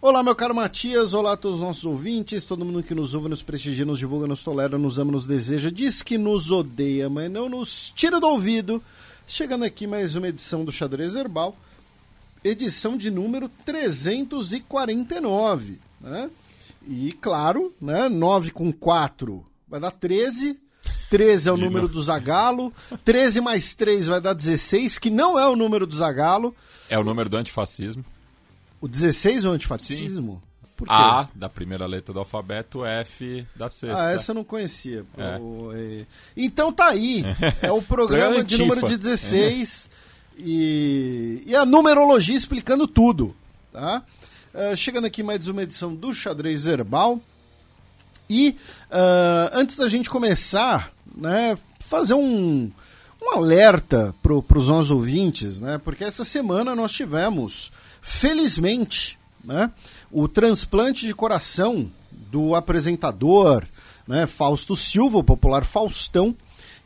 Olá, meu caro Matias, olá a todos os nossos ouvintes, todo mundo que nos ouve, nos prestigia, nos divulga, nos tolera, nos ama, nos deseja, diz que nos odeia, mas não nos tira do ouvido. Chegando aqui mais uma edição do Xadrez Herbal, edição de número 349, né? E claro, né, 9 com 4 vai dar 13, 13 é o De número novo. do Zagalo, 13 mais 3 vai dar 16, que não é o número do Zagalo. É o número do antifascismo. O 16 é o antifascismo? A da primeira letra do alfabeto, F da sexta. Ah, essa eu não conhecia. É. Então tá aí. É o programa de número de 16 e, e a numerologia explicando tudo. Tá? Ah, chegando aqui mais uma edição do Xadrez Herbal. E ah, antes da gente começar, né, fazer um, um alerta para os nossos ouvintes, né, porque essa semana nós tivemos, felizmente, né, o transplante de coração do apresentador né, Fausto Silva, o popular Faustão,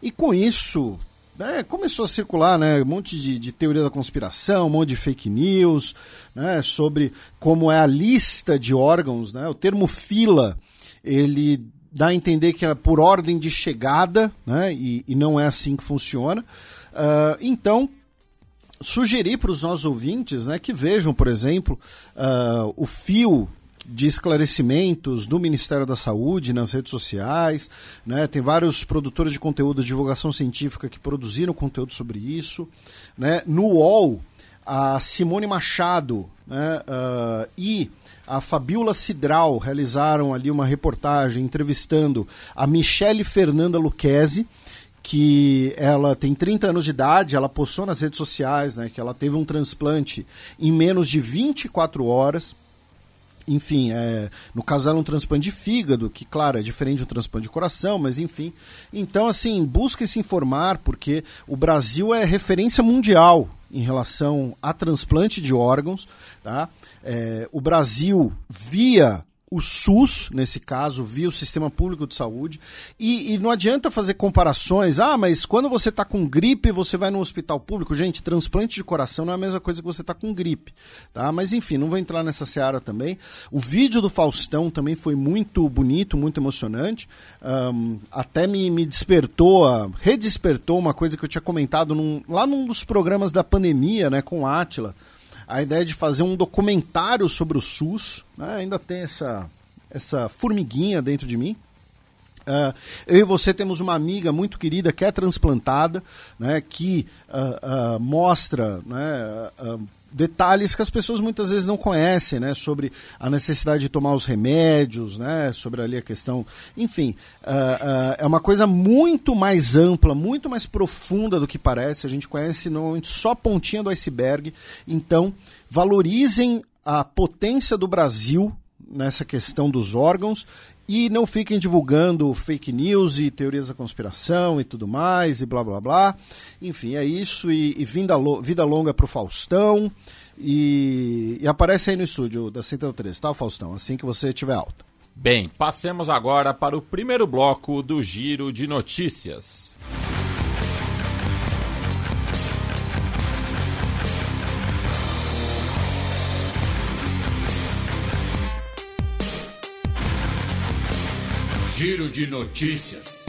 e com isso né, começou a circular né, um monte de, de teoria da conspiração, um monte de fake news né, sobre como é a lista de órgãos. Né, o termo fila ele dá a entender que é por ordem de chegada né, e, e não é assim que funciona. Ah, então, sugerir para os nossos ouvintes né, que vejam, por exemplo, ah, o fio de esclarecimentos do Ministério da Saúde nas redes sociais. Né? Tem vários produtores de conteúdo de divulgação científica que produziram conteúdo sobre isso. Né? No UOL, a Simone Machado né, ah, e a Fabiola Cidral realizaram ali uma reportagem entrevistando a Michele Fernanda Lucchesi, que ela tem 30 anos de idade, ela postou nas redes sociais né, que ela teve um transplante em menos de 24 horas. Enfim, é, no caso dela um transplante de fígado, que claro, é diferente de um transplante de coração, mas enfim. Então, assim, busque se informar, porque o Brasil é referência mundial em relação a transplante de órgãos. Tá? É, o Brasil, via o SUS, nesse caso, via o Sistema Público de Saúde. E, e não adianta fazer comparações. Ah, mas quando você está com gripe, você vai no hospital público. Gente, transplante de coração não é a mesma coisa que você está com gripe. Tá? Mas enfim, não vou entrar nessa seara também. O vídeo do Faustão também foi muito bonito, muito emocionante. Ahn, até me, me despertou, a- redespertou uma coisa que eu tinha comentado num- lá num dos programas da pandemia, né, com Átila a ideia de fazer um documentário sobre o SUS, né? ainda tem essa, essa formiguinha dentro de mim. Ah, eu e você temos uma amiga muito querida que é transplantada, né, que ah, ah, mostra né, ah, detalhes que as pessoas muitas vezes não conhecem, né, sobre a necessidade de tomar os remédios, né, sobre ali a questão, enfim, ah, ah, é uma coisa muito mais ampla, muito mais profunda do que parece. A gente conhece normalmente só a pontinha do iceberg. Então, valorizem a potência do Brasil nessa questão dos órgãos e não fiquem divulgando fake news e teorias da conspiração e tudo mais e blá blá blá. Enfim, é isso e, e vida, lo- vida longa pro Faustão e, e aparece aí no estúdio da Central 3, tá, Faustão? Assim que você tiver alta. Bem, passemos agora para o primeiro bloco do Giro de Notícias. Giro de notícias.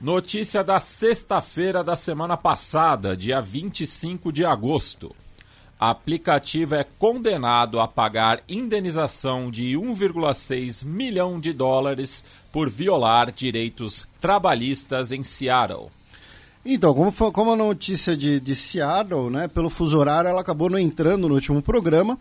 Notícia da sexta-feira da semana passada, dia 25 de agosto. Aplicativo é condenado a pagar indenização de 1,6 milhão de dólares por violar direitos trabalhistas em Seattle. Então, como, foi- como a notícia de, de Seattle, né, pelo fuso horário, ela acabou não entrando no último programa,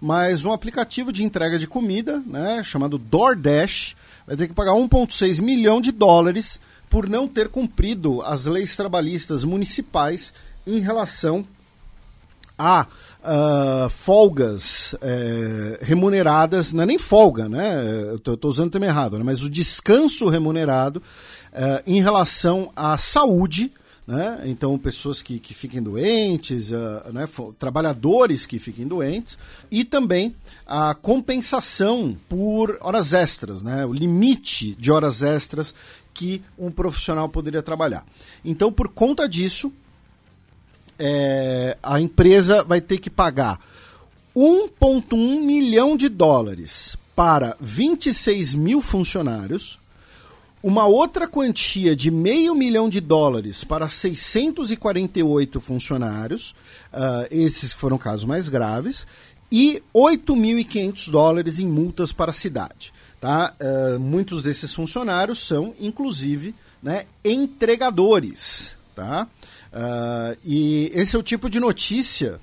mas um aplicativo de entrega de comida, né, chamado DoorDash, vai ter que pagar 1,6 milhão de dólares por não ter cumprido as leis trabalhistas municipais em relação a ah, folgas eh, remuneradas, não é nem folga, né? Eu tô usando o termo errado, né? mas o descanso remunerado eh, em relação à saúde, né? Então, pessoas que, que fiquem doentes, ah, né? trabalhadores que fiquem doentes, e também a compensação por horas extras, né? O limite de horas extras que um profissional poderia trabalhar. Então, por conta disso, é, a empresa vai ter que pagar 1,1 milhão de dólares para 26 mil funcionários, uma outra quantia de meio milhão de dólares para 648 funcionários, ah, esses que foram casos mais graves, e 8.500 dólares em multas para a cidade. Tá? Ah, muitos desses funcionários são, inclusive, né, entregadores. Tá? Ah, e esse é o tipo de notícia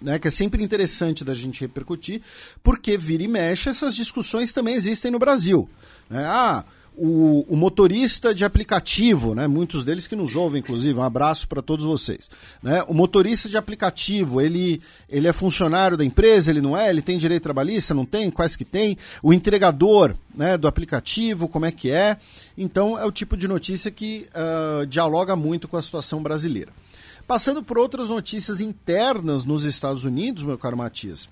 né, que é sempre interessante da gente repercutir, porque vira e mexe essas discussões também existem no Brasil. Né? Ah, o, o motorista de aplicativo, né, muitos deles que nos ouvem, inclusive, um abraço para todos vocês. Né? O motorista de aplicativo, ele, ele é funcionário da empresa, ele não é? Ele tem direito trabalhista, não tem? Quais que tem? O entregador né, do aplicativo, como é que é? Então, é o tipo de notícia que ah, dialoga muito com a situação brasileira. Passando por outras notícias internas nos Estados Unidos, meu caro Matias.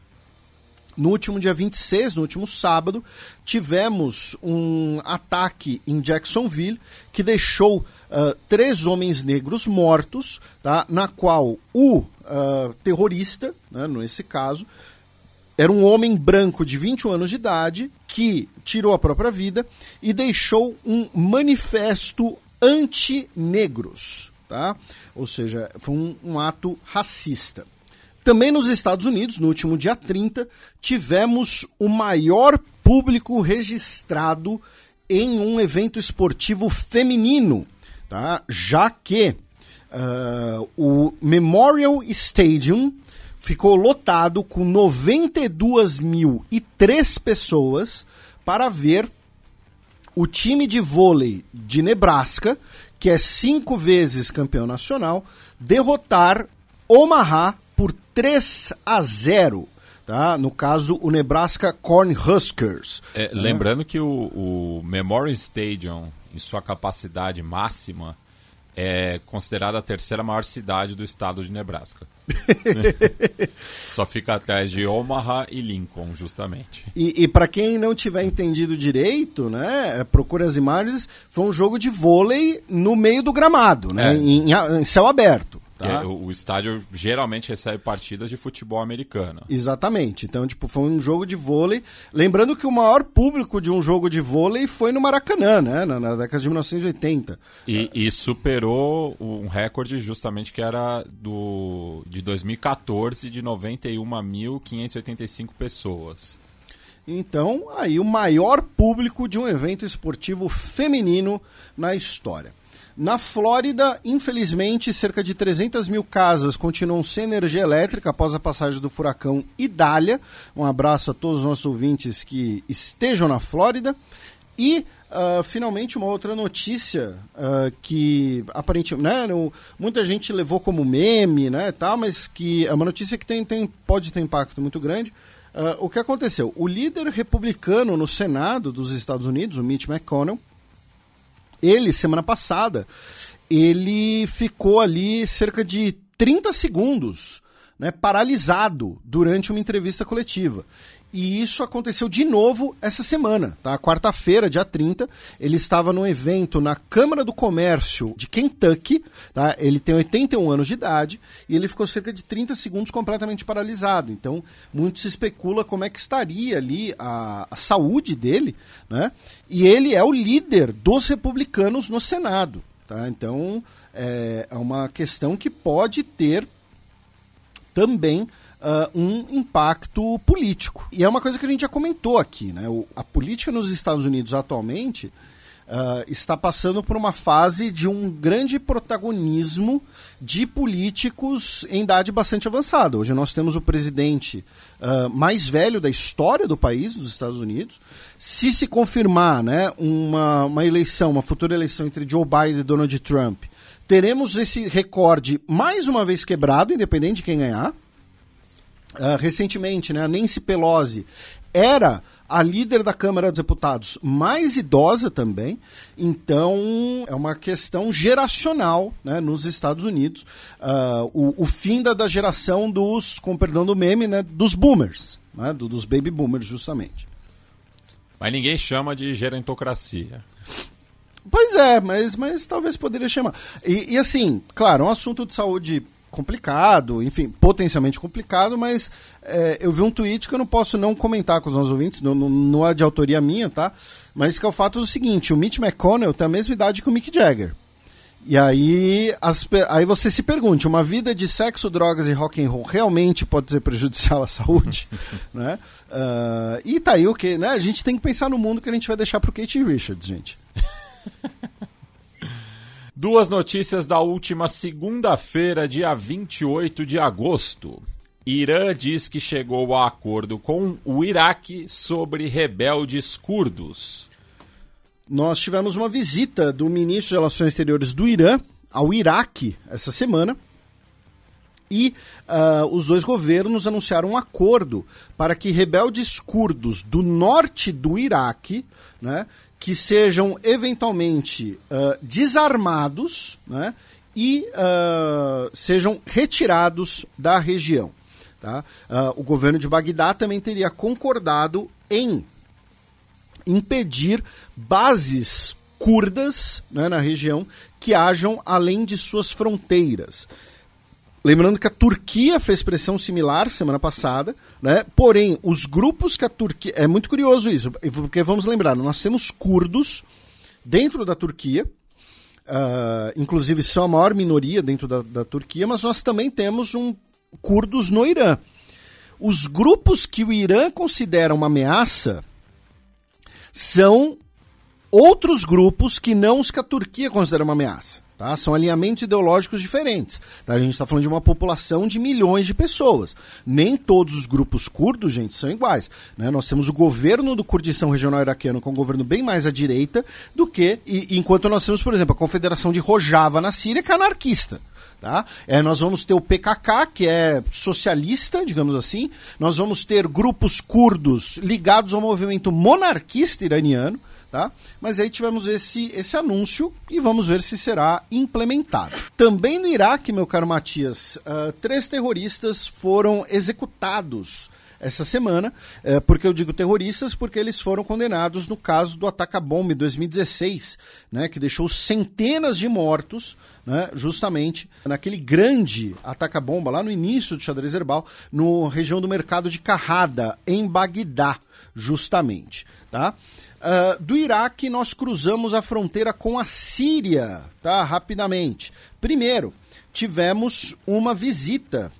No último dia 26, no último sábado, tivemos um ataque em Jacksonville que deixou ah, três homens negros mortos, tá? na qual o ah, terrorista, né, nesse caso, era um homem branco de 21 anos de idade que tirou a própria vida e deixou um manifesto anti-negros, tá? Ou seja, foi um, um ato racista. Também nos Estados Unidos, no último dia 30, tivemos o maior público registrado em um evento esportivo feminino, tá? Já que ah, o Memorial Stadium ficou lotado com 92.003 pessoas para ver o time de vôlei de Nebraska, que é cinco vezes campeão nacional, derrotar Omaha 3 a 0. Tá? No caso, o Nebraska Cornhuskers. É, lembrando que o, o Memorial Stadium, em sua capacidade máxima, é considerada a terceira maior cidade do estado de Nebraska. Só fica atrás de Omaha e Lincoln, justamente. E, e para quem não tiver entendido direito, né, procure as imagens, foi um jogo de vôlei no meio do gramado, né, É. em, em céu aberto. Tá? é- o, o estádio geralmente recebe partidas de futebol americano. Exatamente. Então, tipo, foi um jogo de vôlei. Lembrando que o maior público de um jogo de vôlei foi no Maracanã, né? Na, na década de 1980. E, e superou um recorde justamente que era do de 2014 de 91.585 pessoas. Então, aí o maior público de um evento esportivo feminino na história. Na Flórida, infelizmente, cerca de 300 mil casas continuam sem energia elétrica após a passagem do furacão Idália. Um abraço a todos os nossos ouvintes que estejam na Flórida. E, ah, finalmente, uma outra notícia ah, que aparentemente, né, no- muita gente levou como meme, né, tal, mas que é uma notícia que tem, tem, pode ter impacto muito grande. Ah, o que aconteceu? O líder republicano no Senado dos Estados Unidos, o Mitch McConnell, ele, semana passada, ele ficou ali cerca de 30 segundos né, paralisado durante uma entrevista coletiva. E isso aconteceu de novo essa semana, tá? Quarta-feira, dia 30, ele estava num evento na Câmara do Comércio de Kentucky, tá? Ele tem 81 anos de idade e ele ficou cerca de 30 segundos completamente paralisado. Então, muito se especula como é que estaria ali a, a saúde dele, né? E ele é o líder dos republicanos no Senado, tá? Então, é, é uma questão que pode ter também ah, um impacto político. E é uma coisa que a gente já comentou aqui, né? O- a política nos Estados Unidos atualmente uh, está passando por uma fase de um grande protagonismo de políticos em idade bastante avançada. Hoje nós temos o presidente uh, mais velho da história do país, dos Estados Unidos. Se se confirmar né, uma, uma eleição, uma futura eleição entre Joe Biden e Donald Trump, teremos esse recorde mais uma vez quebrado, independente de quem ganhar. Uh, recentemente, né, a Nancy Pelosi era a líder da Câmara dos Deputados mais idosa também, então é uma questão geracional né, nos Estados Unidos. Uh, o, o, fim da, da, geração dos, com perdão do meme, né, dos boomers, né, do, dos baby boomers, justamente. Mas ninguém chama de gerontocracia. Pois é, mas, mas talvez poderia chamar. E, e assim, claro, um assunto de saúde complicado, enfim, potencialmente complicado, mas é, eu vi um tweet que eu não posso não comentar com os nossos ouvintes, não, não, não é de autoria minha, tá? Mas que é o fato do seguinte, o Mitch McConnell tem a mesma idade que o Mick Jagger. E aí, as, aí você se pergunte, uma vida de sexo, drogas e rock and roll realmente pode ser prejudicial à saúde? né? Uh, e tá aí o que, né? A gente tem que pensar no mundo que a gente vai deixar pro Kate Richards, gente. Duas notícias da última segunda-feira, dia 28 de agosto. Irã diz que chegou a acordo com o Iraque sobre rebeldes curdos. Nós tivemos uma visita do ministro de Relações Exteriores do Irã ao Iraque essa semana. E uh, os dois governos anunciaram um acordo para que rebeldes curdos do norte do Iraque né, que sejam eventualmente uh, desarmados né, e uh, sejam retirados da região. Tá? Uh, o governo de Bagdá também teria concordado em impedir bases curdas né, na região que hajam além de suas fronteiras. Lembrando que a Turquia fez pressão similar semana passada, né? Porém, os grupos que a Turquia. É muito curioso isso, porque vamos lembrar, nós temos curdos dentro da Turquia, uh, inclusive são a maior minoria dentro da, da Turquia, mas nós também temos um curdos no Irã. Os grupos que o Irã considera uma ameaça são outros grupos que não os que a Turquia considera uma ameaça. Tá? São alinhamentos ideológicos diferentes. Tá? A gente está falando de uma população de milhões de pessoas. Nem todos os grupos curdos, gente, são iguais. Né? Nós temos o governo do Kurdistão Regional Iraquiano, que é um governo bem mais à direita do que. E, enquanto nós temos, por exemplo, a Confederação de Rojava na Síria, que é anarquista. Tá? É, nós vamos ter o PKK, que é socialista, digamos assim. Nós vamos ter grupos curdos ligados ao movimento monarquista iraniano. Tá? Mas aí tivemos esse, esse anúncio e vamos ver se será implementado. Também no Iraque, meu caro Matias, uh, três terroristas foram executados essa semana. Uh, porque eu digo terroristas? Porque eles foram condenados no caso do Atacabombe 2016, né, que deixou centenas de mortos. Né, justamente naquele grande ataca-bomba lá no início do xadrez herbal, no região do mercado de Carrada, em Bagdá, justamente. Tá? Uh, do Iraque, nós cruzamos a fronteira com a Síria, tá? Rapidamente. Primeiro, tivemos uma visita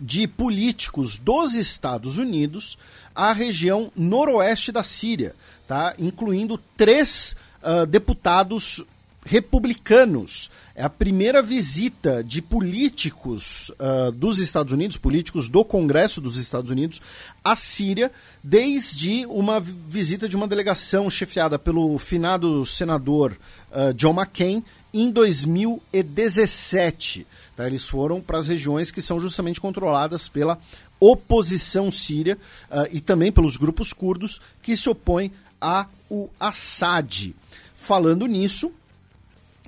de políticos dos Estados Unidos à região noroeste da Síria, tá? Incluindo três uh, deputados republicanos. É a primeira visita de políticos uh, dos Estados Unidos, políticos do Congresso dos Estados Unidos, à Síria, desde uma visita de uma delegação chefiada pelo finado senador uh, John McCain em 2017. Tá? Eles foram para as regiões que são justamente controladas pela oposição síria uh, e também pelos grupos curdos que se opõem ao Assad. Falando nisso,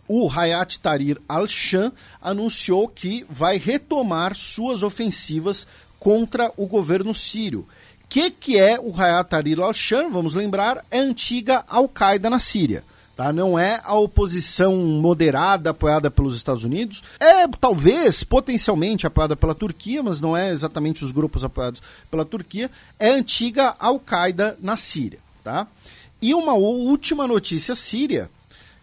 o Hayat Tahrir al-Sham anunciou que vai retomar suas ofensivas contra o governo sírio. O que, que é o Hayat Tahrir al-Sham? Vamos lembrar, é a antiga Al-Qaeda na Síria. Tá? Não é a oposição moderada apoiada pelos Estados Unidos. É talvez, potencialmente, apoiada pela Turquia, mas não é exatamente os grupos apoiados pela Turquia. É a antiga Al-Qaeda na Síria. Tá? E uma última notícia síria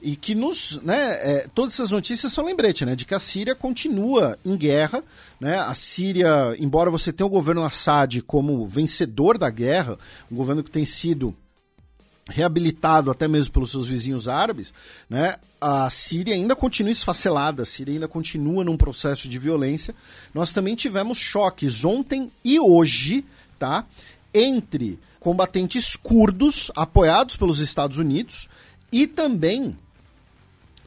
e que nos, né, é, todas essas notícias são lembrete, né, de que a Síria continua em guerra, né, a Síria, embora você tenha o governo Assad como vencedor da guerra, um governo que tem sido reabilitado até mesmo pelos seus vizinhos árabes, né, a Síria ainda continua esfacelada, a Síria ainda continua num processo de violência. Nós também tivemos choques ontem e hoje, tá, entre combatentes curdos apoiados pelos Estados Unidos e também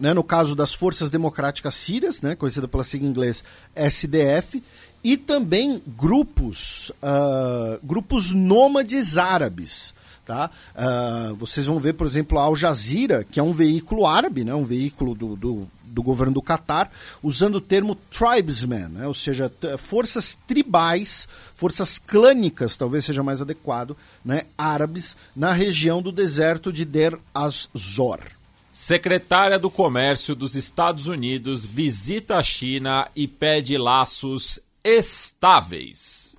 né, no caso das Forças Democráticas Sírias, né, conhecida pela sigla em inglês SDF, e também grupos, uh, grupos nômades árabes. Tá? Uh, vocês vão ver, por exemplo, a Al Jazeera, que é um veículo árabe, né, um veículo do, do, do governo do Catar, usando o termo tribesmen, né, ou seja, forças tribais, forças clânicas, talvez seja mais adequado, né, árabes, na região do deserto de Der az-Zor. Secretária do Comércio dos Estados Unidos visita a China e pede laços estáveis.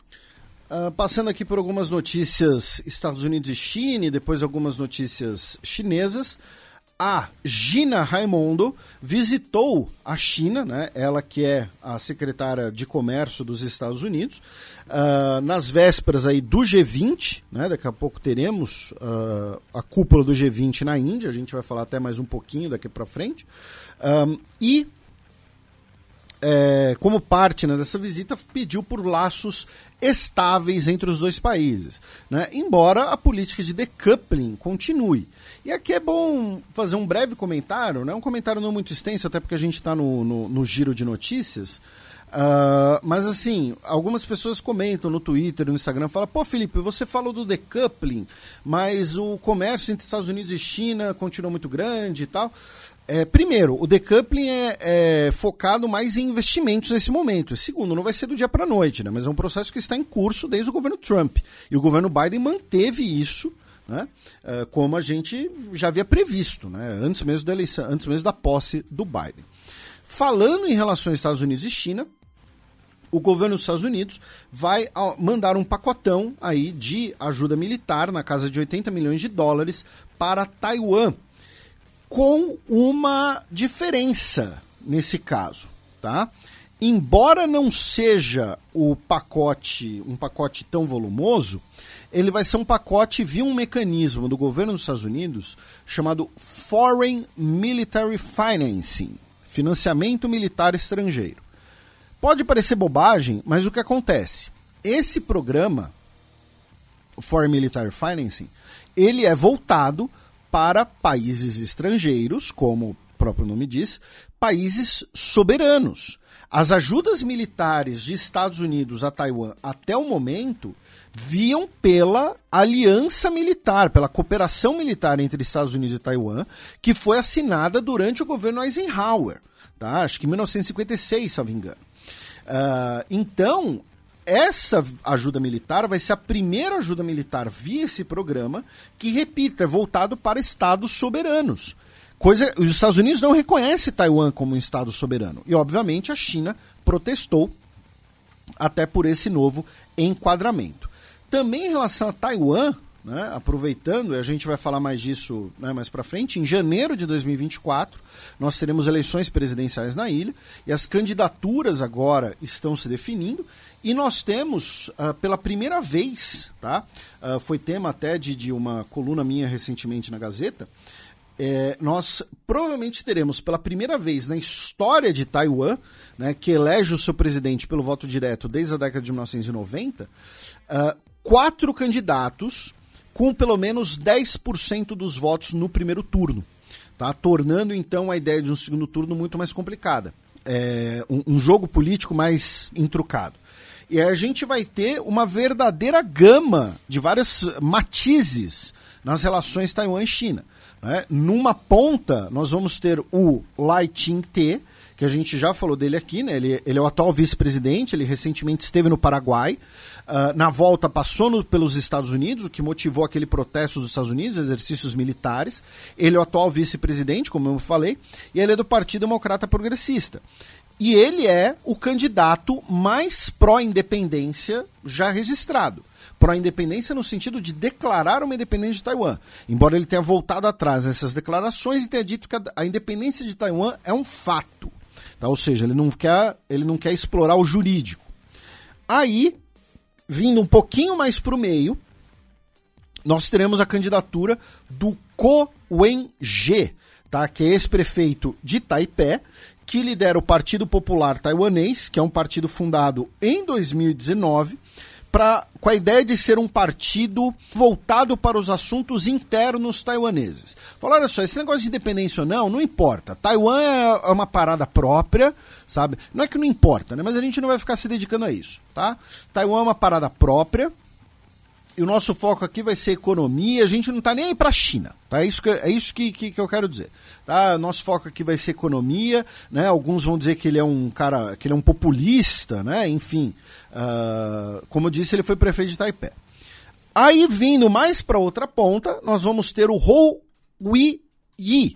Uh, passando aqui por algumas notícias Estados Unidos e China, e depois algumas notícias chinesas. A Gina Raimondo visitou a China, né? ela que é a secretária de Comércio dos Estados Unidos, uh, nas vésperas aí do G20, né? daqui a pouco teremos uh, a cúpula do G20 na Índia, a gente vai falar até mais um pouquinho daqui para frente. Um, e é, como parte né, dessa visita, pediu por laços estáveis entre os dois países, né? embora a política de decoupling continue. E aqui é bom fazer um breve comentário, né? um comentário não muito extenso, até porque a gente está no, no, no, giro de notícias. Uh, mas assim, algumas pessoas comentam no Twitter, no Instagram, falam, pô Felipe, você falou do decoupling, mas o comércio entre Estados Unidos e China continua muito grande e tal. É, primeiro, o decoupling é, é, focado mais em investimentos nesse momento. Segundo, não vai ser do dia para a noite, né? mas é um processo que está em curso desde o governo Trump. E o governo Biden manteve isso, né? É, como a gente já havia previsto, né? antes, mesmo da eleição, antes mesmo da posse do Biden. Falando em relação aos Estados Unidos e China, o governo dos Estados Unidos vai mandar um pacotão aí de ajuda militar na casa de 80 milhões de dólares para Taiwan com uma diferença nesse caso, tá? Embora não seja o pacote, um pacote tão volumoso, ele vai ser um pacote via um mecanismo do governo dos Estados Unidos chamado Foreign Military Financing, financiamento militar estrangeiro. Pode parecer bobagem, mas o que acontece? Esse programa, Foreign Military Financing, ele é voltado para países estrangeiros, como o próprio nome diz, países soberanos. As ajudas militares de Estados Unidos a Taiwan até o momento viam pela aliança militar, pela cooperação militar entre Estados Unidos e Taiwan, que foi assinada durante o governo Eisenhower, tá? acho que em 1956, se não me engano. Uh, então, essa ajuda militar vai ser a primeira ajuda militar via esse programa que, repita, é voltado para estados soberanos. Coisa, os Estados Unidos não reconhecem Taiwan como um estado soberano. E, obviamente, a China protestou até por esse novo enquadramento. Também em relação a Taiwan, né, aproveitando, a gente vai falar mais disso né, mais para frente, em janeiro de 2024, nós teremos eleições presidenciais na ilha e as candidaturas agora estão se definindo. E nós temos, uh, pela primeira vez, tá? Uh, foi tema até de, de uma coluna minha recentemente na Gazeta. É, nós provavelmente teremos pela primeira vez na história de Taiwan, né, que elege o seu presidente pelo voto direto desde a década de 1990, uh, quatro candidatos com pelo menos 10% dos votos no primeiro turno, tá? tornando então a ideia de um segundo turno muito mais complicada. É, um, um jogo político mais intrucado. E a gente vai ter uma verdadeira gama de vários matizes nas relações Taiwan e China. Né? Numa ponta, nós vamos ter o Lai Ching-te, que a gente já falou dele aqui, né? ele, ele é o atual vice-presidente, ele recentemente esteve no Paraguai, uh, na volta passou no, pelos Estados Unidos, o que motivou aquele protesto dos Estados Unidos, exercícios militares. Ele é o atual vice-presidente, como eu falei, e ele é do Partido Democrata Progressista. E ele é o candidato mais pró-independência já registrado. Pró-independência no sentido de declarar uma independência de Taiwan. Embora ele tenha voltado atrás nessas declarações e tenha dito que a independência de Taiwan é um fato. Tá? Ou seja, ele não, quer, ele não quer explorar o jurídico. Aí, vindo um pouquinho mais para o meio, nós teremos a candidatura do Ko Wen-je, tá? que é ex-prefeito de Taipei, que lidera o Partido Popular Taiwanês, que é um partido fundado em 2019, pra, com a ideia de ser um partido voltado para os assuntos internos taiwaneses. Falaram, olha só, esse negócio de independência ou não, não importa. Taiwan é uma parada própria, sabe? Não é que não importa, né? Mas a gente não vai ficar se dedicando a isso, tá? Taiwan é uma parada própria, e o nosso foco aqui vai ser economia, a gente não está nem aí para a China, tá? É isso, que, é isso que, que, que, eu quero dizer. Tá? Nosso foco aqui vai ser economia, né? Alguns vão dizer que ele é um cara, que ele é um populista, né? Enfim, uh, como eu disse, ele foi prefeito de Taipei. Aí, vindo mais para outra ponta, nós vamos ter o Hou Wi-yi,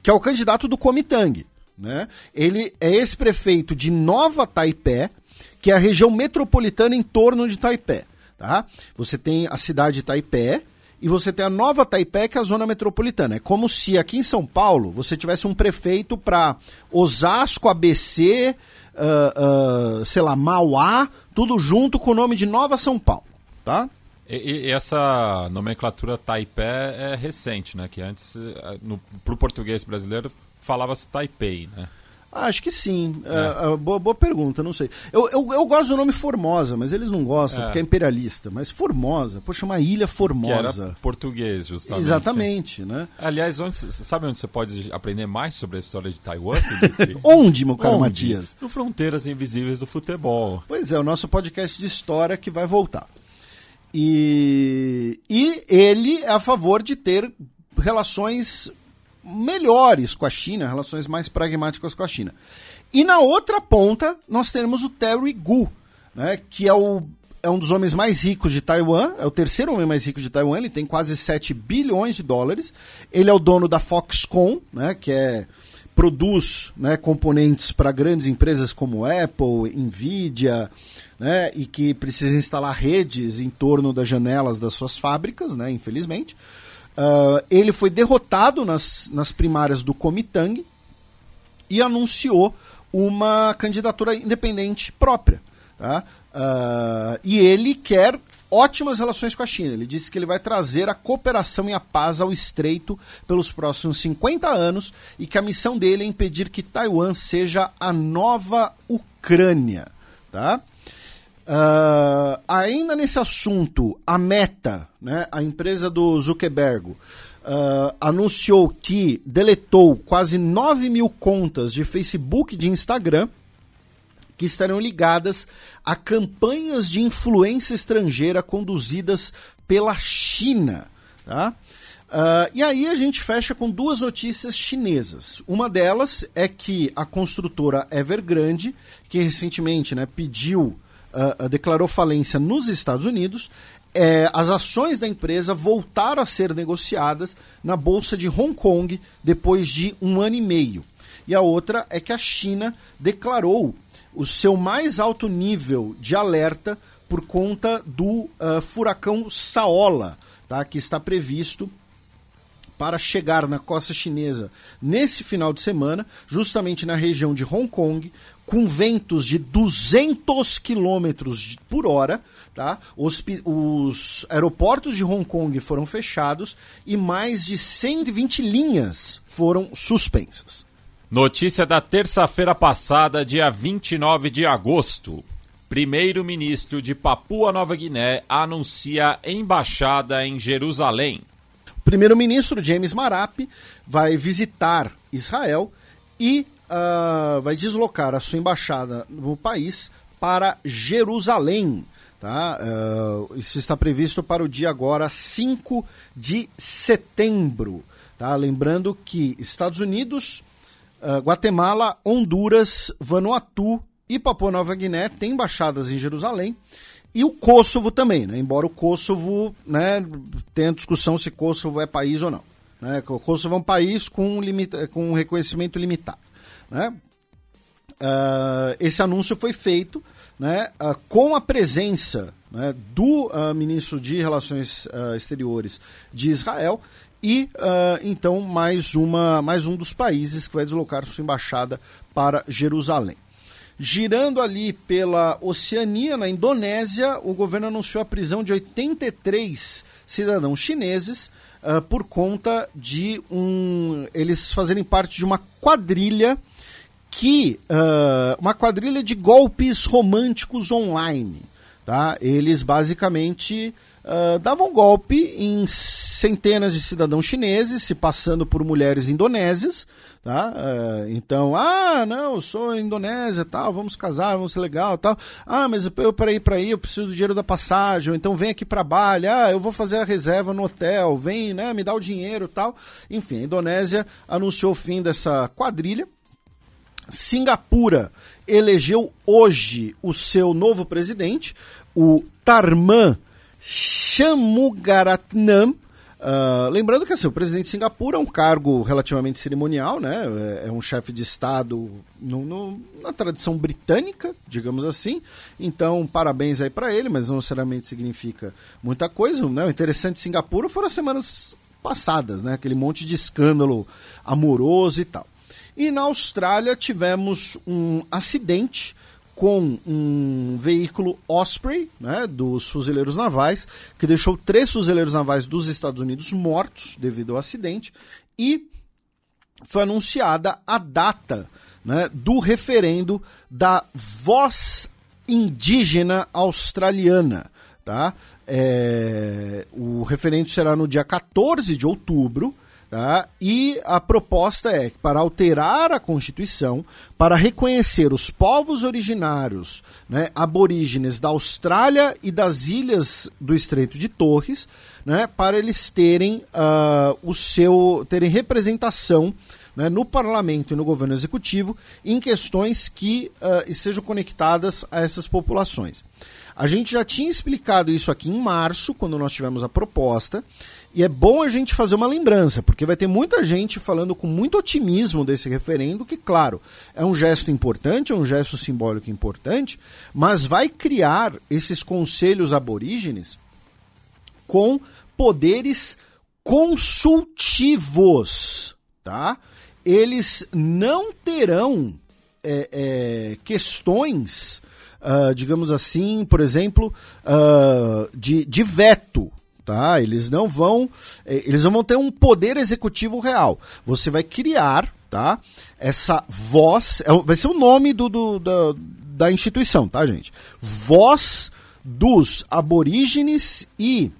que é o candidato do Kuomintang, né? Ele é ex-prefeito de Nova Taipei, que é a região metropolitana em torno de Taipei. Tá? Você tem a cidade de Taipei e você tem a nova Taipei, que é a zona metropolitana. É como se aqui em São Paulo você tivesse um prefeito para Osasco, ABC, uh, uh, sei lá, Mauá, tudo junto com o nome de Nova São Paulo. Tá? E, e, essa nomenclatura Taipei é recente, né? Que antes, para o português brasileiro, falava-se Taipei, né? Ah, acho que sim. É. Uh, boa, boa, pergunta, não sei. Eu, eu, eu, gosto do nome Formosa, mas eles não gostam é. porque é imperialista. Mas Formosa, poxa, uma ilha Formosa. Português, justamente. Exatamente, né? Aliás, onde, sabe onde você pode aprender mais sobre a história de Taiwan? onde, meu caro onde? Matias? No Fronteiras Invisíveis do Futebol. Pois é, o nosso podcast de história que vai voltar. E, e ele é a favor de ter relações melhores com a China, relações mais pragmáticas com a China. E na outra ponta, nós temos o Terry Gu, né, que é, o, é um dos homens mais ricos de Taiwan, é o terceiro homem mais rico de Taiwan, ele tem quase 7 bilhões de dólares. Ele é o dono da Foxconn, né, que é produz né, componentes para grandes empresas como Apple, Nvidia, né, e que precisa instalar redes em torno das janelas das suas fábricas, né, infelizmente. Uh, ele foi derrotado nas, nas primárias do Comitang e anunciou uma candidatura independente própria. Tá? Uh, e ele quer ótimas relações com a China. Ele disse que ele vai trazer a cooperação e a paz ao estreito pelos próximos 50 anos e que a missão dele é impedir que Taiwan seja a nova Ucrânia. Tá? Uh, ainda nesse assunto, a Meta, né, a empresa do Zuckerberg, uh, anunciou que deletou quase 9 mil contas de Facebook e de Instagram que estarão ligadas a campanhas de influência estrangeira conduzidas pela China. Tá? Uh, e aí a gente fecha com duas notícias chinesas. Uma delas é que a construtora Evergrande, que recentemente né, pediu uh, declarou falência nos Estados Unidos, é, as ações da empresa voltaram a ser negociadas na Bolsa de Hong Kong depois de um ano e meio. E a outra é que a China declarou o seu mais alto nível de alerta por conta do uh, furacão Saola, tá, que está previsto para chegar na costa chinesa nesse final de semana, justamente na região de Hong Kong, com ventos de 200 km por hora. Tá? Os, os aeroportos de Hong Kong foram fechados e mais de 120 linhas foram suspensas. Notícia da terça-feira passada, dia 29 de agosto. Primeiro-ministro de Papua Nova Guiné anuncia embaixada em Jerusalém. Primeiro-ministro James Marap vai visitar Israel e uh, vai deslocar a sua embaixada no país para Jerusalém. Tá? Uh, isso está previsto para o dia agora 5 de setembro. Tá? Lembrando que Estados Unidos, uh, Guatemala, Honduras, Vanuatu e Papua Nova Guiné têm embaixadas em Jerusalém. E o Kosovo também, né? embora o Kosovo né, tenha discussão se Kosovo é país ou não. Né? O Kosovo é um país com, limita com um reconhecimento limitado. Né? Uh, esse anúncio foi feito né, uh, com a presença né, do uh, ministro de Relações Exteriores de Israel e então mais, uma, mais um dos países que vai deslocar sua embaixada para Jerusalém. Girando ali pela Oceania, na Indonésia, o governo anunciou a prisão de 83 cidadãos chineses por conta de um eles fazerem parte de uma quadrilha que uh, uma quadrilha de golpes românticos online, tá? Eles basicamente uh, davam golpe em centenas de cidadãos chineses, se passando por mulheres indonésias, tá? Uh, então, ah, não, eu sou indonésia, tal, vamos casar, vamos ser legal, tal. Ah, mas eu para ir para aí eu preciso do dinheiro da passagem, então vem aqui para Bali, ah, eu vou fazer a reserva no hotel, vem, né, me dá o dinheiro, tal. Enfim, a Indonésia anunciou o fim dessa quadrilha. Singapura elegeu hoje o seu novo presidente, o Tarman Shanmugaratnam, Uh, lembrando que assim, o presidente de Singapura é um cargo relativamente cerimonial, né? É, é um chefe de Estado no, no, na tradição britânica, digamos assim. Então, parabéns aí para ele, mas não necessariamente significa muita coisa. Né? O interessante de Singapura foram as semanas passadas, né? Aquele monte de escândalo amoroso e tal. E na Austrália tivemos um acidente com um veículo Osprey, né, dos fuzileiros navais, que deixou três fuzileiros navais dos Estados Unidos mortos devido ao acidente, e foi anunciada a data né, do referendo da voz indígena australiana. Tá? É, o referendo será no dia 14 de outubro Tá? E a proposta é para alterar a Constituição, para reconhecer os povos originários né, aborígenes da Austrália e das ilhas do Estreito de Torres, né, para eles terem uh, o seu terem representação né, no parlamento e no governo executivo em questões que uh, estejam conectadas a essas populações. A gente já tinha explicado isso aqui em março, quando nós tivemos a proposta, e é bom a gente fazer uma lembrança, porque vai ter muita gente falando com muito otimismo desse referendo, que, claro, é um gesto importante, é um gesto simbólico importante, mas vai criar esses conselhos aborígenes com poderes consultivos, tá? Eles não terão é, é, questões, uh, digamos assim, por exemplo, uh, de, de veto tá? Eles não vão, eh, eles não vão ter um poder executivo real. Você vai criar, tá? Essa voz, é vai ser o nome do, do da, da instituição, tá, gente? Voz dos aborígenes e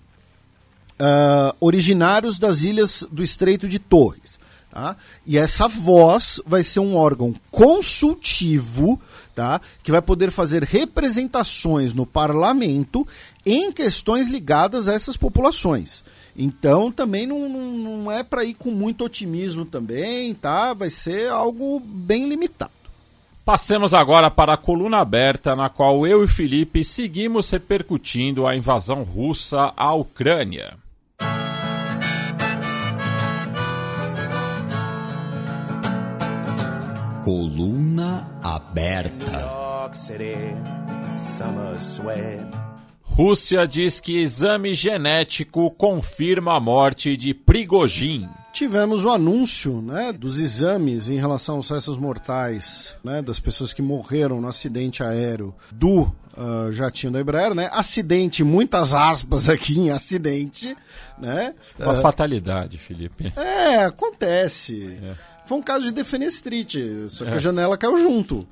uh, originários das ilhas do Estreito de Torres. Tá? E essa voz vai ser um órgão consultivo tá? que vai poder fazer representações no parlamento em questões ligadas a essas populações. Então também não, não, é para ir com muito otimismo também, tá? Vai ser algo bem limitado. Passemos agora para a coluna aberta, na qual eu e Felipe seguimos repercutindo a invasão russa à Ucrânia. Coluna aberta. Rússia diz que exame genético confirma a morte de Prigojin. Tivemos o anúncio né, dos exames em relação aos restos mortais né, das pessoas que morreram no acidente aéreo do uh, jatinho da Embraer, né? Acidente, muitas aspas aqui em acidente, né? Uma uh, fatalidade, Felipe. É, acontece. É. Foi um caso de defenestrite, só que a janela caiu junto.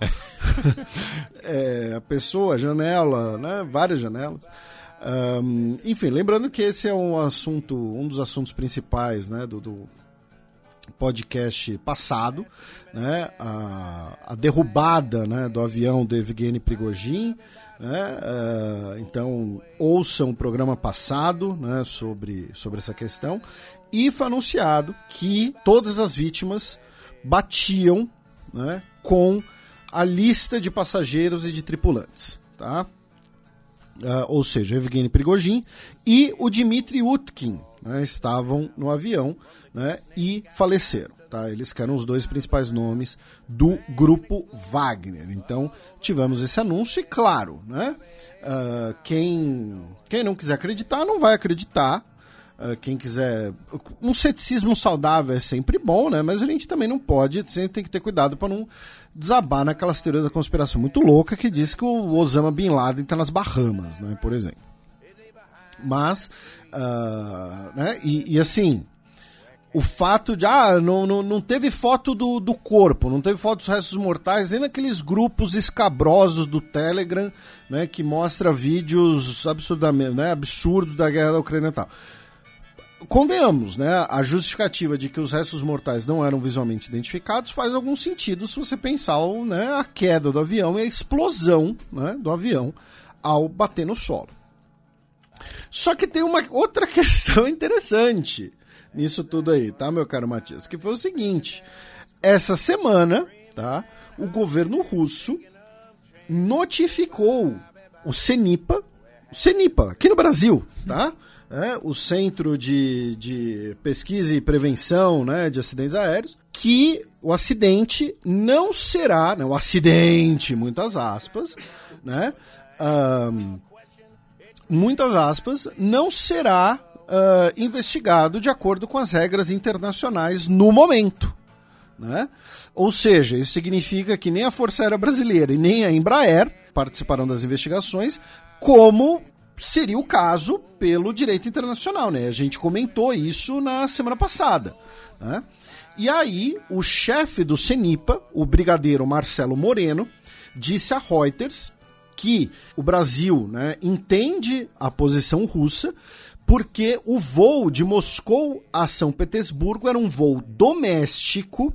é, a pessoa, a janela, né? Várias janelas. Um, enfim, lembrando que esse é um assunto, um dos assuntos principais, né, do, do podcast passado, né, a, a, derrubada, né, do avião do Evgeny Prigogine, né, uh, então ouçam o programa passado, né, sobre, sobre essa questão e foi anunciado que todas as vítimas batiam né, com a lista de passageiros e de tripulantes. Tá? Uh, ou seja, Evgeny Prigogine e o Dmitry Utkin né, estavam no avião né, e faleceram. Tá? Eles que eram os dois principais nomes do grupo Wagner. Então tivemos esse anúncio e, claro, né, uh, quem, quem não quiser acreditar não vai acreditar quem quiser. Um ceticismo saudável é sempre bom, né? Mas a gente também não pode, sempre tem que ter cuidado para não desabar naquelas teorias da conspiração muito louca que diz que o Osama Bin Laden está nas Bahamas, né? Por exemplo. Mas, uh, né? E, e, assim, o fato de, ah, não, não, não teve foto do, do corpo, não teve foto dos restos mortais, nem naqueles grupos escabrosos do Telegram, né? Que mostra vídeos absurdamente, né, absurdos da guerra da Ucrânia e tal convenhamos, né? A justificativa de que os restos mortais não eram visualmente identificados faz algum sentido se você pensar né, a queda do avião e a explosão né, do avião ao bater no solo. Só que tem uma outra questão interessante nisso tudo aí, tá, meu caro Matias? Que foi o seguinte: essa semana, tá, o governo russo notificou o CENIPA, CENIPA, aqui no Brasil, tá? Né, o Centro de, de Pesquisa e Prevenção né, de Acidentes Aéreos, que o acidente não será, né, o acidente, muitas aspas, né, um, muitas aspas, não será uh, investigado de acordo com as regras internacionais no momento. Né? Ou seja, isso significa que nem a Força Aérea Brasileira e nem a Embraer participarão das investigações, como seria o caso pelo direito internacional, né? A gente comentou isso na semana passada, né? E aí, o chefe do CENIPA, o brigadeiro Marcelo Moreno, disse a Reuters que o Brasil né, entende a posição russa porque o voo de Moscou a São Petersburgo era um voo doméstico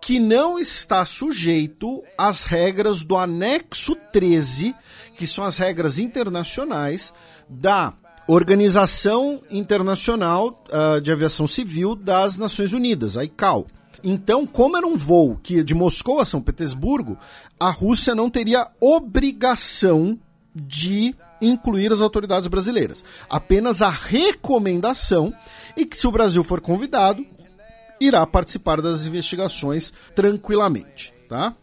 que não está sujeito às regras do anexo 13 que são as regras internacionais da Organização Internacional uh, de Aviação Civil das Nações Unidas, a ICAO. Então, como era um voo que de Moscou a São Petersburgo, a Rússia não teria obrigação de incluir as autoridades brasileiras. Apenas a recomendação e que se o Brasil for convidado, irá participar das investigações tranquilamente, tá?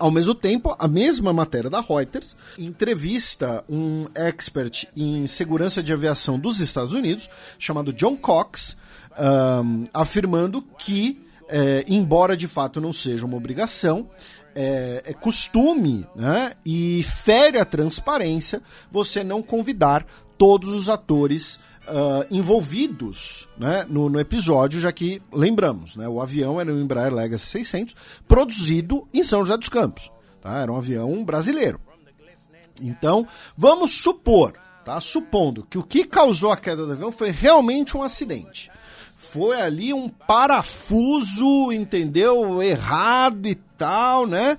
Ao mesmo tempo, a mesma matéria da Reuters entrevista um expert em segurança de aviação dos Estados Unidos, chamado John Cox, um, afirmando que, é, embora de fato não seja uma obrigação, é, é, costume né, e fere a transparência você não convidar todos os atores uh, envolvidos né, no, no, episódio, já que, lembramos, né, o avião era um Embraer Legacy 600, produzido em São José dos Campos. Tá? Era um avião brasileiro. Então, vamos supor, tá? supondo que o que causou a queda do avião foi realmente um acidente. Foi ali um parafuso, entendeu? Errado e tal, né?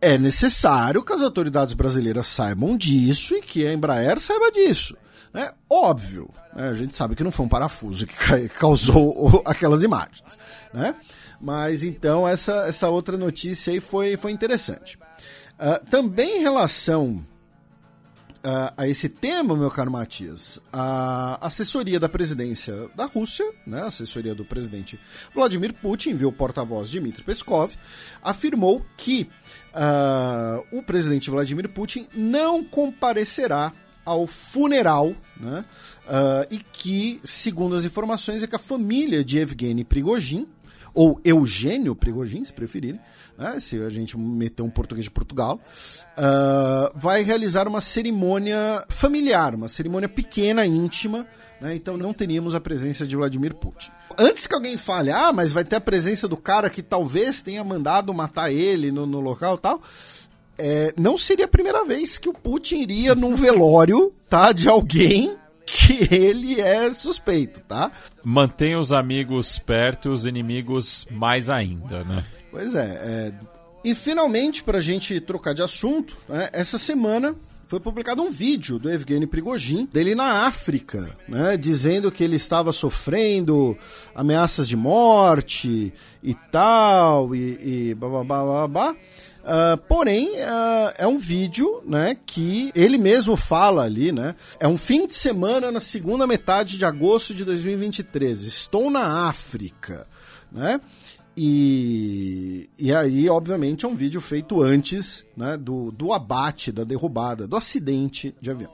É necessário que as autoridades brasileiras saibam disso e que a Embraer saiba disso. É óbvio, né? a gente sabe que não foi um parafuso que causou aquelas imagens, né? Mas então essa, essa outra notícia aí foi, foi interessante. Uh, também em relação uh, a esse tema, meu caro Matias, a assessoria da presidência da Rússia, né, a assessoria do presidente Vladimir Putin, viu o porta-voz Dmitry Peskov, afirmou que uh, o presidente Vladimir Putin não comparecerá ao funeral, né? Uh, e que, segundo as informações, é que a família de Evgeny Prigogine, ou Eugênio Prigogine, se preferirem, né? se a gente meter um português de Portugal, uh, vai realizar uma cerimônia familiar, uma cerimônia pequena, íntima, né? então não teríamos a presença de Vladimir Putin. Antes que alguém fale, ah, mas vai ter a presença do cara que talvez tenha mandado matar ele no, no local tal, é, não seria a primeira vez que o Putin iria num velório, tá, de alguém que ele é suspeito, tá? Mantém os amigos perto e os inimigos mais ainda, né? Pois é. é... E finalmente, para a gente trocar de assunto, né, essa semana foi publicado um vídeo do Evgeny Prigogine, dele na África, né, dizendo que ele estava sofrendo ameaças de morte e tal, e, e blá, blá, blá, blá, Uh, porém, uh, é um vídeo né, que ele mesmo fala ali, né? É um fim de semana na segunda metade de agosto de 2023. Estou na África, né? E, e aí, obviamente, é um vídeo feito antes né, do, do abate, da derrubada, do acidente de avião.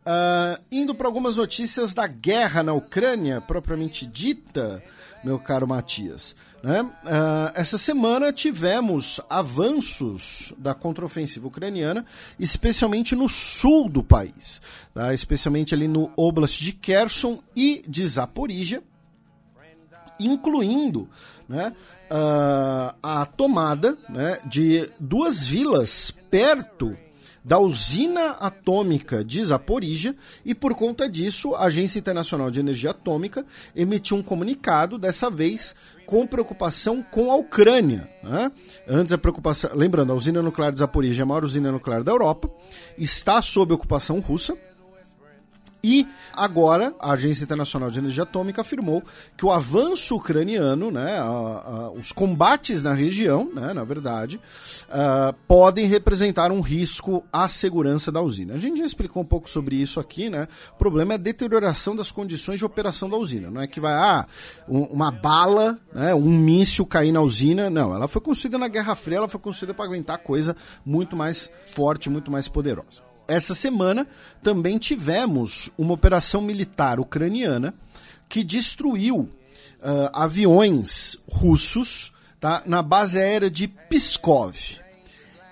Uh, indo para algumas notícias da guerra na Ucrânia, propriamente dita, meu caro Matias. Né? Uh, essa semana tivemos avanços da contraofensiva ucraniana, especialmente no sul do país, tá? especialmente ali no Oblast de Kherson e de Zaporizhia, incluindo né, uh, a tomada né, de duas vilas perto da usina atômica de Zaporizhia e por conta disso a Agência Internacional de Energia Atômica emitiu um comunicado dessa vez com preocupação com a Ucrânia. Né? Antes a preocupação, lembrando, a usina nuclear de Zaporizhia é a maior usina nuclear da Europa, está sob ocupação russa e agora a Agência Internacional de Energia Atômica afirmou que o avanço ucraniano, né, a, a, os combates na região, né, na verdade, uh, podem representar um risco à segurança da usina. A gente já explicou um pouco sobre isso aqui, né? O problema é a deterioração das condições de operação da usina. Não é que vai, ah, um, uma bala, né, um míssil cair na usina. Não, ela foi construída na Guerra Fria, ela foi construída para aguentar coisa muito mais forte, muito mais poderosa essa semana também tivemos uma operação militar ucraniana que destruiu uh, aviões russos tá, na base aérea de Pskov.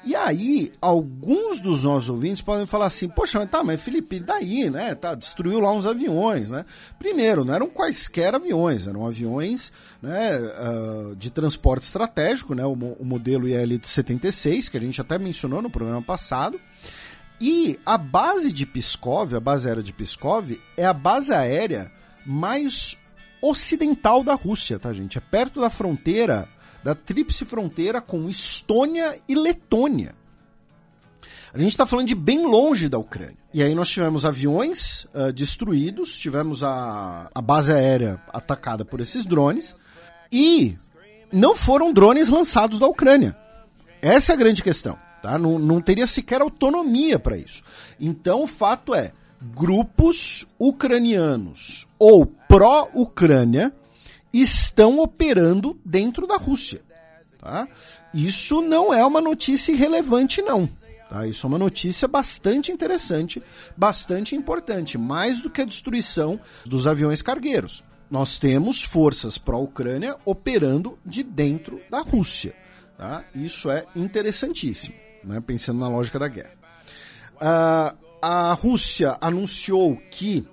E aí, alguns dos nossos ouvintes podem falar assim: Poxa, mas tá, mas Felipe, daí, né? Tá, destruiu lá uns aviões, né? Primeiro, não eram quaisquer aviões, eram aviões né, uh, de transporte estratégico, né? O, o modelo IL-76, que a gente até mencionou no programa passado. E a base de Pskov, a base aérea de Pskov, é a base aérea mais ocidental da Rússia, tá, gente? É perto da fronteira, da tríplice fronteira com Estônia e Letônia. A gente está falando de bem longe da Ucrânia. E aí nós tivemos aviões uh, destruídos, tivemos a, a base aérea atacada por esses drones, e não foram drones lançados da Ucrânia. Essa é a grande questão. Tá? Não, não teria sequer autonomia para isso. Então o fato é: grupos ucranianos ou pró-Ucrânia estão operando dentro da Rússia. Tá? Isso não é uma notícia irrelevante, não. Tá? Isso é uma notícia bastante interessante, bastante importante, mais do que a destruição dos aviões cargueiros. Nós temos forças pró-Ucrânia operando de dentro da Rússia. Tá? Isso é interessantíssimo né, pensando na lógica da guerra. Uh, a Rússia anunciou que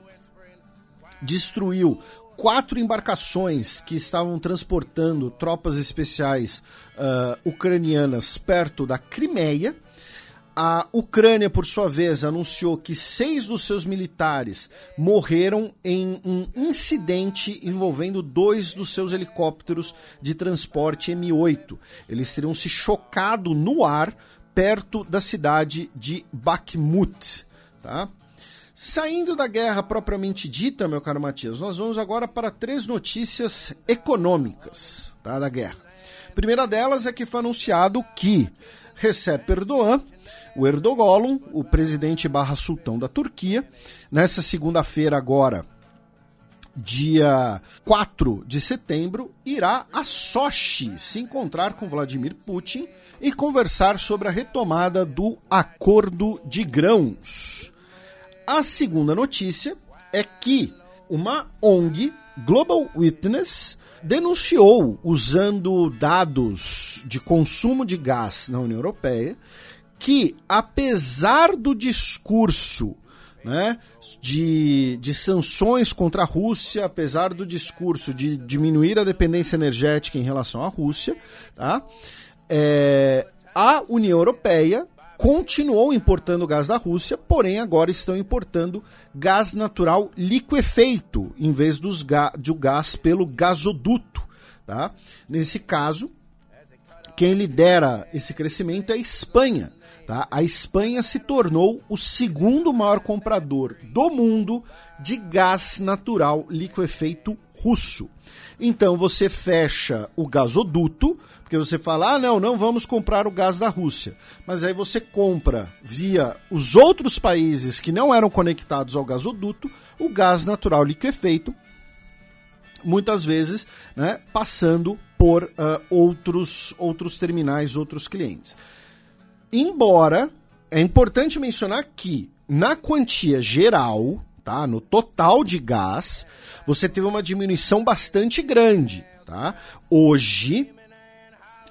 destruiu quatro embarcações que estavam transportando tropas especiais uh, ucranianas perto da Crimeia. A Ucrânia, por sua vez, anunciou que seis dos seus militares morreram em um incidente envolvendo dois dos seus helicópteros de transporte M8. Eles teriam se chocado no ar perto da cidade de Bakhmut. Tá? Saindo da guerra propriamente dita, meu caro Matias, nós vamos agora para três notícias econômicas tá, da guerra. Primeira delas é que foi anunciado que Recep Erdogan, o Erdogan, o presidente barra sultão da Turquia, nessa segunda-feira agora, dia 4 de setembro, irá a Sochi se encontrar com Vladimir Putin e conversar sobre a retomada do acordo de grãos. A segunda notícia é que uma ONG, Global Witness, denunciou, usando dados de consumo de gás na União Europeia, que apesar do discurso né, de, de sanções contra a Rússia, apesar do discurso de diminuir a dependência energética em relação à Rússia, tá? É, a União Europeia continuou importando gás da Rússia, porém agora estão importando gás natural liquefeito em vez dos ga do gás pelo gasoduto. Tá? Nesse caso, quem lidera esse crescimento é a Espanha. Tá? A Espanha se tornou o segundo maior comprador do mundo de gás natural liquefeito russo. Então você fecha o gasoduto, porque você fala: ah, não, não vamos comprar o gás da Rússia. Mas aí você compra via os outros países que não eram conectados ao gasoduto o gás natural liquefeito, muitas vezes né, passando por uh, outros, outros terminais, outros clientes. Embora é importante mencionar que na quantia geral, tá? No total de gás, você teve uma diminuição bastante grande, tá? Hoje,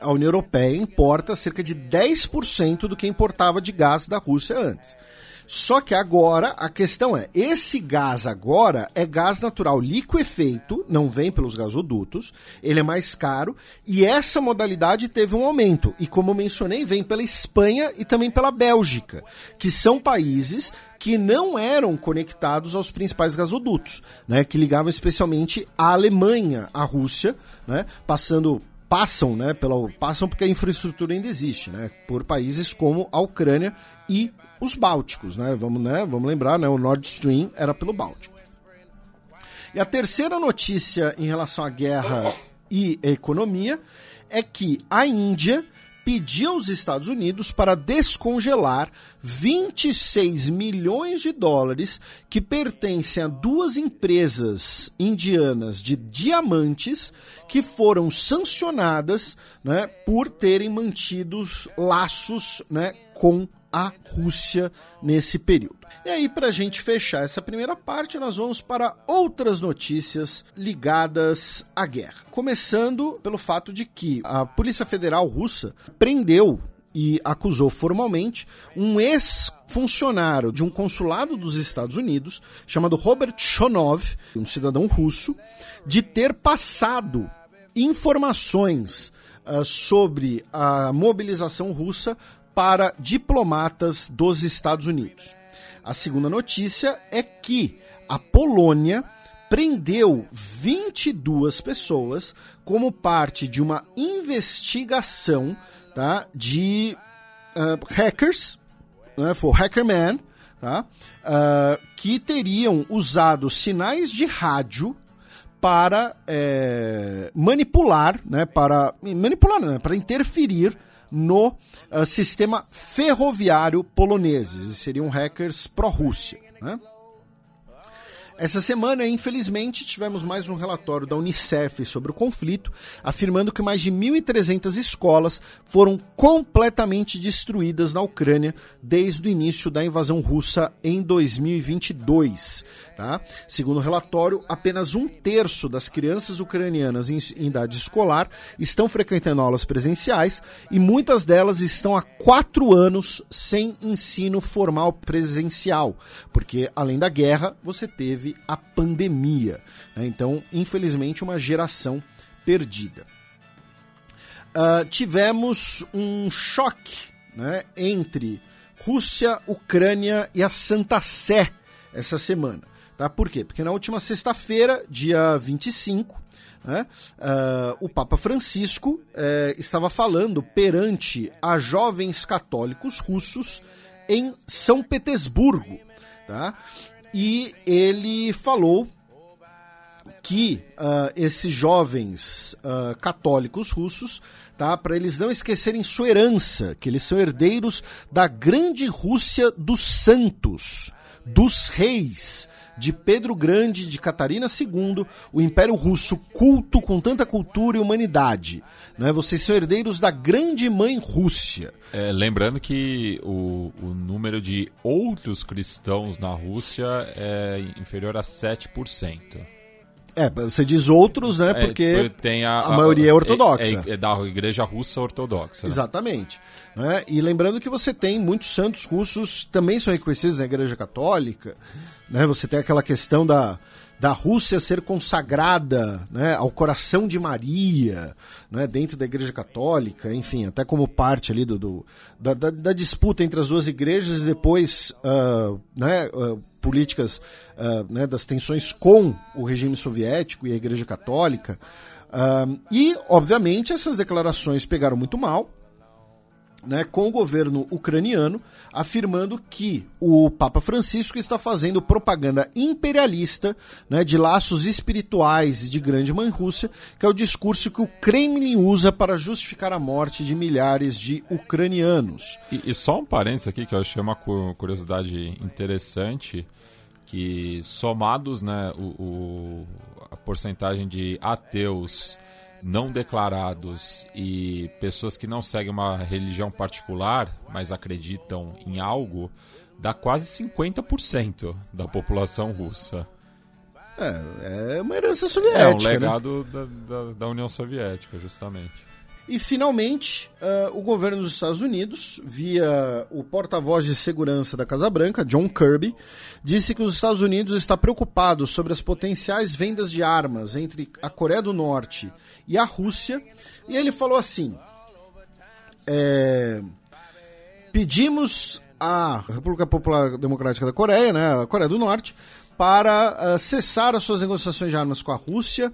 a União Europeia importa cerca de 10% do que importava de gás da Rússia antes. Só que agora a questão é: esse gás agora é gás natural liquefeito, não vem pelos gasodutos, ele é mais caro e essa modalidade teve um aumento. E como mencionei, vem pela Espanha e também pela Bélgica, que são países que não eram conectados aos principais gasodutos, né, que ligavam especialmente a Alemanha à Rússia, né, passando passam, né, pela, passam porque a infraestrutura ainda existe, né, por países como a Ucrânia e os Bálticos, né? Vamos, né? Vamos lembrar, né? O Nord Stream era pelo Báltico. E a terceira notícia em relação à guerra e economia é que a Índia pediu aos Estados Unidos para descongelar 26 milhões de dólares que pertencem a duas empresas indianas de diamantes que foram sancionadas né, por terem mantido laços né, com a Rússia nesse período. E aí, para a gente fechar essa primeira parte, nós vamos para outras notícias ligadas à guerra. Começando pelo fato de que a Polícia Federal Russa prendeu e acusou formalmente um ex-funcionário de um consulado dos Estados Unidos, chamado Robert Shonov, um cidadão russo, de ter passado informações uh, sobre a mobilização russa para diplomatas dos Estados Unidos. A segunda notícia é que a Polônia prendeu 22 pessoas como parte de uma investigação tá, de uh, hackers, né, foi Hackerman, tá, uh, que teriam usado sinais de rádio para é, manipular, né, para manipular, né, para interferir no uh, sistema ferroviário polonês. Seriam hackers pró-Rússia. Né? Essa semana, infelizmente, tivemos mais um relatório da Unicef sobre o conflito, afirmando que mais de 1.300 escolas foram completamente destruídas na Ucrânia desde o início da invasão russa em 2022. Tá? Segundo o relatório, apenas um terço das crianças ucranianas em, em idade escolar estão frequentando aulas presenciais e muitas delas estão há quatro anos sem ensino formal presencial, porque além da guerra, você teve a pandemia. Né? Então, infelizmente, uma geração perdida. Uh, tivemos um choque né, entre Rússia, Ucrânia e a Santa Sé essa semana. Tá? Por quê? Porque na última sexta-feira, dia 25, né, uh, o Papa Francisco uh, estava falando perante a jovens católicos russos em São Petersburgo. Tá? E ele falou que uh, esses jovens uh, católicos russos, tá, para eles não esquecerem sua herança, que eles são herdeiros da grande Rússia dos santos, dos reis, de Pedro Grande, de Catarina II, o Império Russo culto com tanta cultura e humanidade. Né? Vocês são herdeiros da grande mãe Rússia. É, lembrando que o, o número de outros cristãos na Rússia é inferior a 7%. É, você diz outros, né? É, porque tem a, a, maioria é ortodoxa. É, é, da igreja russa ortodoxa. Né? Exatamente. Né? E lembrando que você tem muitos santos russos também são reconhecidos na igreja católica. Né? Você tem aquela questão da, da Rússia ser consagrada né, ao coração de Maria, né, dentro da Igreja Católica, enfim, até como parte ali do, do da, da, da, disputa entre as duas igrejas e depois uh, né, uh, políticas uh, né, das tensões com o regime soviético e a Igreja Católica. e, obviamente, essas declarações pegaram muito mal né, com o governo ucraniano, afirmando que o Papa Francisco está fazendo propaganda imperialista né, de laços espirituais de Grande Mãe Rússia, que é o discurso que o Kremlin usa para justificar a morte de milhares de ucranianos. E, e só um parênteses aqui que eu achei uma curiosidade interessante, que somados né, o, o a porcentagem de ateus não declarados e pessoas que não seguem uma religião particular, mas acreditam em algo, dá quase 50% da população russa. É, é uma herança É um soviética. né? legado da, da, da União Soviética, justamente. E finalmente, ah, o governo dos Estados Unidos, via o porta-voz de segurança da Casa Branca, John Kirby, disse que os Estados Unidos está preocupado sobre as potenciais vendas de armas entre a Coreia do Norte e a Rússia. E ele falou assim: é, pedimos à República Popular Democrática da Coreia, né, a Coreia do Norte, para ah, cessar as suas negociações de armas com a Rússia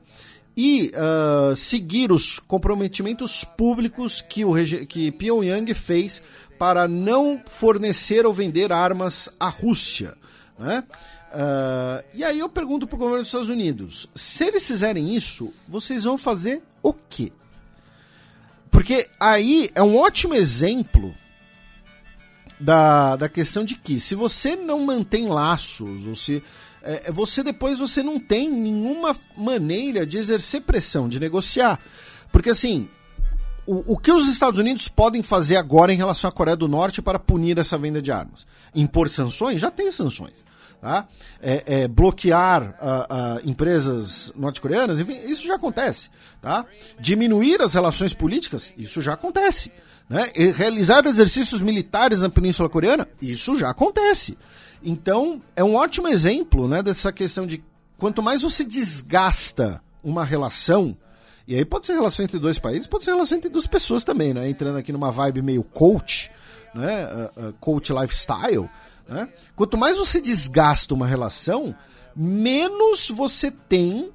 e ah, seguir os comprometimentos públicos que, o que Pyongyang fez para não fornecer ou vender armas à Rússia. Né? Ah, e aí eu pergunto para o governo dos Estados Unidos: se eles fizerem isso, vocês vão fazer o quê? Porque aí é um ótimo exemplo da, da questão de que se você não mantém laços, ou se é, você depois você não tem nenhuma maneira de exercer pressão, de negociar. Porque assim, o, o que os Estados Unidos podem fazer agora em relação à Coreia do Norte para punir essa venda de armas? Impor sanções? Já tem sanções. Tá? É, é, bloquear ah, ah, empresas norte-coreanas, enfim, isso já acontece. Tá? Diminuir as relações políticas, isso já acontece. Né? Realizar exercícios militares na Península Coreana, isso já acontece. Então, é um ótimo exemplo né, dessa questão de quanto mais você desgasta uma relação, e aí pode ser relação entre dois países, pode ser relação entre duas pessoas também, né? Entrando aqui numa vibe meio coach, né? Uh, uh, coach lifestyle, né? Quanto mais você desgasta uma relação, menos você tem,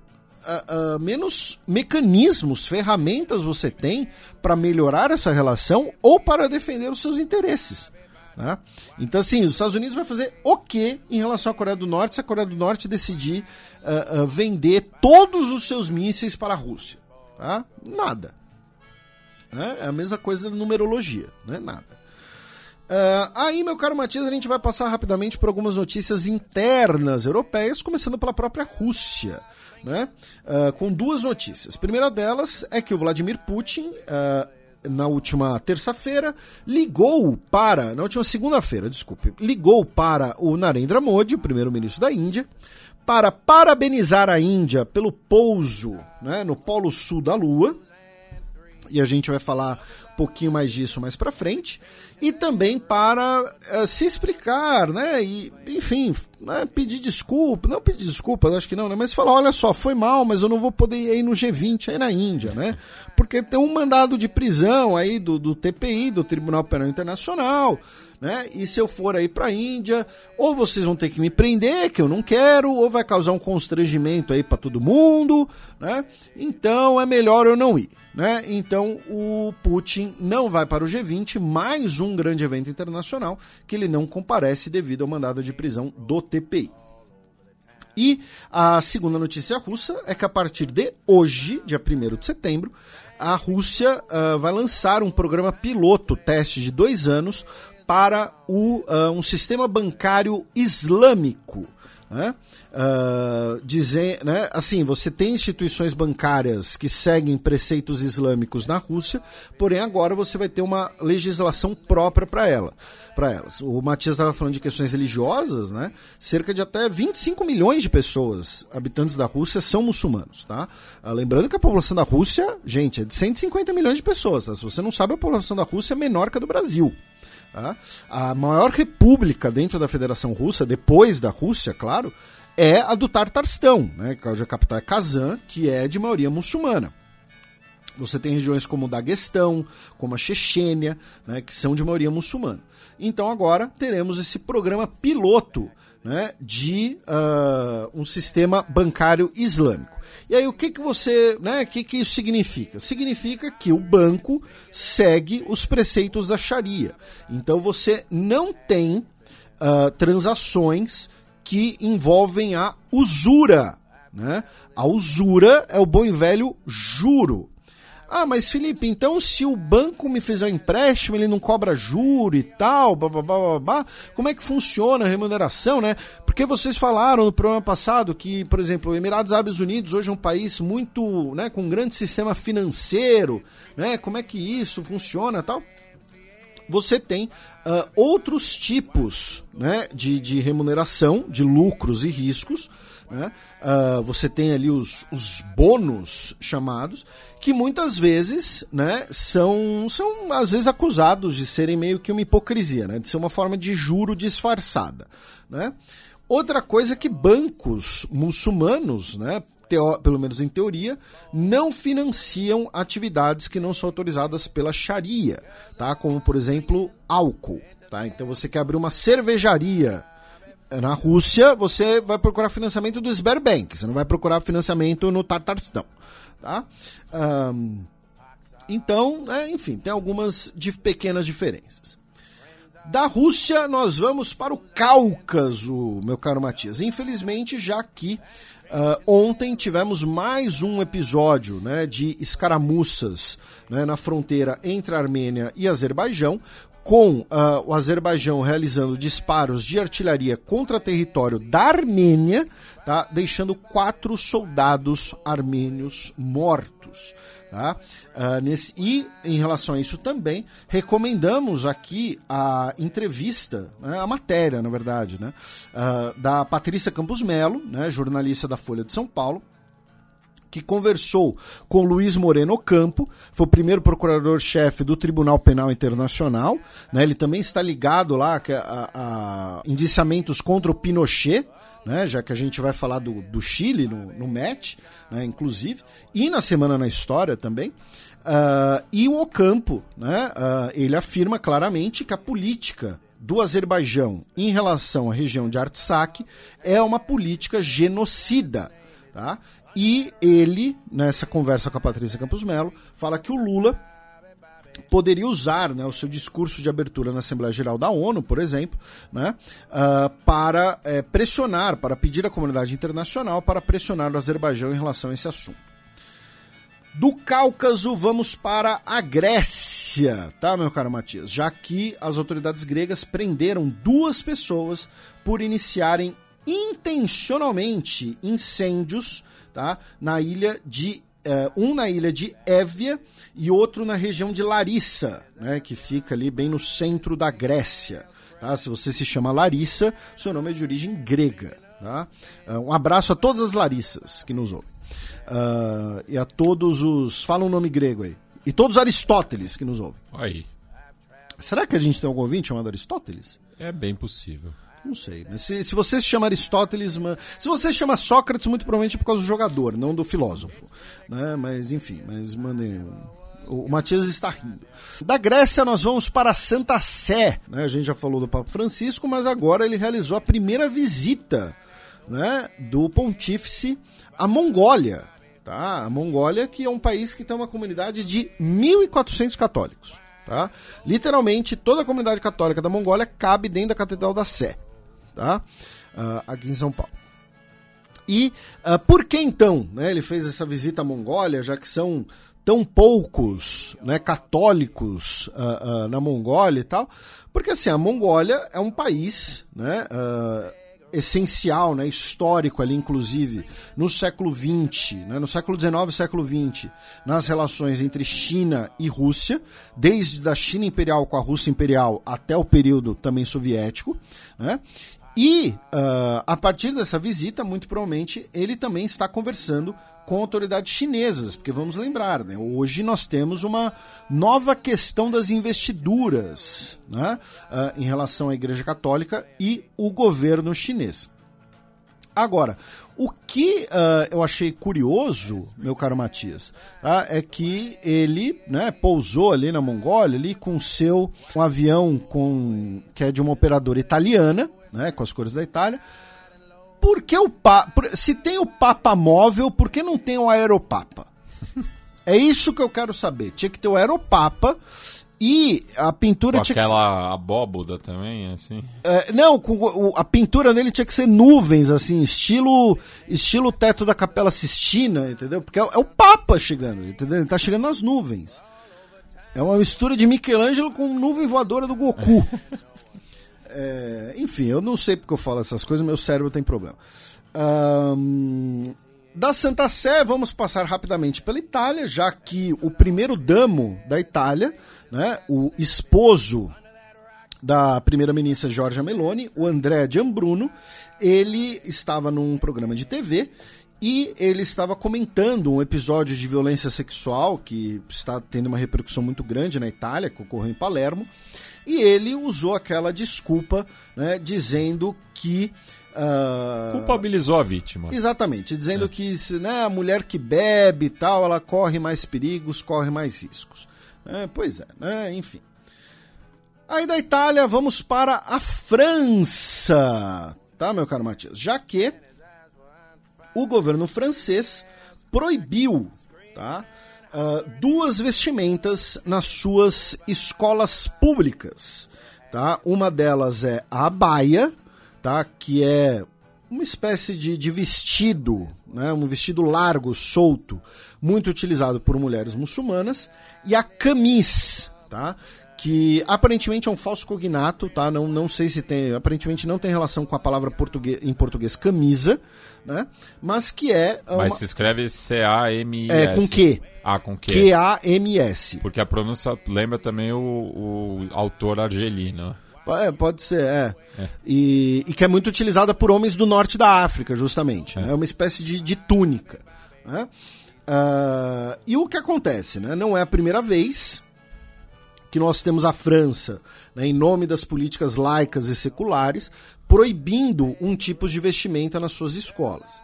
uh, menos mecanismos, ferramentas você tem para melhorar essa relação ou para defender os seus interesses. Né? Então, assim, os Estados Unidos vai fazer o que em relação à Coreia do Norte se a Coreia do Norte decidir uh, uh, vender todos os seus mísseis para a Rússia? Tá? Nada. Né? É a mesma coisa da numerologia, né? nada. Uh, aí, meu caro Matias, a gente vai passar rapidamente por algumas notícias internas europeias, começando pela própria Rússia. Né? Uh, com duas notícias. A primeira delas é que o Vladimir Putin, uh, na última terça-feira, ligou para. Na última segunda-feira, desculpe, ligou para o Narendra Modi, o primeiro-ministro da Índia, para parabenizar a Índia pelo pouso né, no Polo Sul da Lua. E a gente vai falar pouquinho mais disso mais para frente. E também para uh, se explicar, né? E, enfim, né, pedir desculpa. Não pedir desculpas, acho que não, né? Mas falar: olha só, foi mal, mas eu não vou poder ir aí no G20, aí na Índia, né? Porque tem um mandado de prisão aí do, do TPI, do Tribunal Penal Internacional. Né? E se eu for aí para a Índia, ou vocês vão ter que me prender, que eu não quero, ou vai causar um constrangimento aí para todo mundo, né? Então é melhor eu não ir, né? Então o Putin não vai para o G20, mais um grande evento internacional que ele não comparece devido ao mandado de prisão do TPI. E a segunda notícia russa é que a partir de hoje, dia 1 de setembro, a Rússia uh, vai lançar um programa piloto, teste de dois anos, para o, uh, um sistema bancário islâmico. Né? Uh, né? Assim, você tem instituições bancárias que seguem preceitos islâmicos na Rússia, porém agora você vai ter uma legislação própria para ela, para elas. O Matias estava falando de questões religiosas, né? Cerca de até 25 milhões de pessoas, habitantes da Rússia, são muçulmanos, tá? Uh, lembrando que a população da Rússia, gente, é de 150 milhões de pessoas. Tá? Se você não sabe, a população da Rússia é menor que a do Brasil. Tá? A maior república dentro da Federação Russa, depois da Rússia, claro, é a do Tartarstão, né, cuja capital é Kazan, que é de maioria muçulmana. Você tem regiões como o Daguestão, como a Chechênia, né, que são de maioria muçulmana. Então agora teremos esse programa piloto né, de uh, um sistema bancário islâmico. E aí o que que você, né, o que que isso significa? Significa que o banco segue os preceitos da Sharia. Então você não tem uh, transações que envolvem a usura, né? A usura é o bom e velho juro. Ah, mas Felipe, então se o banco me fizer um empréstimo, ele não cobra juro e tal, blá, blá, como é que funciona a remuneração, né? Porque vocês falaram no programa passado que, por exemplo, Emirados Árabes Unidos hoje é um país muito, né, com um grande sistema financeiro, né? Como é que isso funciona tal? você tem uh, outros tipos né, de, de remuneração, de lucros e riscos. Né? Uh, você tem ali os, os bônus chamados, que muitas vezes né, são, são às vezes acusados de serem meio que uma hipocrisia, né, de ser uma forma de juro disfarçada. Né? Outra coisa é que bancos muçulmanos, né, teo, pelo menos em teoria, não financiam atividades que não são autorizadas pela Sharia, tá? como por exemplo álcool. Tá? Então você quer abrir uma cervejaria na Rússia, você vai procurar financiamento do Sberbank, você não vai procurar financiamento no Tatarstão. Tá? Um, então, é, enfim, tem algumas de pequenas diferenças. Da Rússia, nós vamos para o Cáucaso, meu caro Matias. Infelizmente, já que uh, ontem tivemos mais um episódio né, de escaramuças né, na fronteira entre a Armênia e Azerbaijão, com uh, o Azerbaijão realizando disparos de artilharia contra território da Armênia, tá? deixando quatro soldados armênios mortos. Tá? Uh, nesse, e em relação a isso também, recomendamos aqui a entrevista, né, a matéria, na verdade, né, uh, da Patrícia Campos Melo, né, jornalista da Folha de São Paulo, que conversou com Luiz Moreno Campo, foi o primeiro procurador-chefe do Tribunal Penal Internacional. Né? Ele também está ligado lá a, a, a indiciamentos contra o Pinochet, né? já que a gente vai falar do, do Chile no, no match, né? inclusive, e na Semana na História também. Uh, e o Ocampo, né? Uh, ele afirma claramente que a política do Azerbaijão em relação à região de Artsakh é uma política genocida. Tá? E ele, nessa conversa com a Patrícia Campos Melo, fala que o Lula poderia usar né, o seu discurso de abertura na Assembleia Geral da ONU, por exemplo, né, uh, para é, pressionar, para pedir à comunidade internacional para pressionar o Azerbaijão em relação a esse assunto. Do Cáucaso, vamos para a Grécia, tá, meu caro Matias? Já que as autoridades gregas prenderam duas pessoas por iniciarem intencionalmente incêndios tá? na ilha de. Uh, um na ilha de Évia e outro na região de Larissa, né? que fica ali bem no centro da Grécia. Tá? Se você se chama Larissa, seu nome é de origem grega. Tá? Uh, um abraço a todas as Larissas que nos ouvem. Uh, e a todos os. Fala um nome grego aí. E todos os Aristóteles que nos ouvem. Aí. Será que a gente tem algum ouvinte chamado Aristóteles? É bem possível. Não sei. Mas se, se você se chama Aristóteles. Se você se chama Sócrates, muito provavelmente é por causa do jogador, não do filósofo. Né? Mas enfim, mas mandem. O Matias está rindo. Da Grécia, nós vamos para Santa Sé. Né? A gente já falou do Papa Francisco, mas agora ele realizou a primeira visita né, do pontífice à Mongólia. Tá? A Mongólia, que é um país que tem uma comunidade de 1.400 católicos. Tá? Literalmente, toda a comunidade católica da Mongólia cabe dentro da Catedral da Sé tá? Uh, aqui em São Paulo. E uh, por que então né, ele fez essa visita à Mongólia, já que são tão poucos né, católicos uh, na Mongólia e tal? Porque assim, a Mongólia é um país né, essencial, né, histórico ali, inclusive, no século XX, né, no século XIX século XX, nas relações entre China e Rússia, desde a China imperial com a Rússia imperial até o período também soviético, né, e uh, a partir dessa visita, muito provavelmente, ele também está conversando com autoridades chinesas, porque vamos lembrar, né, hoje nós temos uma nova questão das investiduras né, uh, em relação à Igreja Católica e o governo chinês. Agora, o que uh, eu achei curioso, meu caro Matias, tá, é que ele né, pousou ali na Mongólia ali com seu um avião com que é de uma operadora italiana, né, com as cores da Itália. Por que o pa... se tem o Papa móvel, por que não tem o Aeropapa? é isso que eu quero saber. Tinha que ter o Aeropapa e a pintura com tinha aquela que... abóboda também, assim. É, não, com, a pintura dele tinha que ser nuvens, assim, estilo estilo teto da Capela Sistina, entendeu? Porque é, é o Papa chegando, entendeu? Ele tá chegando nas nuvens. É uma mistura de Michelangelo com nuvem voadora do Goku. É, enfim, eu não sei porque eu falo essas coisas, meu cérebro tem problema. Um, da Santa Sé, vamos passar rapidamente pela Itália, já que o primeiro damo da Itália, né, o esposo da primeira-ministra Giorgia Meloni, o André Gianbruno, ele estava num programa de TV e ele estava comentando um episódio de violência sexual que está tendo uma repercussão muito grande na Itália, que ocorreu em Palermo, e ele usou aquela desculpa, né, dizendo que Uh... Culpabilizou a vítima. Exatamente, dizendo é. que né, a mulher que bebe e tal, ela corre mais perigos, corre mais riscos. É, pois é, né, enfim. Aí da Itália vamos para a França, tá, meu caro Matias? Já que o governo francês proibiu, tá, uh, duas vestimentas nas suas escolas públicas, tá? Uma delas é a baia, tá? Que é uma espécie de, de vestido, né? Um vestido largo, solto, muito utilizado por mulheres muçulmanas, e a camis, tá? que aparentemente é um falso cognato, tá? Não, não sei se tem, aparentemente não tem relação com a palavra português, em português camisa, né? Mas que é uma... Mas se escreve C A M I S. É com Q. Ah, com Q. Q A M S. Porque a pronúncia lembra também o, o autor argelino. É, pode ser, é. é. E, e, que é muito utilizada por homens do norte da África, justamente. É, né? é uma espécie de, de túnica. Né? Uh, e o que acontece? Né? Não é a primeira vez que nós temos a França, né, em nome das políticas laicas e seculares, proibindo um tipo de vestimenta nas suas escolas.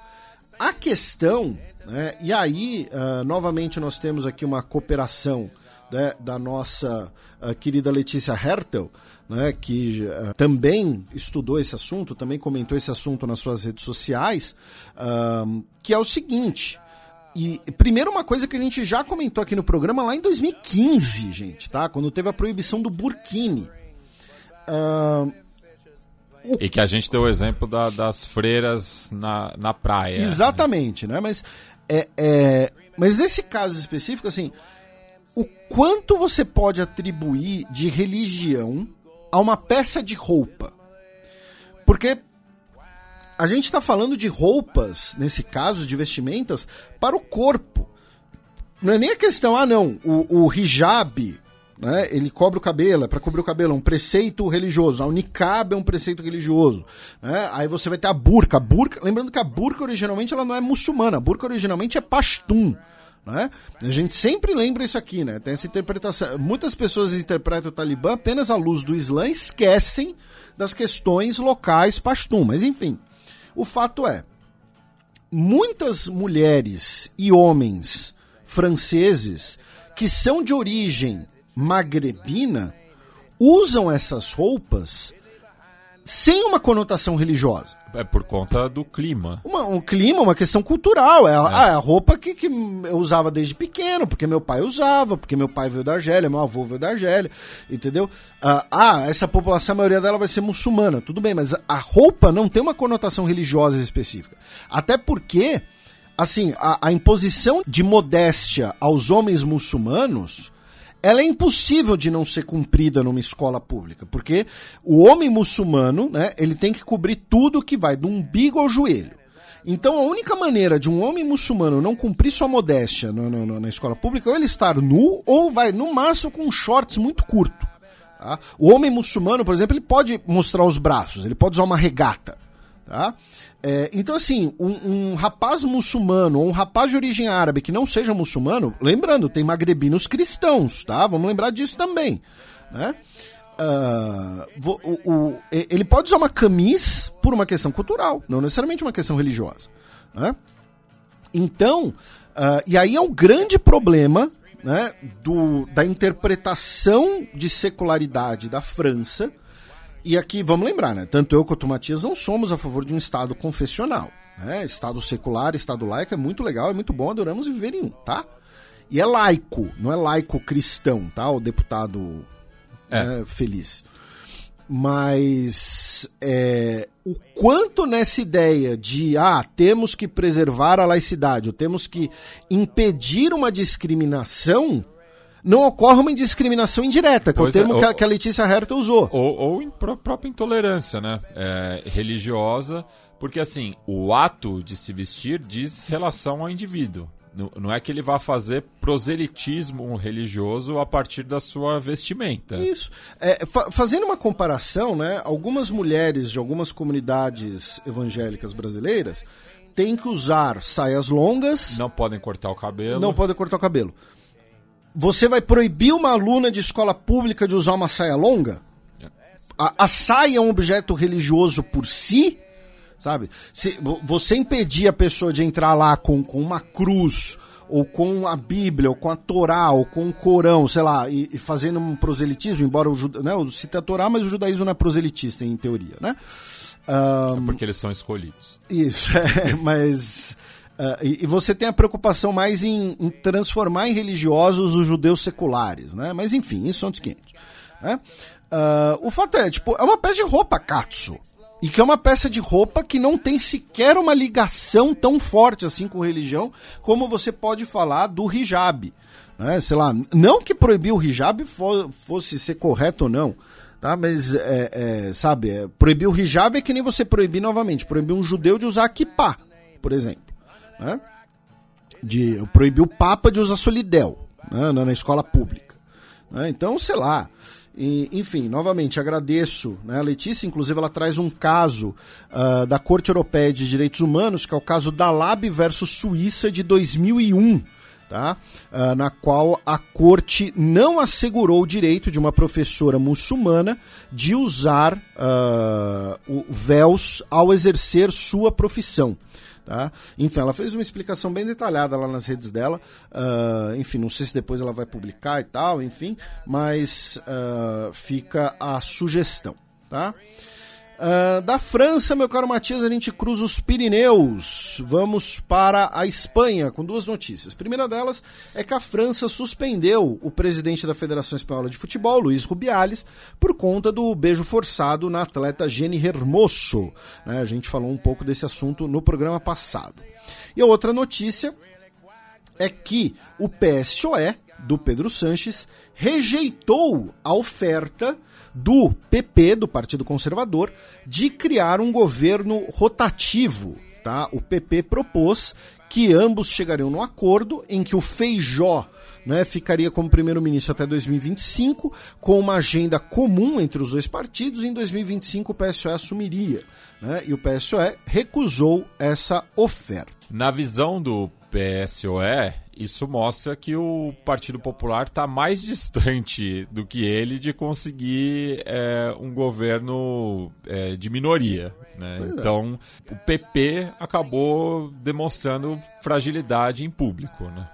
A questão, né, e aí, uh, novamente, nós temos aqui uma cooperação né, da nossa uh, querida Letícia Hertel, né, que uh, também estudou esse assunto, também comentou esse assunto nas suas redes sociais, que é o seguinte: e primeiro uma coisa que a gente já comentou aqui no programa lá em 2015, gente, tá? Quando teve a proibição do burkini. O... E que a gente deu o exemplo da, das freiras na, na praia. Exatamente, né? Mas, é, é, mas nesse caso específico, assim, o quanto você pode atribuir de religião a uma peça de roupa? Porque a gente está falando de roupas, nesse caso, de vestimentas, para o corpo. Não é nem a questão, ah, não, o, o hijab, né, ele cobre o cabelo, é para cobrir o cabelo, é um preceito religioso. A unicab é um preceito religioso. Né? Aí você vai ter a burca. A burca. Lembrando que a burca originalmente ela não é muçulmana, a burca originalmente é pastum. Né? A gente sempre lembra isso aqui, né? Tem essa interpretação. Muitas pessoas interpretam o Talibã apenas à luz do Islã e esquecem das questões locais pastum. Mas enfim. O fato é, muitas mulheres e homens franceses que são de origem magrebina usam essas roupas sem uma conotação religiosa. É por conta do clima. Uma, um clima, uma questão cultural. É, é. A, a, roupa que, que eu usava desde pequeno, porque meu pai usava, porque meu pai veio da Argélia, meu avô veio da Argélia, entendeu? Ah, ah, essa população, a maioria dela vai ser muçulmana, tudo bem, mas a roupa não tem uma conotação religiosa específica. Até porque, assim, a, a imposição de modéstia aos homens muçulmanos ela é impossível de não ser cumprida numa escola pública, porque o homem muçulmano, né, ele tem que cobrir tudo que vai do umbigo ao joelho. Então a única maneira de um homem muçulmano não cumprir sua modéstia no, no, na escola pública é ele estar nu ou vai no máximo com shorts muito curto. Tá? O homem muçulmano, por exemplo, ele pode mostrar os braços, ele pode usar uma regata. Tá? É, então, assim, um, um, rapaz muçulmano ou um rapaz de origem árabe que não seja muçulmano, lembrando, tem magrebinos cristãos, tá? Vamos lembrar disso também, né? Uh, o, o, ele pode usar uma camisa por uma questão cultural, não necessariamente uma questão religiosa, né? Então, uh, e aí é um grande problema né, do, da interpretação de secularidade da França e aqui vamos lembrar, né? Tanto eu quanto o Matias não somos a favor de um Estado confessional. Né? Estado secular, Estado laico é muito legal, é muito bom, adoramos viver em um, tá? E é laico, não é laico cristão, tá? O deputado é. Né, feliz. Mas é, o quanto nessa ideia de ah, temos que preservar a laicidade, ou temos que impedir uma discriminação, não ocorre uma discriminação indireta, que pois é o termo é, ou, que, a, Letícia Herta usou. Ou, ou in, própria intolerância, né? É, religiosa, porque assim, o ato de se vestir diz relação ao indivíduo. Não, não é que ele vá fazer proselitismo religioso a partir da sua vestimenta. Isso. É, fa fazendo uma comparação, né? Algumas mulheres de algumas comunidades evangélicas brasileiras têm que usar saias longas. Não podem cortar o cabelo. Não podem cortar o cabelo. Você vai proibir uma aluna de escola pública de usar uma saia longa? A, a saia é um objeto religioso por si? Sabe? Se você impedir a pessoa de entrar lá com, com uma cruz, ou com a Bíblia, ou com a Torá, ou com o Corão, sei lá, e, e fazendo um proselitismo, embora o, né, o cita a Torá, mas o judaísmo não é proselitista em teoria, né? Um, é porque eles são escolhidos. Isso, é, mas. Uh, e, você tem a preocupação mais em, em, transformar em religiosos os judeus seculares, né? Mas enfim, isso são outros 500. Né? Uh, o fato é, tipo, é uma peça de roupa katsu. E que é uma peça de roupa que não tem sequer uma ligação tão forte assim com religião, como você pode falar do hijab. Né? Sei lá, não que proibir o hijab fosse ser correto ou não, tá? Mas, é, é, sabe, é, proibir o hijab é que nem você proibir novamente, proibir um judeu de usar kippah, por exemplo. Né? De proibir o Papa de usar solidel né? na, escola pública. Né? Então, sei lá. E, enfim, novamente agradeço. Né? A Letícia, inclusive, ela traz um caso uh, da Corte Europeia de Direitos Humanos, que é o caso da Lab versus Suíça de 2001 tá? Uh, na qual a corte não assegurou o direito de uma professora muçulmana de usar uh, o véus ao exercer sua profissão. Tá? Enfim, ela fez uma explicação bem detalhada lá nas redes dela. Uh, enfim, não sei se depois ela vai publicar e tal, enfim, mas fica a sugestão. Tá? Uh, da França, meu caro Matias, a gente cruza os Pirineus. Vamos para a Espanha com duas notícias. A primeira delas é que a França suspendeu o presidente da Federação Espanhola de Futebol, Luiz Rubiales, por conta do beijo forçado na atleta Jenny Hermoso. Né, a gente falou um pouco desse assunto no programa passado. E a outra notícia é que o PSOE do Pedro Sanches rejeitou a oferta do PP, do Partido Conservador, de criar um governo rotativo. Tá? O PP propôs que ambos chegariam num acordo em que o Feijó né, ficaria como primeiro-ministro até 2025, com uma agenda comum entre os dois partidos, e em 2025 o PSOE assumiria. Né, e o PSOE recusou essa oferta. Na visão do PSOE, isso mostra que o Partido Popular está mais distante do que ele de conseguir é, um governo é, de minoria. Né? É. Então, o PP acabou demonstrando fragilidade em público. Né?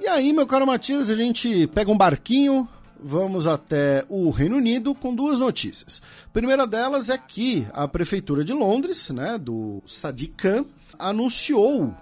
E aí, meu caro Matias, a gente pega um barquinho, vamos até o Reino Unido com duas notícias. A primeira delas é que a Prefeitura de Londres, né, do Sadiq Khan, anunciou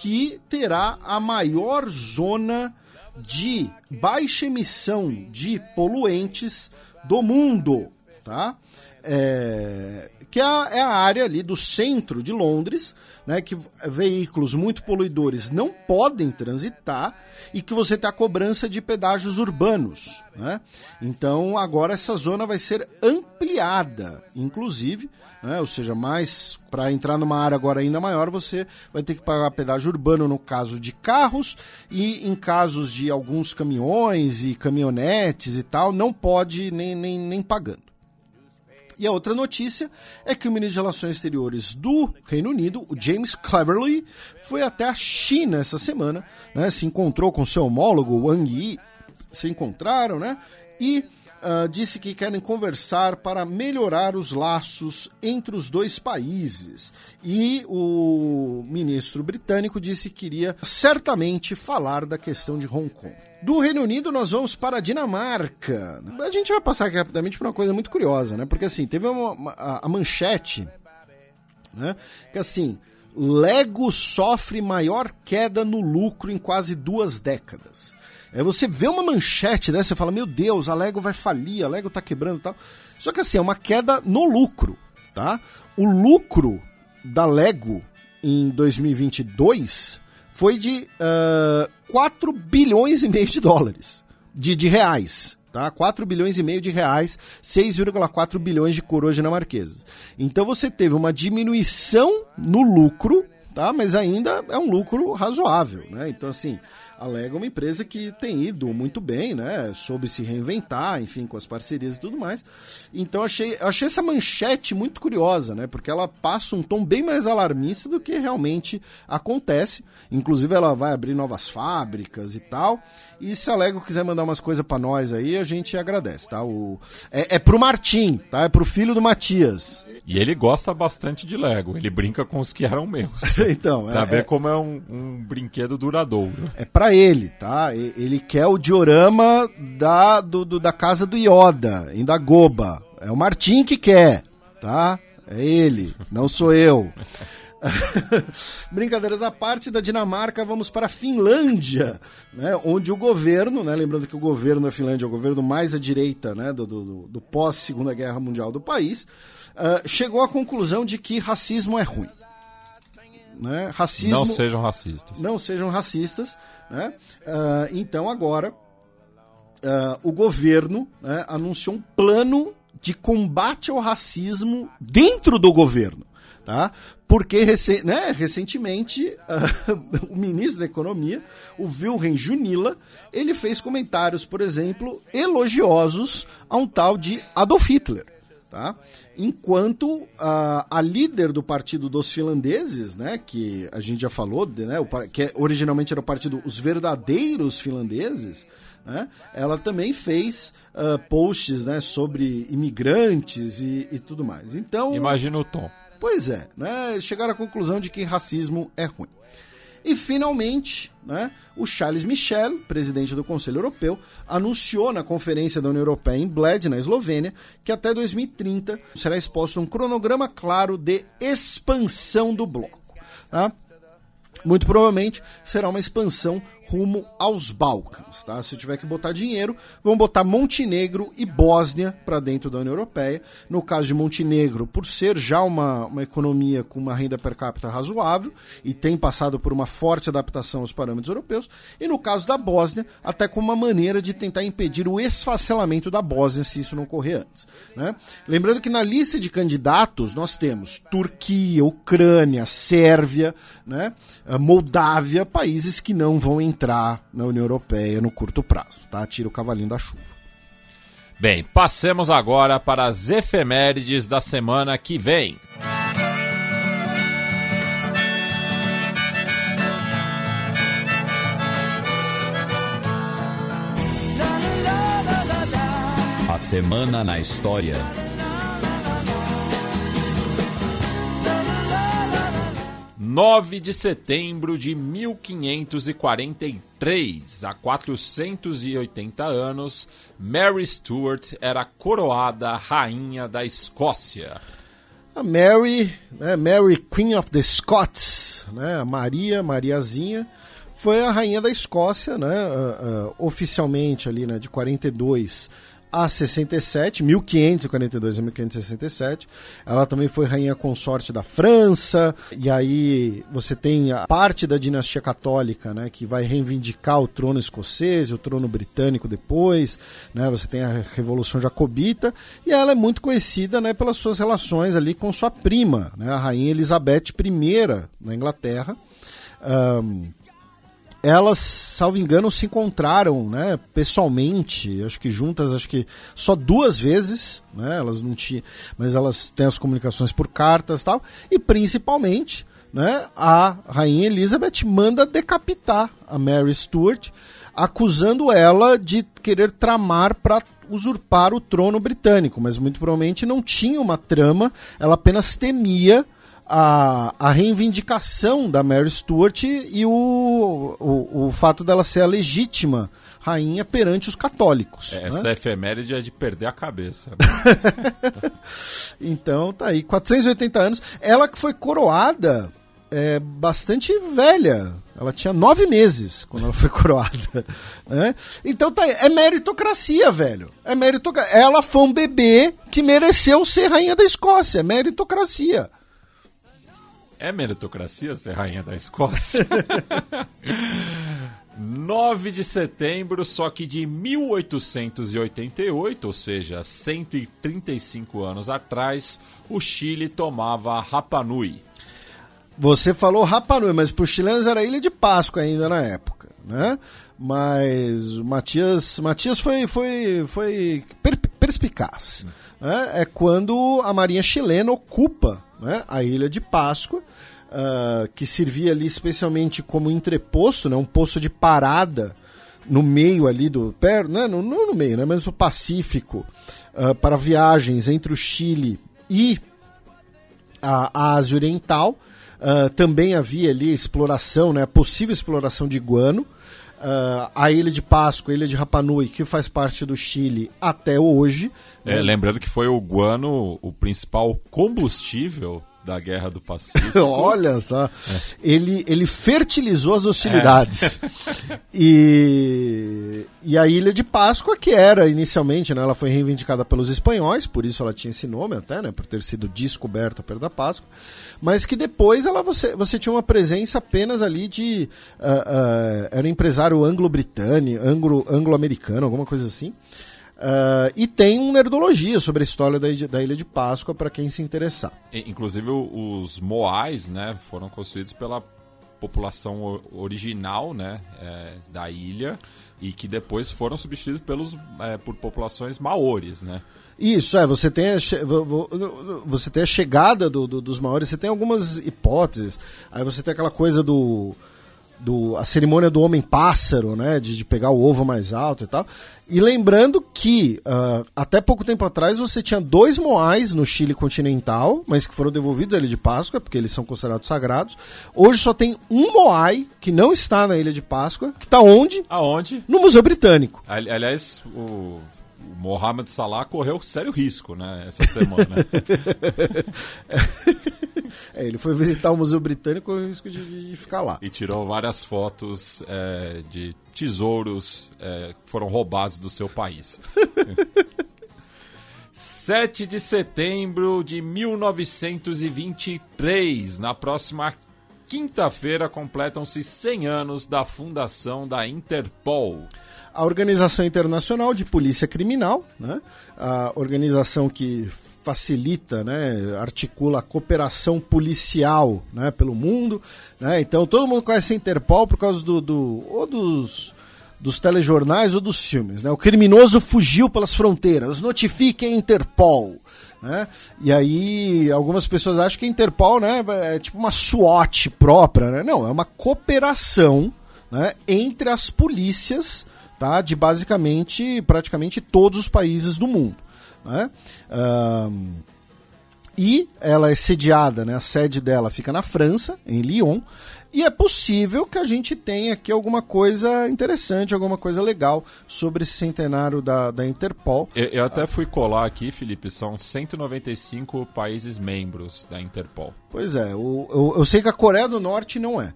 que terá a maior zona de baixa emissão de poluentes do mundo, tá? É, que é a, é a, área ali do centro de Londres, né, que veículos muito poluidores não podem transitar e que você tem a cobrança de pedágios urbanos. Né? Então agora essa zona vai ser ampliada, inclusive, né, ou seja, mais para entrar numa área agora ainda maior, você vai ter que pagar pedágio urbano no caso de carros e em casos de alguns caminhões e caminhonetes e tal, não pode nem, nem, nem pagando. E a outra notícia é que o ministro de Relações Exteriores do Reino Unido, o James Cleverly, foi até a China essa semana, né? Se encontrou com seu homólogo Wang Yi, se encontraram, né? E uh, disse que querem conversar para melhorar os laços entre os dois países. E o ministro britânico disse que iria certamente falar da questão de Hong Kong. Do Reino Unido, nós vamos para a Dinamarca. A gente vai passar aqui rapidamente por uma coisa muito curiosa, né? Porque assim, teve uma, uma a, a manchete, né? Que assim, Lego sofre maior queda no lucro em quase duas décadas. É você vê uma manchete dessa e fala: Meu Deus, a Lego vai falir, a Lego tá quebrando e tal. Só que assim, é uma queda no lucro, tá? O lucro da Lego em 2022 foi de uh, 4 bilhões e meio de dólares, de, de reais, tá? 4 bilhões e meio de reais, 6,4 bilhões de coroas dinamarquesas. Então você teve uma diminuição no lucro, tá? Mas ainda é um lucro razoável, né? Então, assim, a Lego é uma empresa que tem ido muito bem, né? Soube se reinventar, enfim, com as parcerias e tudo mais. Então achei, achei essa manchete muito curiosa, né? Porque ela passa um tom bem mais alarmista do que realmente acontece. Inclusive ela vai abrir novas fábricas e tal. E se a Lego quiser mandar umas coisas para nós aí, a gente agradece, tá? O, é, é pro Martim, tá? É pro filho do Matias. E ele gosta bastante de Lego, ele brinca com os que eram meus. então, pra é, ver é, como é um, um, brinquedo duradouro. É ele, tá? Ele quer o diorama da, do, do, da casa do Yoda, em Dagoba. É o Martim que quer, tá? É ele, não sou eu. Brincadeiras à parte da Dinamarca, vamos para a Finlândia, né, onde o governo, né, lembrando que o governo da Finlândia é o governo mais à direita né, do, do, do pós-Segunda Guerra Mundial do país, uh, chegou à conclusão de que racismo é ruim. Né? Racismo, não sejam racistas. Não sejam racistas. Né? Uh, então agora uh, o governo né, anunciou um plano de combate ao racismo dentro do governo. Tá? Porque né, recentemente uh, o ministro da Economia, o Wilhelm Junila, ele fez comentários, por exemplo, elogiosos a um tal de Adolf Hitler. Tá? Enquanto a, a líder do partido dos finlandeses, né, que a gente já falou, né, o, que originalmente era o partido Os Verdadeiros Finlandeses, né, ela também fez uh, posts né, sobre imigrantes e, e tudo mais. Então, Imagina o tom. Pois é, né, chegaram à conclusão de que racismo é ruim. E finalmente, né, o Charles Michel, presidente do Conselho Europeu, anunciou na Conferência da União Europeia em Bled, na Eslovênia, que até 2030 será exposto um cronograma claro de expansão do bloco. Tá? Muito provavelmente será uma expansão rumo aos Balcãs. Tá? Se tiver que botar dinheiro, vão botar Montenegro e Bósnia para dentro da União Europeia. No caso de Montenegro, por ser já uma, uma economia com uma renda per capita razoável e tem passado por uma forte adaptação aos parâmetros europeus. E no caso da Bósnia, até com uma maneira de tentar impedir o esfacelamento da Bósnia, se isso não ocorrer antes. Né? Lembrando que na lista de candidatos nós temos Turquia, Ucrânia, Sérvia, né? Moldávia, países que não vão entrar entrar na União Europeia no curto prazo, tá? Tira o cavalinho da chuva. Bem, passemos agora para as efemérides da semana que vem. A semana na história. 9 de setembro de 1543, há 480 anos, Mary Stuart era coroada rainha da Escócia. A Mary, né, Mary Queen of the Scots, né, Maria, Mariazinha, foi a rainha da Escócia, né, uh, uh, oficialmente ali, né, de 42 a 67, 1542 a 1567. Ela também foi rainha consorte da França, e aí você tem a parte da dinastia católica, né, que vai reivindicar o trono escocês, o trono britânico depois, né? Você tem a Revolução Jacobita, e ela é muito conhecida, né, pelas suas relações ali com sua prima, né, a rainha Elizabeth I na Inglaterra. Um, elas, salvo engano, se encontraram, né, pessoalmente, acho que juntas, acho que só duas vezes, né, elas não tinham, mas elas têm as comunicações por cartas e tal, e principalmente, né, a rainha Elizabeth manda decapitar a Mary Stuart, acusando ela de querer tramar para usurpar o trono britânico, mas muito provavelmente não tinha uma trama, ela apenas temia a, a reivindicação da Mary Stuart e o, o, o fato dela ser a legítima rainha perante os católicos. É, essa né? efeméride é de perder a cabeça. então tá aí, 480 anos. Ela que foi coroada é bastante velha. Ela tinha nove meses quando ela foi coroada. Né? Então tá aí. É meritocracia, velho. É meritocracia. Ela foi um bebê que mereceu ser rainha da Escócia. É meritocracia. É meritocracia ser rainha da Escócia? 9 de setembro, só que de 1888, ou seja, 135 anos atrás, o Chile tomava Rapa Nui. Você falou Rapa Nui, mas para os chilenos era Ilha de Páscoa ainda na época, né? Mas o Matias, Matias foi, foi, foi per, perspicaz. Né? É quando a marinha chilena ocupa né, a Ilha de Páscoa, uh, que servia ali especialmente como entreposto, né, um posto de parada no meio ali do. Per, né, não, não no meio, né, mas no Pacífico, uh, para viagens entre o Chile e a, a Ásia Oriental. Uh, também havia ali exploração, né, possível exploração de guano. Uh, a Ilha de Páscoa, a Ilha de Rapanui, que faz parte do Chile até hoje. É, né? Lembrando que foi o guano o principal combustível da Guerra do Pacífico. Olha só, é. ele, ele fertilizou as hostilidades. É. e, e a Ilha de Páscoa, que era inicialmente, né, ela foi reivindicada pelos espanhóis, por isso ela tinha esse nome até, né, por ter sido descoberta perto da Páscoa, mas que depois ela, você, você tinha uma presença apenas ali de... Uh, uh, era um empresário anglo-britânico, anglo-americano, alguma coisa assim, Uh, e tem um nerdologia sobre a história da, da Ilha de Páscoa para quem se interessar. Inclusive os Moais, né, foram construídos pela população original, né, é, da ilha e que depois foram substituídos pelos é, por populações maores, né? Isso, é, você tem a, você tem a chegada do, do, dos maores, você tem algumas hipóteses, aí você tem aquela coisa do do, a cerimônia do homem-pássaro, né? De, de, pegar o ovo mais alto e tal. E lembrando que uh, até pouco tempo atrás você tinha dois moais no Chile continental, mas que foram devolvidos à Ilha de Páscoa, porque eles são considerados sagrados. Hoje só tem um moai que não está na Ilha de Páscoa, que está onde? Aonde? No Museu Britânico. aliás, o Mohamed Salah correu sério risco, né, essa semana. é, ele foi visitar o Museu Britânico com o risco de, de, ficar lá. E tirou várias fotos é, de tesouros é, que foram roubados do seu país. 7 de setembro de 1923, na próxima quinta-feira, completam-se 100 anos da fundação da Interpol a Organização Internacional de Polícia Criminal, né? a organização que facilita, né, articula a cooperação policial né, pelo mundo. Né? Então todo mundo conhece a Interpol por causa do, do ou dos, dos telejornais ou dos filmes. Né? O criminoso fugiu pelas fronteiras, notifique a Interpol. Né? E aí algumas pessoas acham que a Interpol né, é tipo uma SWAT própria. Né? Não, é uma cooperação né, entre as polícias tá? de basicamente praticamente todos os países do mundo. Né? Um, e ela é sediada, né? a sede dela fica na França, em Lyon, e é possível que a gente tenha aqui alguma coisa interessante, alguma coisa legal sobre esse centenário da, da Interpol. Eu, eu até fui colar aqui, Felipe, são 195 países membros da Interpol. Pois é, eu, eu, eu sei que a Coreia do Norte não é.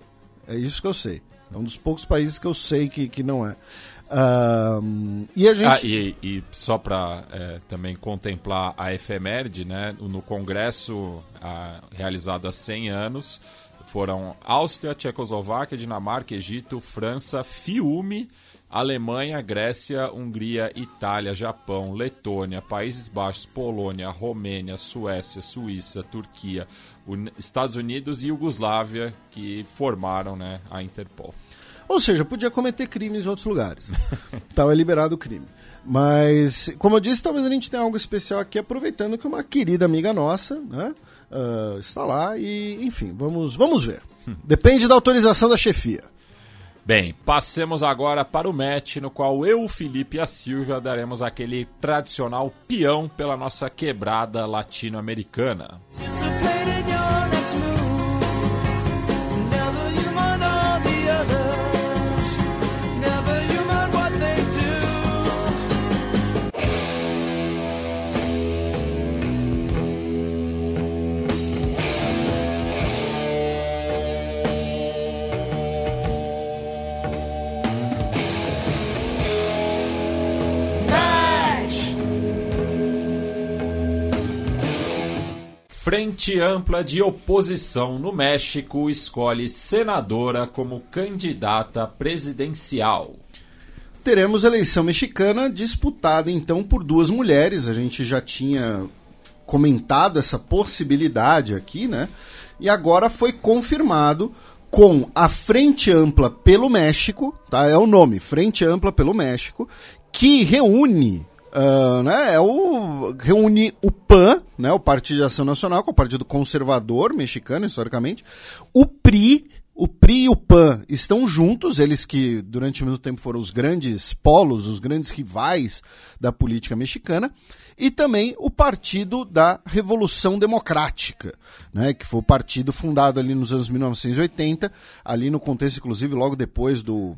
É isso que eu sei. É um dos poucos países que eu sei que, que não é. E a gente. Ah, e, e só para é, também contemplar a efeméride, né? No congresso a, realizado há 100 anos, foram Áustria, Tchecoslováquia, Dinamarca, Egito, França, Fiume, Alemanha, Grécia, Hungria, Itália, Japão, Letônia, Países Baixos, Polônia, Romênia, Suécia, Suíça, Turquia, Estados Unidos e Iugoslávia que formaram né, a Interpol. Ou seja, podia cometer crimes em outros lugares. Estava liberado o crime. Mas, como eu disse, talvez a gente tenha algo especial aqui, aproveitando que uma querida amiga nossa né, uh, está lá e, enfim, vamos, vamos ver. Depende da autorização da chefia. Bem, passemos agora para o match no qual eu, o Felipe e a Silvia daremos aquele tradicional peão pela nossa quebrada latino-americana. Frente Ampla de Oposição no México escolhe senadora como candidata presidencial. Teremos eleição mexicana disputada então por duas mulheres. A gente já tinha comentado essa possibilidade aqui, né? E agora foi confirmado com a Frente Ampla pelo México, tá? É o nome, Frente Ampla pelo México, que reúne Uh, né, é o, reúne o PAN, né, o Partido de Ação Nacional, que é o Partido Conservador mexicano, historicamente, o PRI, o PRI e o PAN estão juntos, eles que durante muito tempo foram os grandes polos, os grandes rivais da política mexicana, e também o Partido da Revolução Democrática, né, que foi o partido fundado ali nos anos 1980, ali no contexto, inclusive, logo depois do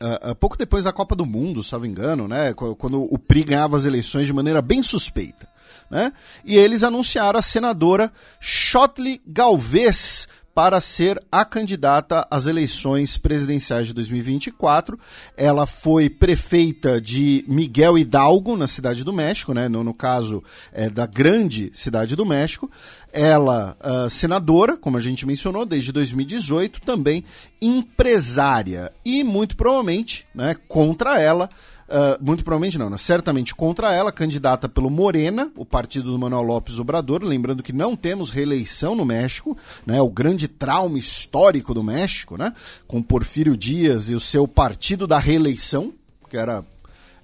Uh, pouco depois da Copa do Mundo, salvo engano, né, quando o PRI ganhava as eleições de maneira bem suspeita. Né, e eles anunciaram a senadora Shotley Galvez para ser a candidata às eleições presidenciais de 2024. Ela foi prefeita de Miguel Hidalgo, na Cidade do México, né? no, no caso é, da grande Cidade do México. Ela, uh, senadora, como a gente mencionou, desde 2018, também empresária. E muito provavelmente, né, contra ela, Uh, muito provavelmente não, né? certamente contra ela, candidata pelo Morena, o partido do Manuel Lopes Obrador. Lembrando que não temos reeleição no México, né? o grande trauma histórico do México, né? com Porfírio Dias e o seu partido da reeleição, que era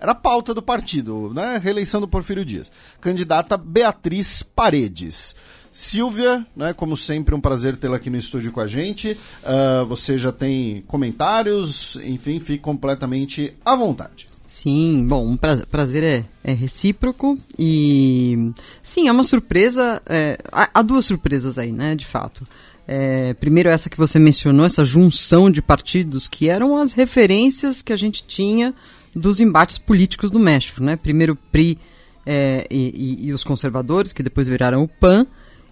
era a pauta do partido, né? Reeleição do Porfírio Dias. Candidata Beatriz Paredes. Silvia, né, como sempre, um prazer tê-la aqui no estúdio com a gente. Uh, você já tem comentários, enfim, fique completamente à vontade. Sim, bom, um prazer é, é recíproco e sim, é uma surpresa. É, há, há, duas surpresas aí, né, de fato. É, primeiro essa que você mencionou, essa junção de partidos que eram as referências que a gente tinha dos embates políticos do México, né? Primeiro o PRI é, e, e, e os conservadores, que depois viraram o PAN,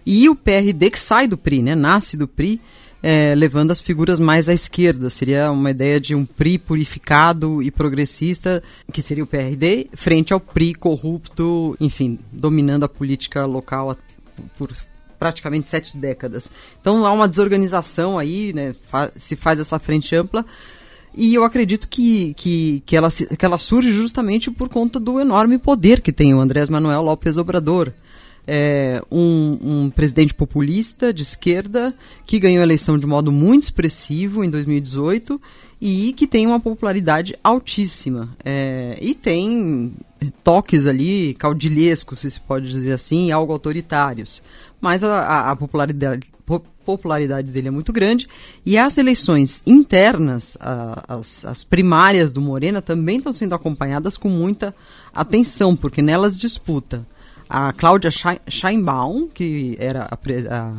e o PRD que sai do PRI, né? Nasce do PRI é, levando as figuras mais à esquerda. Seria uma ideia de um PRI purificado e progressista, que seria o PRD, frente ao PRI corrupto, enfim, dominando a política local por praticamente sete décadas. Então há uma desorganização aí, né, fa se faz essa frente ampla. E eu acredito que, que, que, ela, que ela surge justamente por conta do enorme poder que tem o Andrés Manuel López Obrador é, um, um, presidente populista de esquerda que ganhou a eleição de modo muito expressivo em 2018 e que tem uma popularidade altíssima. É, e tem toques ali caudilhescos, se se pode dizer assim, algo autoritários. Mas a, a popularidade, popularidade dele é muito grande. E as eleições internas, a, as, as primárias do Morena, também estão sendo acompanhadas com muita atenção, porque nelas disputa a Cláudia Scheinbaum, que era a, a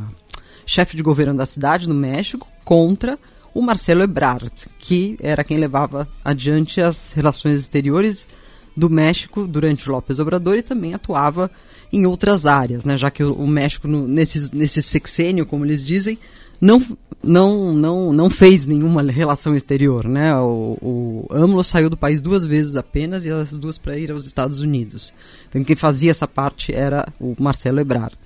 chefe de governo da cidade, no México, contra o Marcelo Ebrard, que era quem levava adiante as relações exteriores do México durante López Obrador e também atuava em outras áreas, né? já que o México, no, nesse, nesse sexênio, como eles dizem, não, não, não, não fez nenhuma relação exterior. Né? O, o AMLO saiu do país duas vezes apenas e as duas para ir aos Estados Unidos. Então quem fazia essa parte era o Marcelo Ebrard.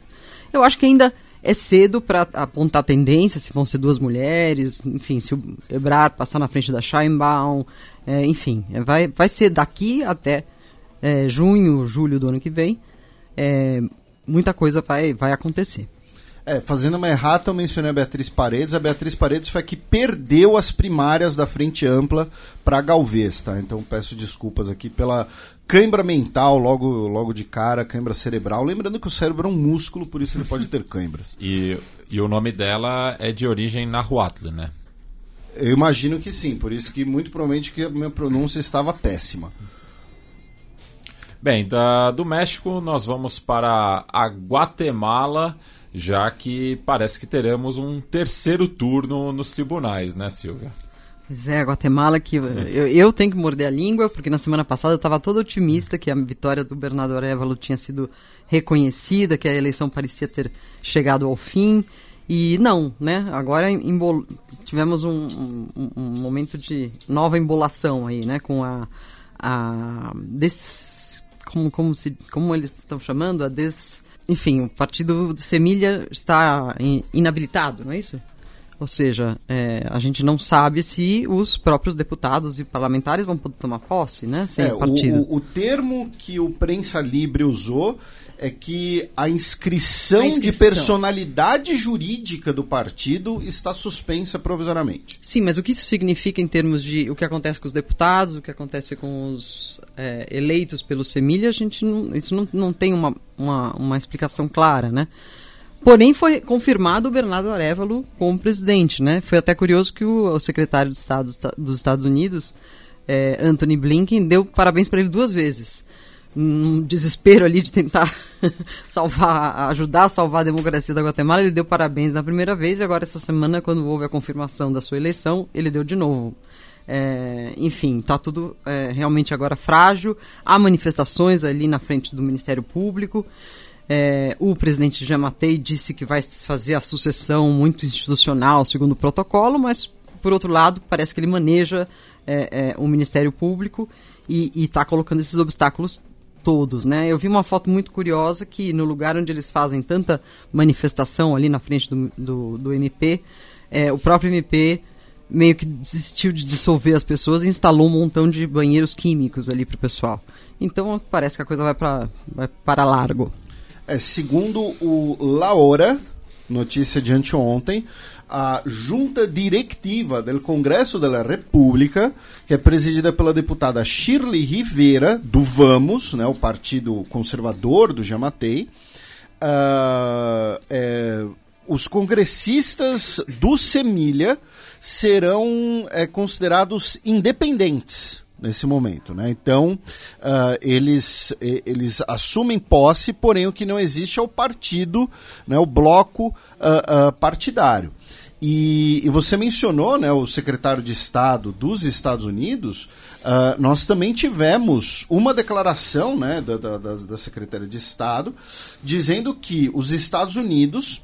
Eu acho que ainda é cedo para apontar tendência, se vão ser duas mulheres, enfim, se o Ebrard passar na frente da Scheinbaum, é, enfim, é, vai, vai ser daqui até é, junho, julho do ano que vem, é, muita coisa vai, vai acontecer. É, fazendo uma errata, eu mencionei a Beatriz Paredes. A Beatriz Paredes foi a que perdeu as primárias da Frente Ampla para Galvez, tá? Então peço desculpas aqui pela cãibra mental logo, logo de cara, cãibra cerebral. Lembrando que o cérebro é um músculo, por isso ele pode ter cãibras. e, e o nome dela é de origem nahuatl, né? Eu imagino que sim, por isso que muito provavelmente que a minha pronúncia estava péssima. Bem, da, do México nós vamos para a Guatemala já que parece que teremos um terceiro turno nos tribunais, né, Silvia? Pois é, Guatemala que eu, eu, tenho que morder a língua, porque na semana passada eu estava todo otimista que a vitória do Bernardo Arevalo tinha sido reconhecida, que a eleição parecia ter chegado ao fim. E não, né? Agora embol... tivemos um, um, um, momento de nova embolação aí, né? Com a. a des... como, como, se, como eles estão chamando? A des enfim, o partido de Semilha está inabilitado, não é isso? Ou seja, é, a gente não sabe se os próprios deputados e parlamentares vão poder tomar posse, né? Sem é, partido. O, o, termo que o Prensa Libre usou é que a inscrição, A inscrição. de personalidade jurídica do partido está suspensa provisoriamente. Sim, mas o que isso significa em termos de o que acontece com os deputados, o que acontece com os é, eleitos pelo Semilha, a gente não, isso não, não tem uma, uma, uma explicação clara, né? Porém, foi confirmado o Bernardo Arevalo como presidente, né? Foi até curioso que o, o secretário de Estado dos Esta- dos Estados Unidos, é, Anthony Blinken, deu parabéns para ele duas vezes. Num desespero ali de tentar salvar, ajudar a salvar a democracia da Guatemala, ele deu parabéns na primeira vez e agora essa semana, quando houve a confirmação da sua eleição, ele deu de novo. É, enfim, tá tudo é, realmente agora frágil. Há manifestações ali na frente do Ministério Público. É, o presidente Jamatei disse que vai fazer a sucessão muito institucional, segundo o protocolo, mas, por outro lado, parece que ele maneja é, é, o Ministério Público e está colocando esses obstáculos todos, né? Eu vi uma foto muito curiosa que no lugar onde eles fazem tanta manifestação ali na frente do, do, do MP, é, o próprio MP meio que desistiu de dissolver as pessoas e instalou um montão de banheiros químicos ali pro pessoal. Então parece que a coisa vai para vai para largo. É, segundo o La Hora, notícia de anteontem, a junta diretiva do Congresso da República, que é presidida pela deputada Shirley Rivera, do Vamos, né, o partido conservador do Jamatei, ah, é, os congressistas do Semilha serão é, considerados independentes nesse momento, né? Então ah, eles eles assumem posse, porém o que não existe é o partido, né? O bloco ah, ah, partidário. E, e você mencionou, né? O secretário de Estado dos Estados Unidos. ah, nós também tivemos uma declaração, né? Da, da, da- secretária de Estado dizendo que os Estados Unidos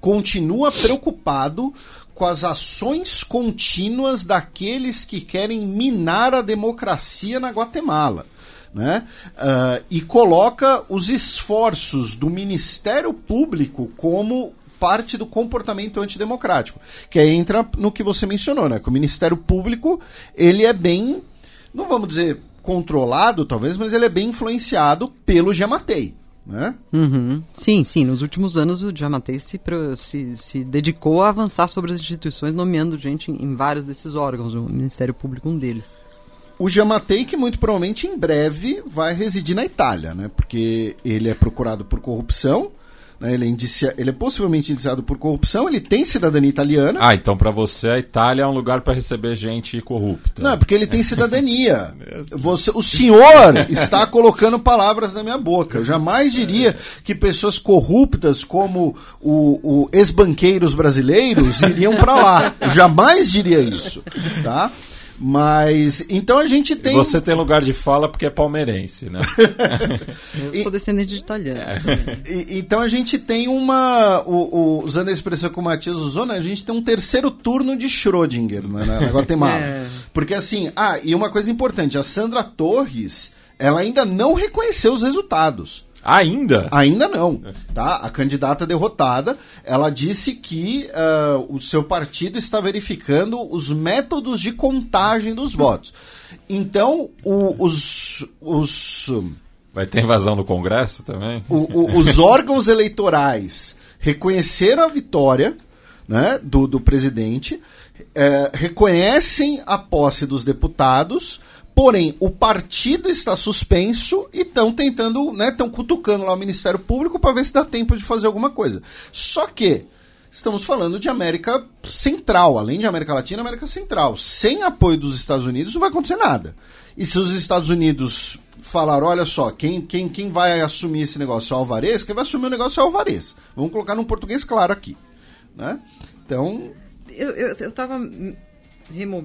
continua preocupado com as ações contínuas daqueles que querem minar a democracia na Guatemala. Né? Ah, e coloca os esforços do Ministério Público como parte do comportamento antidemocrático. Que aí entra no que você mencionou, né? Que o Ministério Público ele é bem, não vamos dizer controlado, talvez, mas ele é bem influenciado pelo Gematei. Né? Uhum. Sim, sim. Nos últimos anos o Jamatei se, se, se dedicou a avançar sobre as instituições, nomeando gente em, em vários desses órgãos, o Ministério Público um deles. O Jamatei, que muito provavelmente em breve vai residir na Itália, né? Porque ele é procurado por corrupção, né? ele, é indicia... ele é possivelmente indiciado por corrupção, ele tem cidadania italiana. Ah, então pra você a Itália é um lugar pra receber gente corrupta. Não, é porque ele tem cidadania. Você, o senhor está colocando palavras na minha boca. Eu jamais diria que pessoas corruptas como o, o ex-banqueiros brasileiros iriam para lá. Eu jamais diria isso, tá? Mas então a gente tem Você tem lugar de fala porque é palmeirense, né? Eu sou descendente de italiano. E- então a gente tem uma. o- o- usando a expressão que o Matias usou, né? A gente tem um terceiro turno de Schrödinger né, na, na Guatemala. É. Porque assim, ah, e uma coisa importante, a Sandra Torres, ela ainda não reconheceu os resultados. Ainda? Ainda não, tá? A candidata derrotada, ela disse que ah, o seu partido está verificando os métodos de contagem dos votos. Então, o- os, os, Vai ter invasão no Congresso também? o- o- os órgãos eleitorais reconheceram a vitória né, do, do presidente, eh, reconhecem a posse dos deputados, porém o partido está suspenso e estão tentando, né, estão cutucando lá o Ministério Público para ver se dá tempo de fazer alguma coisa. Só que estamos falando de América Central, além de América Latina, América Central. Sem apoio dos Estados Unidos não vai acontecer nada. E se os Estados Unidos falaram, olha só, quem, quem, quem vai assumir esse negócio é o Alvarez, quem vai assumir o negócio é o Alvarez. Vamos colocar num português claro aqui. Né? Então, Eu, eu, eu tava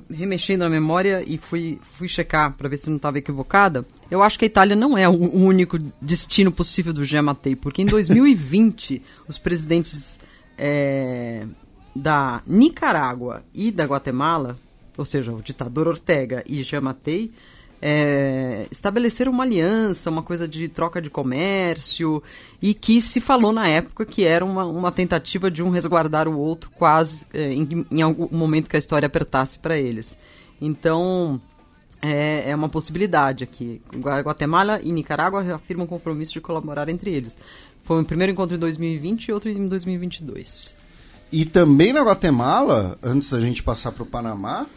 remexendo na memória e fui, fui checar para ver se não estava equivocada. Eu acho que a Itália não é o, único destino possível do Giamatei, porque em 2020 os presidentes é, da Nicarágua e da Guatemala, ou seja, o ditador Ortega e Giamatei, é, estabeleceram uma aliança, uma coisa de troca de comércio, e que se falou na época que era uma, uma tentativa de um resguardar o outro quase é, em, em algum momento que a história apertasse para eles. Então, é, é uma possibilidade aqui. Guatemala e Nicarágua afirmam compromisso de colaborar entre eles. Foi o primeiro encontro em 2020 e outro em 2022. E também na Guatemala, antes da gente passar para o Panamá,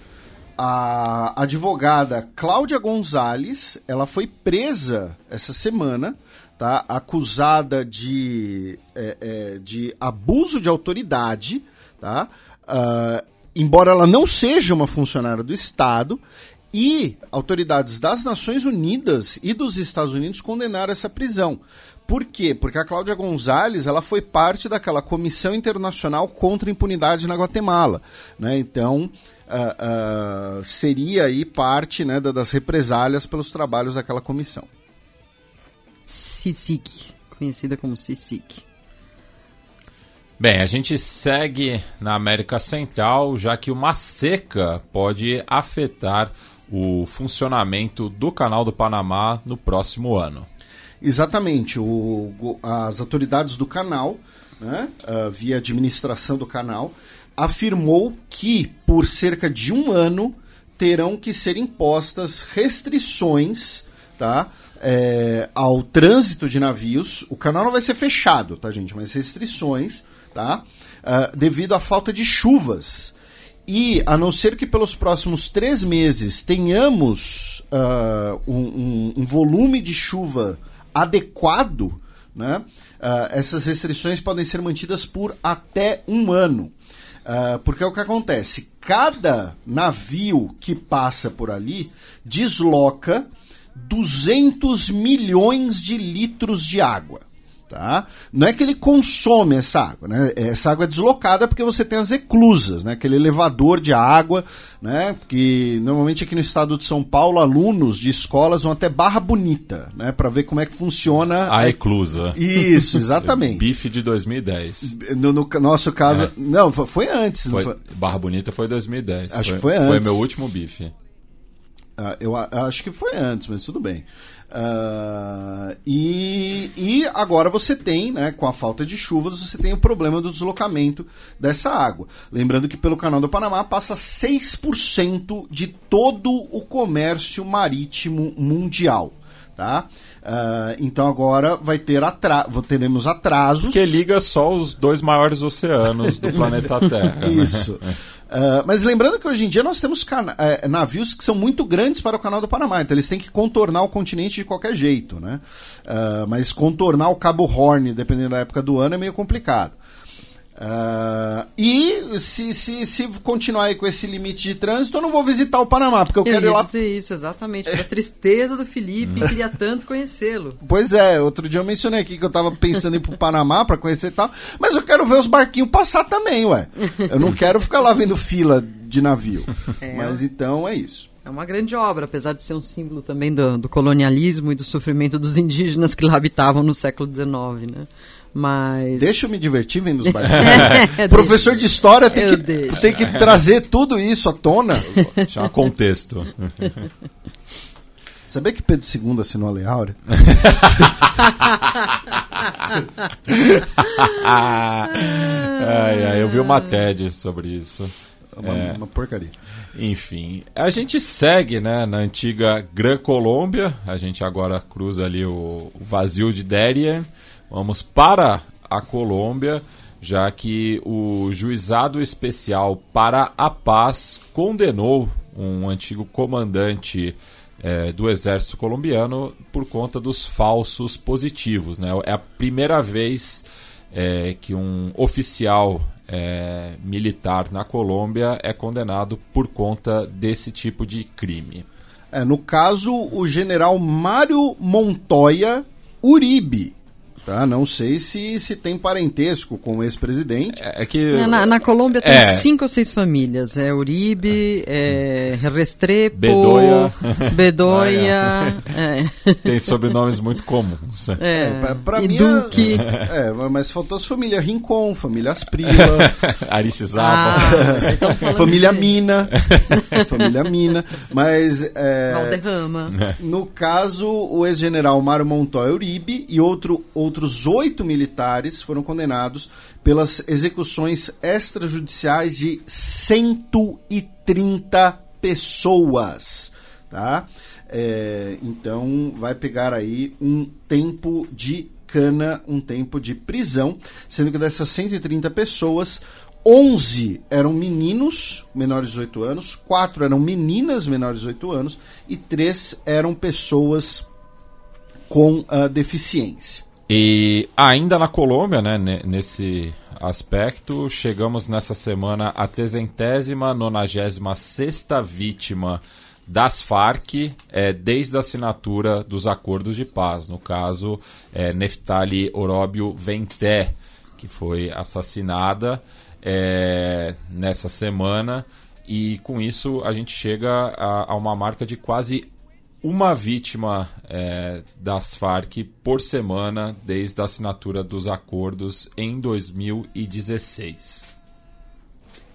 a advogada Cláudia Gonzalez, ela foi presa essa semana, tá? Acusada de, é, é, de abuso de autoridade, tá? Uh, embora ela não seja uma funcionária do Estado, e autoridades das Nações Unidas e dos Estados Unidos condenaram essa prisão. Por quê? Porque a Cláudia Gonzalez ela foi parte daquela Comissão Internacional contra a Impunidade na Guatemala. Né? Então, uh, uh, seria aí parte né, das represálias pelos trabalhos daquela comissão. CICIC, conhecida como CICIC. Bem, a gente segue na América Central, já que uma seca pode afetar o funcionamento do Canal do Panamá no próximo ano. Exatamente. O, as autoridades do canal, né, uh, via administração do canal, afirmou que por cerca de um ano terão que ser impostas restrições tá, é, ao trânsito de navios. O canal não vai ser fechado, tá, gente? Mas restrições, tá? Uh, devido à falta de chuvas. E a não ser que pelos próximos três meses tenhamos uh, um, um, um, volume de chuva adequado, né, uh, essas restrições podem ser mantidas por até um ano. Uh, porque é o que acontece: cada navio que passa por ali desloca 200 milhões de litros de água. Tá? Não é que ele consome essa água, né? Essa água é deslocada porque você tem as eclusas, né? Aquele elevador de água, né? Que normalmente aqui no estado de São Paulo, alunos de escolas vão até Barra Bonita, né? Para ver como é que funciona a eclusa. Isso, exatamente. Bife de 2010. No, no nosso caso, é. não, foi antes. Foi, foi... Barra Bonita foi 2010. Acho foi, que foi antes. Foi meu último bife. Uh, eu acho que foi antes, mas tudo bem. Uh, e, e agora você tem, né, com a falta de chuvas, você tem o problema do deslocamento dessa água. Lembrando que pelo Canal do Panamá passa 6% de todo o comércio marítimo mundial. Tá? Uh, então agora vai ter atra teremos atrasos. Que liga só os dois maiores oceanos do planeta Terra. Né? Isso. Né? Uh, mas lembrando que hoje em dia nós temos é, navios que são muito grandes para o canal do Panamá, então eles têm que contornar o continente de qualquer jeito, né? Uh, mas contornar o Cabo Horn, dependendo da época do ano, é meio complicado. Uh, e se, se, se continuar aí com esse limite de trânsito, eu não vou visitar o Panamá, porque eu, eu quero ir lá. dizer isso, exatamente. Para tristeza do Felipe, queria tanto conhecê-lo. Pois é, outro dia eu mencionei aqui que eu tava pensando em ir pro Panamá para conhecer e tal, mas eu quero ver os barquinhos passar também, ué. Eu não quero ficar lá vendo fila de navio. É. Mas então é isso. É uma grande obra, apesar de ser um símbolo também do, do colonialismo e do sofrimento dos indígenas que lá habitavam no século XIX, né? Mas. Deixa eu me divertir vendo os é, Professor de história tem que, tem que trazer tudo isso à tona. Chama contexto. Sabia que Pedro II assinou a Lei Áurea? ai, ai, eu vi uma TED sobre isso. Uma, é, uma porcaria. Enfim, a gente segue né, na antiga Gran Colômbia, a gente agora cruza ali o, o vazio de Darien Vamos para a Colômbia, já que o Juizado Especial para a Paz condenou um antigo comandante é, do exército colombiano por conta dos falsos positivos. Né? É a primeira vez é, que um oficial é, militar na Colômbia é condenado por conta desse tipo de crime. É, no caso, o general Mário Montoya Uribe Tá? Não sei se, se tem parentesco com o ex-presidente. É, é, que... Na, na Colômbia tem é. cinco ou seis famílias. É Uribe, é Restrepo, Bedoya, Bedoya é. Tem sobrenomes muito comuns. É, é pra e mim, Duque. É, mas faltou as famílias Rincon, família Asprila. Aricizaba. Ah, família de... Mina. família Mina. Mas... É, Valderrama. No caso, o ex-general Mário Montoya Uribe e outro, outro outros oito militares foram condenados pelas execuções extrajudiciais de 130 pessoas. tá? É, então vai pegar aí um tempo de cana, um tempo de prisão, sendo que dessas 130 pessoas, 11 eram meninos menores de 18 anos, 4 eram meninas menores de 18 anos e 3 eram pessoas com uh, deficiência. E ainda na Colômbia, né, nesse aspecto, chegamos nessa semana à trezentésima, nonagésima sexta vítima das Farc é, desde a assinatura dos acordos de paz. No caso, é, Neftali Oróbio Venté, que foi assassinada é, nessa semana. E com isso a gente chega a, a uma marca de quase uma vítima é, das Farc por semana desde a assinatura dos acordos em 2016.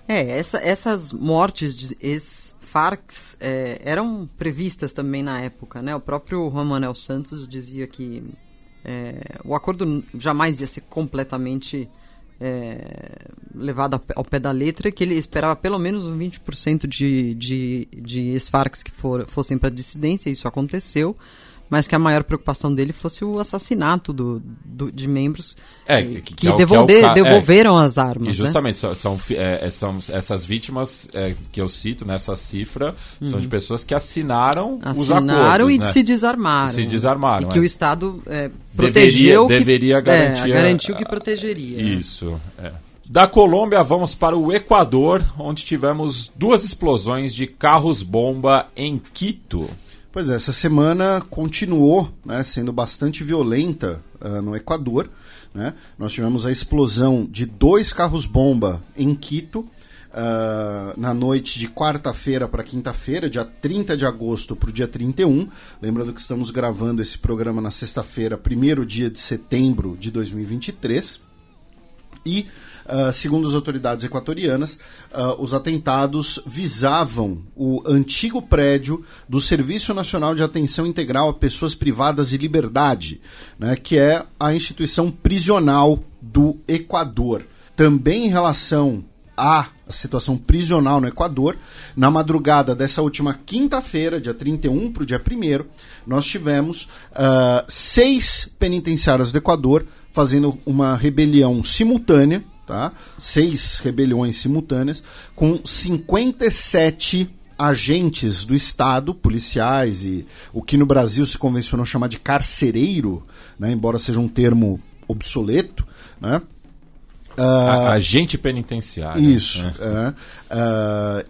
É, essa, essas mortes de ex-Farcs é, eram previstas também na época, né? O próprio Romanel Santos dizia que é, o acordo jamais ia ser completamente é, levado ao pé da letra, que ele esperava pelo menos um 20% de, de, de ex-Farcs que for, fossem para dissidência, isso aconteceu, mas que a maior preocupação dele fosse o assassinato do, do de membros é, que, que, que, é, devolver, que é devolveram as armas. E né? justamente né? são, são, é, são, essas vítimas é, que eu cito nessa cifra uhum. são de pessoas que assinaram, assinaram os acordos. Assinaram e né? se desarmaram. E se desarmaram. E que é. o Estado protegeu. Deveria, que, deveria garantir. garantiu que protegeria. Isso. Da Colômbia, vamos para o Equador, onde tivemos duas explosões de carros-bomba em Quito. Pois é, essa semana continuou né, sendo bastante violenta uh, no Equador. Né? Nós tivemos a explosão de dois carros-bomba em Quito. Uh, na noite de quarta-feira para quinta-feira, dia 30 de agosto para o dia 31. Lembrando que estamos gravando esse programa na sexta-feira, primeiro dia de setembro de 2023. E Uh, segundo as autoridades equatorianas, uh, os atentados visavam o antigo prédio do Serviço Nacional de Atenção Integral a Pessoas Privadas de Liberdade, né, que é a instituição prisional do Equador. Também em relação à situação prisional no Equador, na madrugada dessa última quinta-feira, dia 31 para o dia 1 nós tivemos uh, seis penitenciárias do Equador fazendo uma rebelião simultânea tá? Seis rebeliões simultâneas com 57 agentes do Estado, policiais e o que no Brasil se convencionou chamar de carcereiro, né? embora seja um termo obsoleto, né? Uh, agente penitenciário. Isso. Né?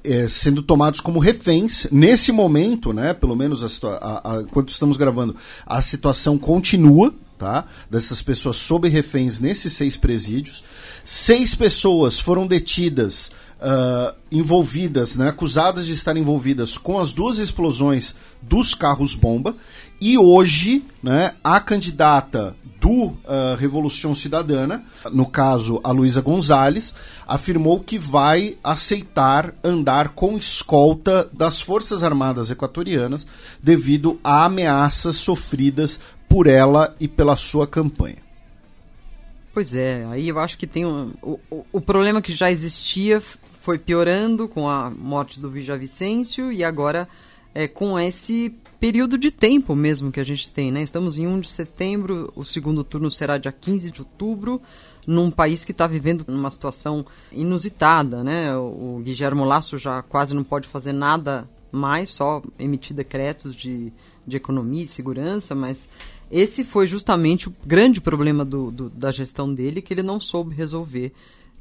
É, sendo tomados como reféns. Nesse momento, né, pelo menos a, a, a, enquanto estamos gravando, a situação continua tá? Dessas pessoas sob reféns nesses seis presídios. Seis pessoas foram detidas, uh, envolvidas, né, acusadas de estar envolvidas com as duas explosões dos carros-bomba. E hoje, né, a candidata do uh, Revolução Cidadana, no caso a Luísa Gonzalez, afirmou que vai aceitar andar com escolta das Forças Armadas Equatorianas devido a ameaças sofridas por ela e pela sua campanha. Pois é, aí eu acho que tem um, o, o, problema que já existia foi piorando com a morte do Vicencio e agora é, com esse período de tempo mesmo que a gente tem, né? Estamos em 1 de setembro, o segundo turno será dia 15 de outubro, num país que está vivendo uma situação inusitada, né? O, o Guilherme Lasso já quase não pode fazer nada mais, só emitir decretos de, de economia e segurança, mas esse foi justamente o grande problema do, do, da gestão dele, que ele não soube resolver,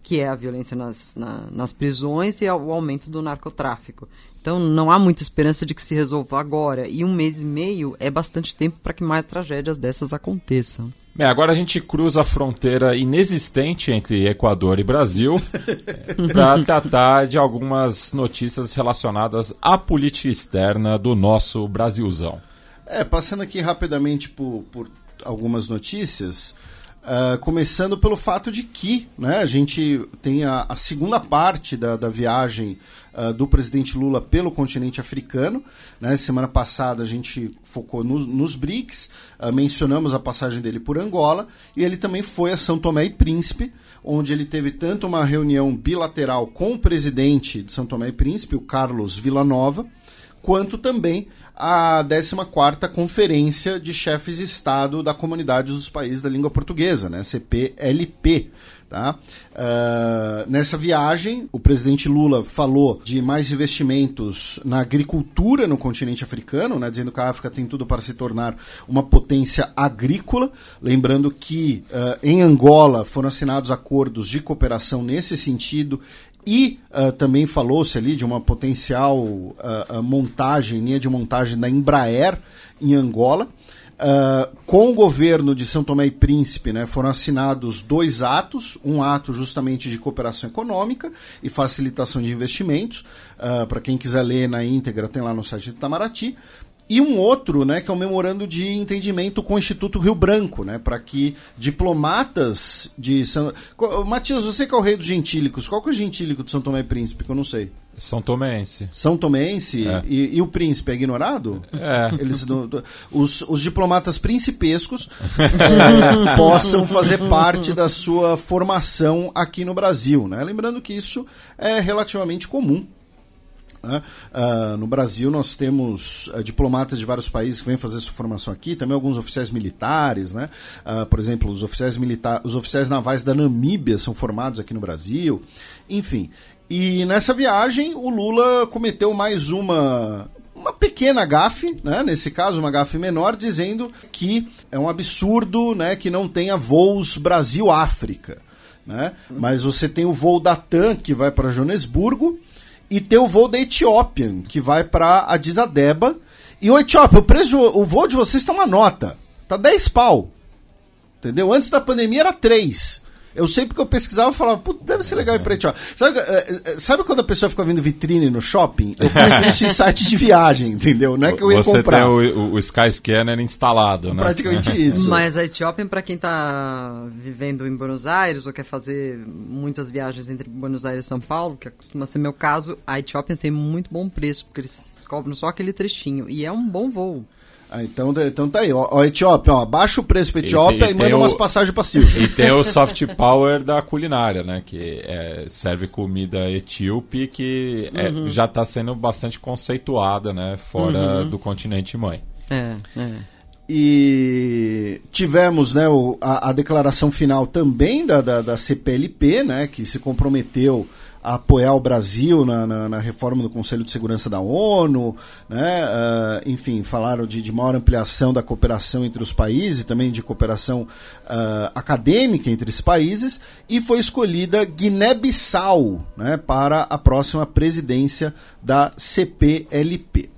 que é a violência nas, na, nas prisões e o aumento do narcotráfico. Então não há muita esperança de que se resolva agora. E um mês e meio é bastante tempo para que mais tragédias dessas aconteçam. Bem, agora a gente cruza a fronteira inexistente entre Equador e Brasil para tratar de algumas notícias relacionadas à política externa do nosso Brasilzão. É, passando aqui rapidamente por, por algumas notícias, uh, começando pelo fato de que né, a gente tem a, a segunda parte da, da viagem uh, do presidente Lula pelo continente africano. Né, semana passada a gente focou no, nos BRICS, uh, mencionamos a passagem dele por Angola, e ele também foi a São Tomé e Príncipe, onde ele teve tanto uma reunião bilateral com o presidente de São Tomé e Príncipe, o Carlos Villanova, quanto também a 14ª Conferência de Chefes de Estado da Comunidade dos Países da Língua Portuguesa, né, CPLP. Tá? Uh, nessa viagem, o presidente Lula falou de mais investimentos na agricultura no continente africano, né, dizendo que a África tem tudo para se tornar uma potência agrícola. Lembrando que uh, em Angola foram assinados acordos de cooperação nesse sentido e uh, também falou-se ali de uma potencial uh, uh, montagem, linha de montagem da Embraer em Angola. com o governo de São Tomé e Príncipe, né, foram assinados dois atos: um ato justamente de cooperação econômica e facilitação de investimentos. Para quem quiser ler na íntegra, tem lá no site do Itamaraty e um outro, né, que é o um memorando de entendimento com o Instituto Rio Branco, né, para que diplomatas de São... Matias, você que é o rei dos gentílicos, qual que é o gentílico de São Tomé e Príncipe, que eu não sei? São Tomense. São Tomense? É. E, e, o príncipe é ignorado? É. Eles, os, os diplomatas principescos é, possam fazer parte da sua formação aqui no Brasil. Né? Lembrando que isso é relativamente comum né? Uh, no Brasil, nós temos uh, diplomatas de vários países que vêm fazer sua formação aqui, também alguns oficiais militares. Né? Uh, por exemplo, os oficiais, militares, os oficiais navais da Namíbia são formados aqui no Brasil. Enfim. E nessa viagem, o Lula cometeu mais uma, uma pequena gafe, né? nesse caso uma gafe menor, dizendo que é um absurdo né, que não tenha voos Brasil-África. Né? Mas você tem o voo da TAM que vai para Joanesburgo e tem o voo da Ethiopian, que vai para Addis Abeba. E o Etiópia, o preço, o voo de vocês está uma nota. Tá 10 pau. Entendeu? Antes da pandemia era 3. Eu sei porque eu pesquisava e falava, putz, deve ser legal ir pra Etiópia. Sabe, eh, eh, sabe quando a pessoa fica vendo vitrine no shopping? Eu faço isso em site de viagem, entendeu? Não é que eu ia Você comprar. Você tem o, o Skyscanner instalado, né? Praticamente isso. Mas a Etiópia, para quem tá vivendo em Buenos Aires ou quer fazer muitas viagens entre Buenos Aires e São Paulo, que costuma ser meu caso, a Etiópia tem muito bom preço, porque eles cobram só aquele trechinho. E é um bom voo. Ah, então, então tá aí. Ó, ó Etiópia, ó, baixa o preço pra Etiópia e, e, e manda o, umas passagens pra Silvia. E tem o soft power da culinária, né? Que é, serve comida etíope que é, uhum. já está sendo bastante conceituada, né? Fora uhum. do continente mãe. É, é. E tivemos né, o, a, a, declaração final também da, da, da CPLP, né? Que se comprometeu a apoiar o Brasil na, na, na, reforma do Conselho de Segurança da ONU, né? Uh, enfim, falaram de, de, maior ampliação da cooperação entre os países, também de cooperação uh, acadêmica entre esses países, e foi escolhida Guiné-Bissau né, para a próxima presidência da CPLP.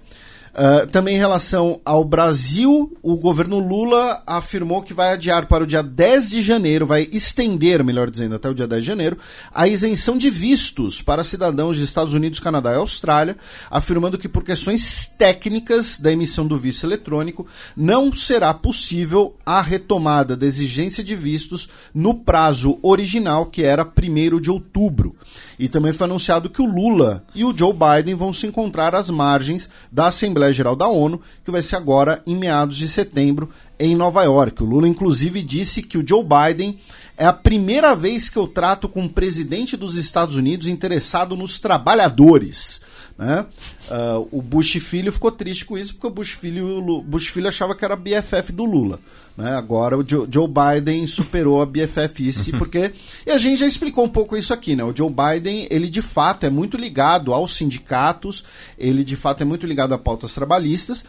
Uh, também em relação ao Brasil, o governo Lula afirmou que vai adiar para o dia 10 de janeiro, vai estender, melhor dizendo, até o dia 10 de janeiro, a isenção de vistos para cidadãos de Estados Unidos, Canadá e Austrália, afirmando que por questões técnicas da emissão do visto eletrônico, não será possível a retomada da exigência de vistos no prazo original, que era 1 de outubro. E também foi anunciado que o Lula e o Joe Biden vão se encontrar às margens da Assembleia Geral da ONU, que vai ser agora em meados de setembro em Nova York. O Lula, inclusive, disse que o Joe Biden é a primeira vez que eu trato com um presidente dos Estados Unidos interessado nos trabalhadores. Né? Uh, o Bush filho ficou triste com isso porque o Bush filho, o Bush filho achava que era BFF do Lula. Né? Agora o Joe, Joe Biden superou a BFF porque e a gente já explicou um pouco isso aqui, né? O Joe Biden ele de fato é muito ligado aos sindicatos, ele de fato é muito ligado a pautas trabalhistas,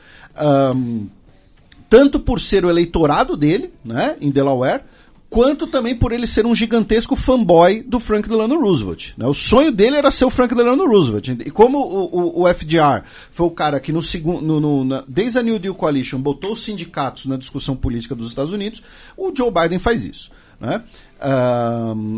um, tanto por ser o eleitorado dele, né, em Delaware quanto também por ele ser um gigantesco fanboy do Frank Delano Roosevelt. Né? O sonho dele era ser o Frank Delano Roosevelt. E como o, o, o FDR foi o cara que no segundo, desde a New Deal Coalition botou os sindicatos na discussão política dos Estados Unidos, o Joe Biden faz isso. Né?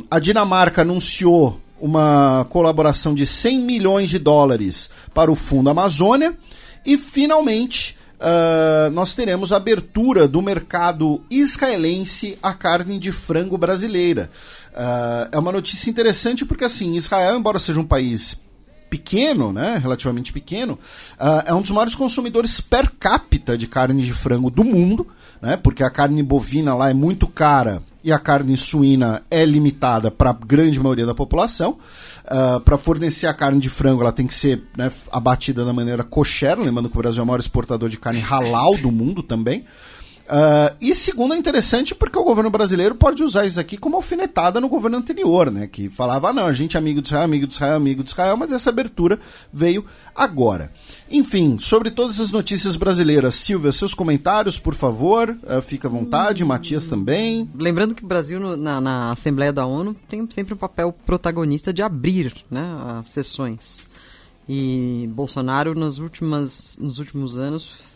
A Dinamarca anunciou uma colaboração de 100 milhões de dólares para o Fundo Amazônia e finalmente uh, nós teremos a abertura do mercado israelense à carne de frango brasileira. Uh, é uma notícia interessante porque, assim, Israel, embora seja um país pequeno, né, relativamente pequeno, uh, é um dos maiores consumidores per capita de carne de frango do mundo, né, porque a carne bovina lá é muito cara e a carne suína é limitada para a grande maioria da população. Uh, para fornecer a carne de frango, ela tem que ser né, abatida da maneira kosher, lembrando que o Brasil é o maior exportador de carne halal do mundo também. Uh, e segundo é interessante porque o governo brasileiro pode usar isso aqui como alfinetada no governo anterior, né? Que falava, ah, não, a gente é amigo de Israel, amigo de Israel, amigo de Israel, mas essa abertura veio agora. Enfim, sobre todas as notícias brasileiras, Silvia, seus comentários, por favor, uh, fica à vontade, hum, Matias também. Lembrando que o Brasil, no, na, na, Assembleia da ONU, tem sempre um papel protagonista de abrir né, as sessões. E Bolsonaro, nos, últimas, nos últimos anos,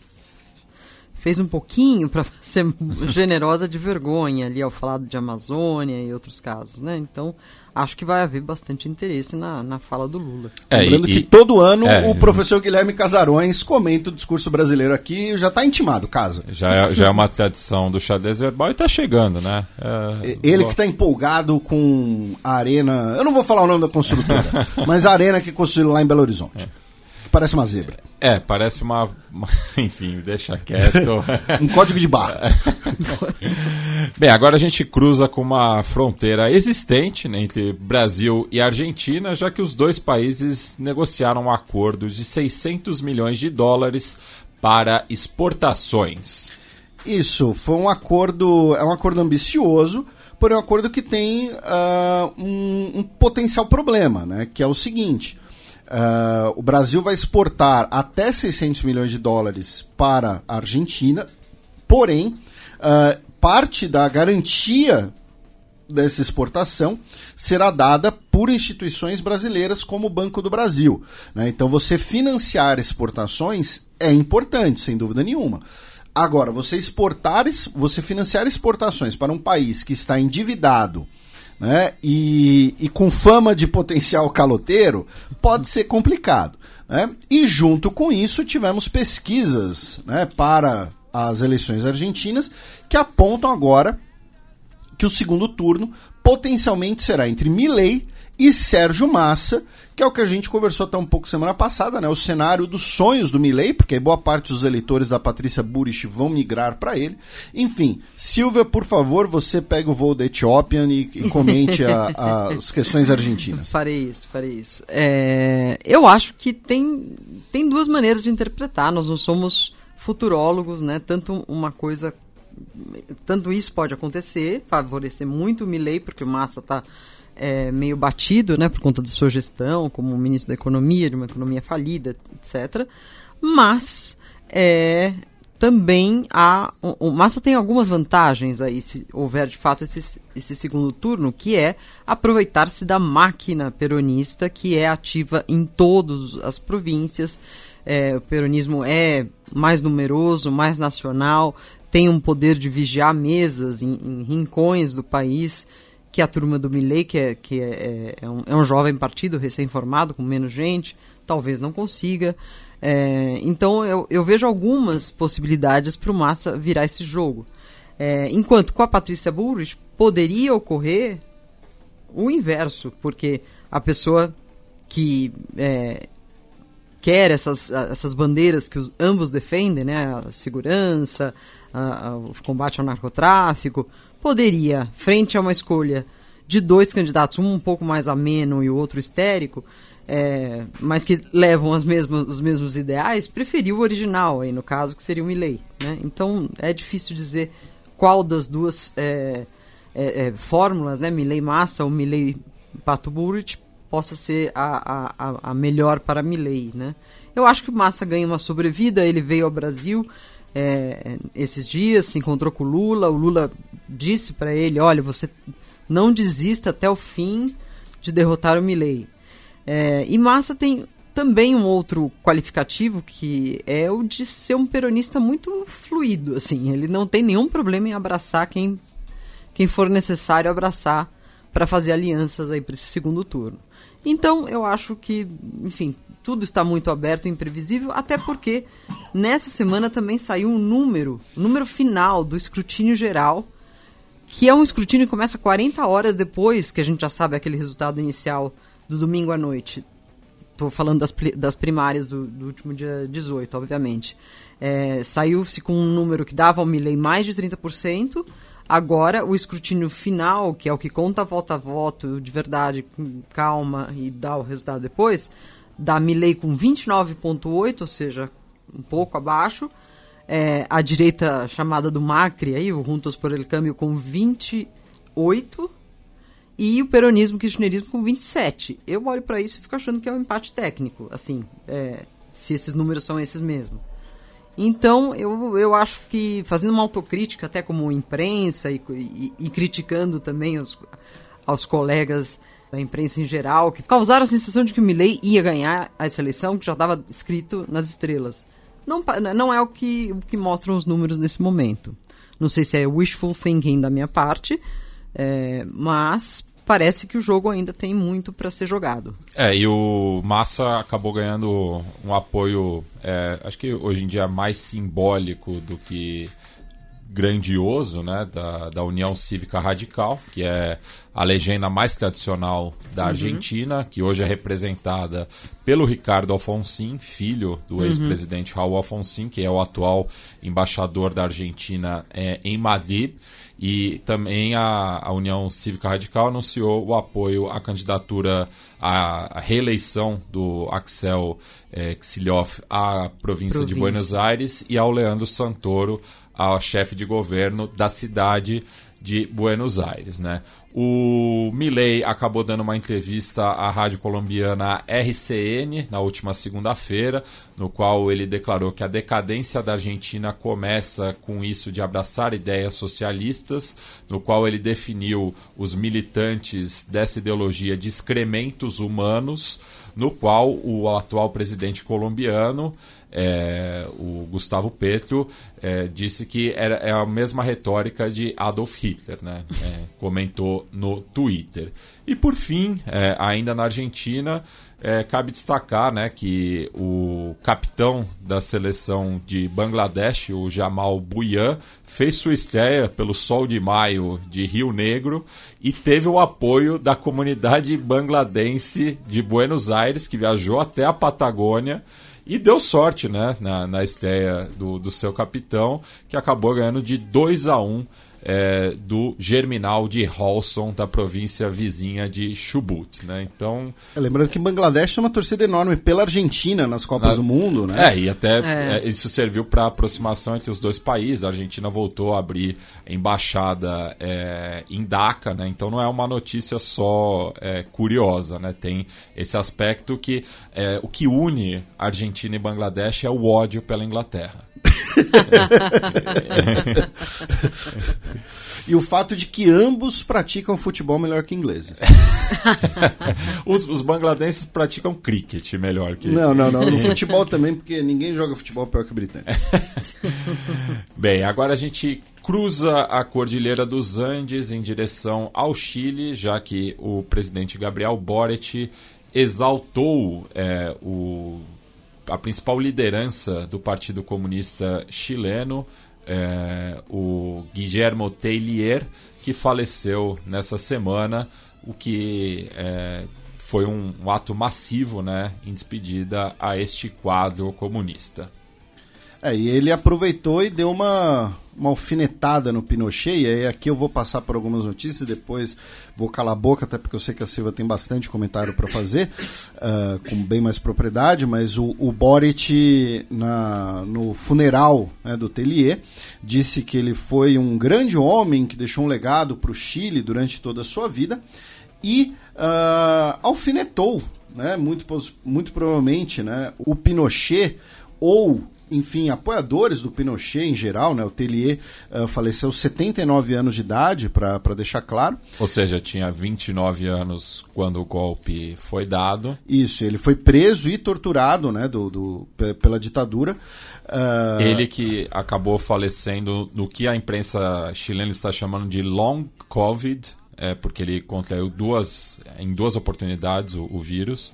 fez um pouquinho para ser generosa de vergonha ali ao falar de Amazônia e outros casos, né? Então, acho que vai haver bastante interesse na, na fala do Lula. É, Lembrando e, que todo ano é, o professor Guilherme Casarões comenta o discurso brasileiro aqui, já está intimado, casa. Já é, já é uma tradição do xadrez verbal e está chegando, né? É, Ele que está empolgado com a arena, eu não vou falar o nome da construtora, mas a arena que construiu lá em Belo Horizonte. Parece uma zebra. É, parece uma. uma enfim, deixa quieto. um código de barra. Bem, agora a gente cruza com uma fronteira existente né, entre Brasil e Argentina, já que os dois países negociaram um acordo de 600 milhões de dólares para exportações. Isso, foi um acordo. É um acordo ambicioso, porém é um acordo que tem uh, um, um potencial problema, né? Que é o seguinte Uh, o Brasil vai exportar até 600 milhões de dólares para a Argentina, porém, uh, parte da garantia dessa exportação será dada por instituições brasileiras como o Banco do Brasil. Né? Então, você financiar exportações é importante, sem dúvida nenhuma. Agora, você exportar, você financiar exportações para um país que está endividado né? E, e com fama de potencial caloteiro, pode ser complicado. Né? E junto com isso, tivemos pesquisas né, para as eleições argentinas que apontam agora que o segundo turno potencialmente será entre Milley e Sérgio Massa, que é o que a gente conversou até um pouco semana passada, né? O cenário dos sonhos do Milley, porque boa parte dos eleitores da Patrícia Burich vão migrar para ele. Enfim, Silvia, por favor, você pega o voo da Etiópia e, e comente a, a, as questões argentinas. Farei isso, farei isso. É, eu acho que tem, tem duas maneiras de interpretar. Nós não somos futurólogos, né? Tanto uma coisa tanto isso pode acontecer, favorecer muito o Milley, porque o Massa está é, meio batido, né, por conta de sua gestão como ministro da Economia, de uma economia falida, etc. Mas é, também há. O, o Massa tem algumas vantagens aí, se houver de fato esse, esse segundo turno, que é aproveitar-se da máquina peronista que é ativa em todas as províncias. É, o peronismo é mais numeroso, mais nacional, tem um poder de vigiar mesas em, em rincões do país que é a turma do Milley, que, é, que é, é, é, um, é um jovem partido recém-formado, com menos gente, talvez não consiga. É, então eu, eu, vejo algumas possibilidades para o Massa virar esse jogo. É, enquanto com a Patrícia Bullrich poderia ocorrer o inverso, porque a pessoa que é, quer essas, essas bandeiras que os, ambos defendem, né, a segurança, a, a, o combate ao narcotráfico, poderia, frente a uma escolha de dois candidatos, um um pouco mais ameno e o outro histérico, é, mas que levam as mesmas, os mesmos ideais, preferir o original, aí, no caso, que seria o Milley. Né? Então, é difícil dizer qual das duas é, é, é fórmulas, né, Milley Massa ou Milley Pato Burrit, possa ser a, a, a melhor para Milley. Né? Eu acho que o Massa ganha uma sobrevida, ele veio ao Brasil é, esses dias, se encontrou com o Lula, o Lula disse para ele, olha, você não desista até o fim de derrotar o Milley. É, e Massa tem também um outro qualificativo que é o de ser um peronista muito fluido, assim, ele não tem nenhum problema em abraçar quem, quem for necessário abraçar para fazer alianças aí para esse segundo turno. Então, eu acho que, enfim, tudo está muito aberto e imprevisível, até porque nessa semana também saiu um número, número final do escrutínio geral, que é um escrutínio que começa 40 horas depois que a gente já sabe aquele resultado inicial do domingo à noite. Estou falando das, das primárias do, do, último dia 18, obviamente. É, Saiu-se com um número que dava ao Milley mais de 30%, Agora, o escrutínio final, que é o que conta voto a voto de verdade, com calma e dá o resultado depois, dá Milley com 29,8, ou seja, um pouco abaixo. É, a direita chamada do Macri, aí, o Juntos por el Cambio, com 28. E o peronismo kirchnerismo com 27. Eu olho para isso e fico achando que é um empate técnico, assim, é, se esses números são esses mesmo. Então, eu, eu acho que, fazendo uma autocrítica, até como imprensa, e, e, e criticando também os, aos colegas da imprensa em geral, que causaram a sensação de que o Milley ia ganhar essa eleição, que já estava escrito nas estrelas. Não, não é o que, o que mostram os números nesse momento. Não sei se é wishful thinking da minha parte, é, mas parece que o jogo ainda tem muito para ser jogado. É, e o Massa acabou ganhando um apoio, é, acho que hoje em dia mais simbólico do que grandioso, né, da, da União Cívica Radical, que é a legenda mais tradicional da uhum. Argentina, que hoje é representada pelo Ricardo Alfonsin, filho do uhum. ex-presidente Raul Alfonsin, que é o atual embaixador da Argentina é, em Madrid. E também a, a, União Cívica Radical anunciou o apoio à candidatura à, à reeleição do Axel é, Xilhoff à província, província de Buenos Aires e ao Leandro Santoro, ao chefe de governo da cidade de Buenos Aires, né? O Milley acabou dando uma entrevista à rádio colombiana RCN na última segunda-feira, no qual ele declarou que a decadência da Argentina começa com isso de abraçar ideias socialistas, no qual ele definiu os militantes dessa ideologia de excrementos humanos, no qual o atual presidente colombiano é, o Gustavo Petro é, disse que era, é a mesma retórica de Adolf Hitler, né? É, comentou no Twitter. E por fim, é, ainda na Argentina, é, cabe destacar né, que o capitão da seleção de Bangladesh, o Jamal Buyan, fez sua estreia pelo Sol de Maio de Rio Negro e teve o apoio da comunidade bangladense de Buenos Aires, que viajou até a Patagônia e deu sorte, né, na, na estreia do, do seu capitão, que acabou ganhando de 2 a 1 é, do Germinal de Holson, da província vizinha de Chubut. Né? Então, é, lembrando que Bangladesh é uma torcida enorme pela Argentina nas Copas na, do Mundo. Né? É, e até é. é isso serviu para aproximação entre os dois países. A Argentina voltou a abrir embaixada é, em Dhaka, né? então não é uma notícia só é, curiosa. Né? Tem esse aspecto que o que une Argentina e Bangladesh é o ódio pela Inglaterra. e o fato de que ambos praticam futebol melhor que ingleses. os, os bangladeses praticam cricket melhor que. Não, não, não. No futebol também, porque ninguém joga futebol pior que o britânico. Bem, agora a gente cruza a Cordilheira dos Andes em direção ao Chile, já que o presidente Gabriel Boric exaltou é, o a principal liderança do Partido Comunista Chileno, é, o Guillermo Teillier, que faleceu nessa semana, o que é, foi um, um, ato massivo né, em despedida a este quadro comunista. É, e ele aproveitou e deu uma, uma alfinetada no Pinochet, e aqui eu vou passar por algumas notícias, depois vou calar a boca, até porque eu sei que a Silva tem bastante comentário para fazer, uh, com bem mais propriedade, mas o, o Boric, na, no funeral né, do Tellier, disse que ele foi um grande homem que deixou um legado para o Chile durante toda a sua vida, e uh, alfinetou, né, muito, muito provavelmente, né, o Pinochet ou enfim, apoiadores do Pinochet em geral, né? O Tellier uh, faleceu aos 79 anos de idade, para deixar claro. Ou seja, tinha 29 anos quando o golpe foi dado. Isso, ele foi preso e torturado, né, do, do pela ditadura. Uh... Ele que acabou falecendo no que a imprensa chilena está chamando de long covid, é, porque ele contraiu duas, em duas oportunidades o, o vírus.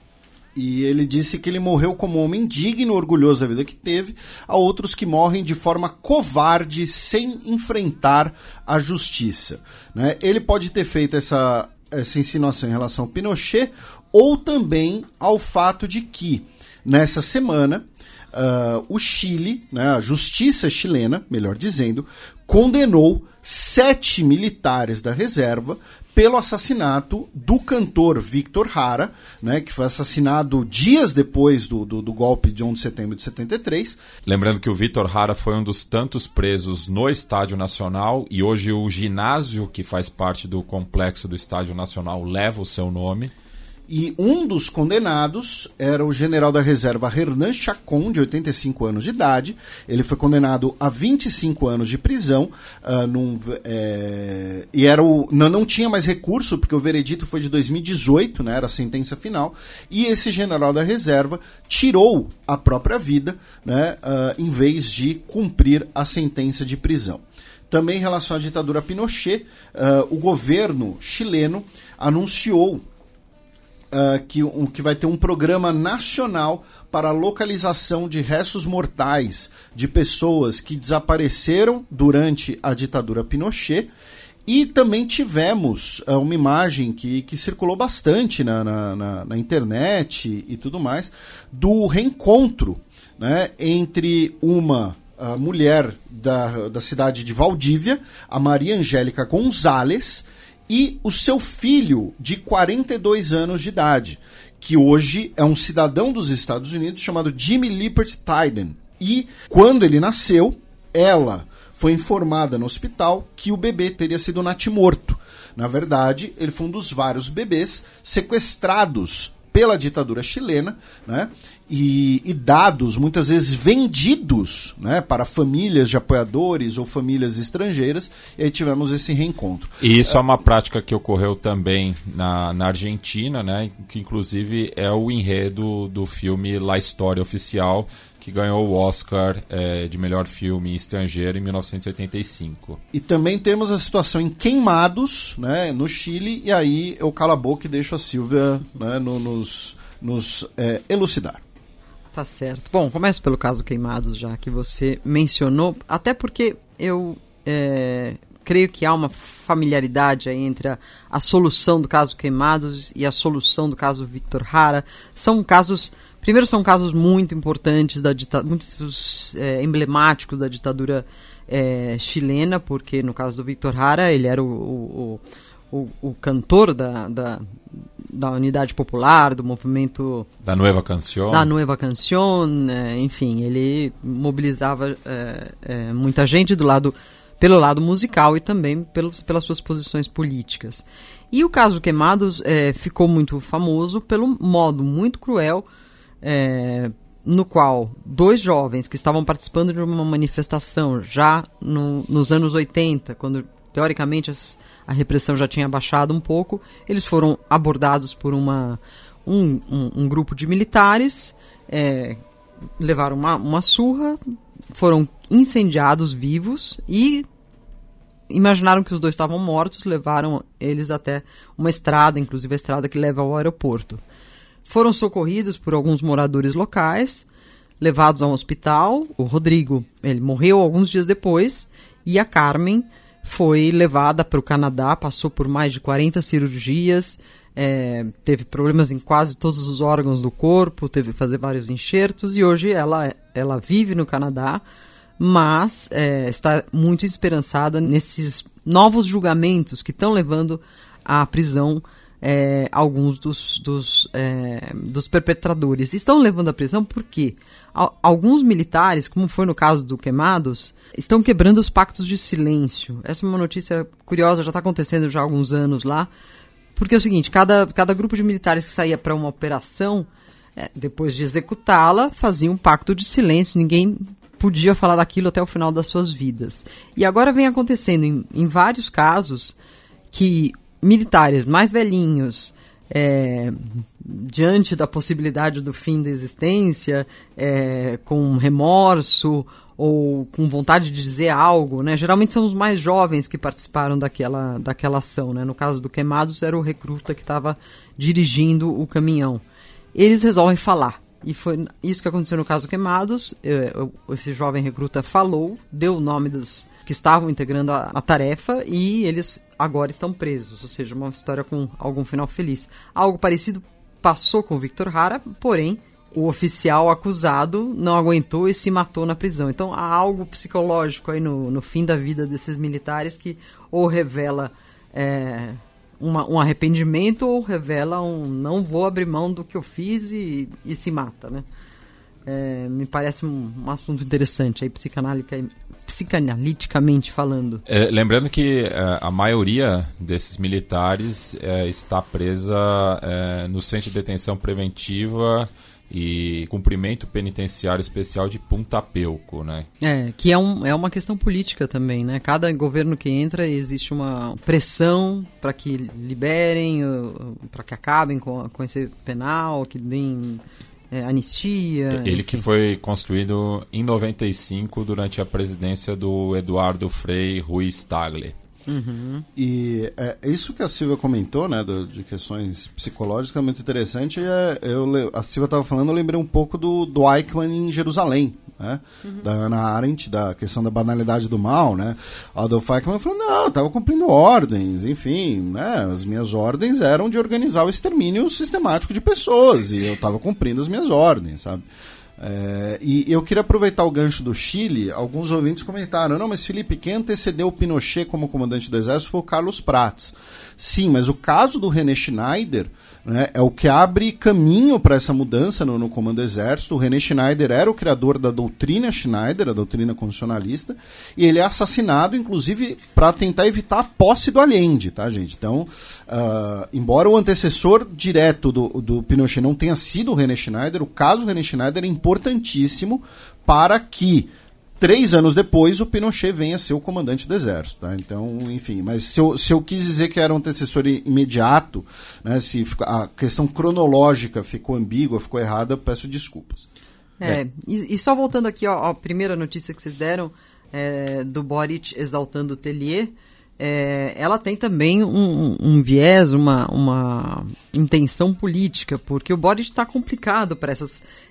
E ele disse que ele morreu como homem digno, orgulhoso da vida que teve, a outros que morrem de forma covarde, sem enfrentar a justiça. Né? Ele pode ter feito essa, essa insinuação em relação ao Pinochet, ou também ao fato de que, nessa semana, uh, o Chile, né, a justiça chilena, melhor dizendo, condenou sete militares da reserva pelo assassinato do cantor Victor Hara, né, que foi assassinado dias depois do, do, do, golpe de 11 de setembro de 73. Lembrando que o Victor Hara foi um dos tantos presos no Estádio Nacional e hoje o ginásio que faz parte do complexo do Estádio Nacional leva o seu nome. E um dos condenados era o general da reserva Hernan Chacon, de 85 anos de idade. Ele foi condenado a 25 anos de prisão. Uh, num, é, e era o, não, não tinha mais recurso, porque o veredito foi de 2018, né, era a sentença final. E esse general da reserva tirou a própria vida, né, uh, em vez de cumprir a sentença de prisão. Também em relação à ditadura Pinochet, uh, o governo chileno anunciou uh, que, um, que vai ter um programa nacional para a localização de restos mortais de pessoas que desapareceram durante a ditadura Pinochet. E também tivemos uh, uma imagem que, que circulou bastante na, na, na, na internet e tudo mais, do reencontro né, entre uma uh, mulher da, da cidade de Valdívia, a Maria Angélica Gonzalez, e o seu filho de 42 anos de idade, que hoje é um cidadão dos Estados Unidos chamado Jimmy Lippert Tyden. E quando ele nasceu, ela foi informada no hospital que o bebê teria sido natimorto. Na verdade, ele foi um dos vários bebês sequestrados pela ditadura chilena, né? E, e, dados muitas vezes vendidos né, para famílias de apoiadores ou famílias estrangeiras, e aí tivemos esse reencontro. E isso é, é uma prática que ocorreu também na, na Argentina, né, que inclusive é o enredo do filme La História Oficial, que ganhou o Oscar é, de melhor filme estrangeiro em 1985. E também temos a situação em Queimados, né, no Chile, e aí eu calo a boca e deixo a Silvia né, no, nos, nos é, elucidar. Tá certo. Bom, começo pelo caso Queimados, já que você mencionou, até porque eu é, creio que há uma familiaridade entre a, a, solução do caso Queimados e a solução do caso Victor Hara. São casos Primeiro, são casos muito importantes, da muito é, emblemáticos da ditadura é, chilena, porque no caso do Victor Hara, ele era o, o, o, o cantor da, da, da, Unidade Popular, do movimento... Da Nueva Canción. Da Nueva Canción, é, enfim, ele mobilizava é, é, muita gente do lado pelo lado musical e também pelos, pelas suas posições políticas. E o caso Queimados é, ficou muito famoso pelo modo muito cruel é, no qual dois jovens que estavam participando de uma manifestação já no, nos anos 80, quando teoricamente as, a repressão já tinha baixado um pouco, eles foram abordados por uma, um, um, um grupo de militares, é, levaram uma, uma surra, foram incendiados vivos e imaginaram que os dois estavam mortos, levaram eles até uma estrada, inclusive a estrada que leva ao aeroporto. Foram socorridos por alguns moradores locais, levados a um hospital. O Rodrigo, ele morreu alguns dias depois e a Carmen foi levada para o Canadá, passou por mais de 40 cirurgias, é, teve problemas em quase todos os órgãos do corpo, teve que fazer vários enxertos e hoje ela, ela vive no Canadá, mas é, está muito esperançada nesses novos julgamentos que estão levando à prisão é, alguns dos, dos, é, dos perpetradores. Estão levando à prisão porque alguns militares, como foi no caso do Queimados, estão quebrando os pactos de silêncio. Essa é uma notícia curiosa, já está acontecendo já há alguns anos lá. Porque é o seguinte, cada, cada grupo de militares que saía para uma operação, é, depois de executá-la, fazia um pacto de silêncio, ninguém podia falar daquilo até o final das suas vidas. E agora vem acontecendo em, em vários casos que militares mais velhinhos, é, diante da possibilidade do fim da existência, é, com remorso ou com vontade de dizer algo, né? Geralmente são os mais jovens que participaram daquela, daquela ação, né? No caso do Queimados era o recruta que estava dirigindo o caminhão. Eles resolvem falar. E foi isso que aconteceu no caso Queimados. É, esse jovem recruta falou, deu o nome dos que estavam integrando a, a, tarefa e eles agora estão presos. Ou seja, uma história com algum final feliz. Algo parecido passou com Victor Hara, porém o oficial acusado não aguentou e se matou na prisão. Então há algo psicológico aí no, no fim da vida desses militares que ou revela é, uma, um arrependimento ou revela um não vou abrir mão do que eu fiz e, e se mata, né? É, me parece um, um, assunto interessante aí, psicanaliticamente falando. É, lembrando que é, a maioria desses militares é, está presa é, no centro de detenção preventiva e cumprimento penitenciário especial de Punta Peuco, né? É, que é, um, é uma questão política também, né? Cada governo que entra existe uma pressão para que liberem, para que acabem com, com esse penal, que deem é, anistia. Ele enfim. que foi construído em 95 durante a presidência do Eduardo Frei Ruiz Tagle. Uhum. E é, isso que a Silvia comentou, né, do, de questões psicológicas, é muito interessante. É, eu, a Silvia estava falando, eu lembrei um pouco do, do Eichmann em Jerusalém, né, uhum. da Ana Arendt, da questão da banalidade do mal, né. Adolf Eichmann falou, não, estava cumprindo ordens, enfim, né, as minhas ordens eram de organizar o extermínio sistemático de pessoas, e eu estava cumprindo as minhas ordens, sabe. É, e eu queria aproveitar o gancho do Chile. Alguns ouvintes comentaram: não, mas Felipe, quem antecedeu o Pinochet como comandante do exército foi o Carlos Prats. Sim, mas o caso do René Schneider né, é o que abre caminho para essa mudança no, no, comando do exército. O René Schneider era o criador da doutrina Schneider, a doutrina constitucionalista, e ele é assassinado, inclusive, para tentar evitar a posse do Allende, tá, gente? Então, uh, embora o antecessor direto do, do Pinochet não tenha sido o René Schneider, o caso René Schneider é importantíssimo para que três anos depois, o Pinochet vem a ser o comandante do exército. Tá? Então, enfim, mas se eu, se eu quis dizer que era um antecessor imediato, né, se a questão cronológica ficou ambígua, ficou errada, peço desculpas. É, é. E, e, só voltando aqui ó, a primeira notícia que vocês deram, é, do Boric exaltando o Tellier, é, ela tem também um, um, viés, uma, uma intenção política, porque o Boric está complicado para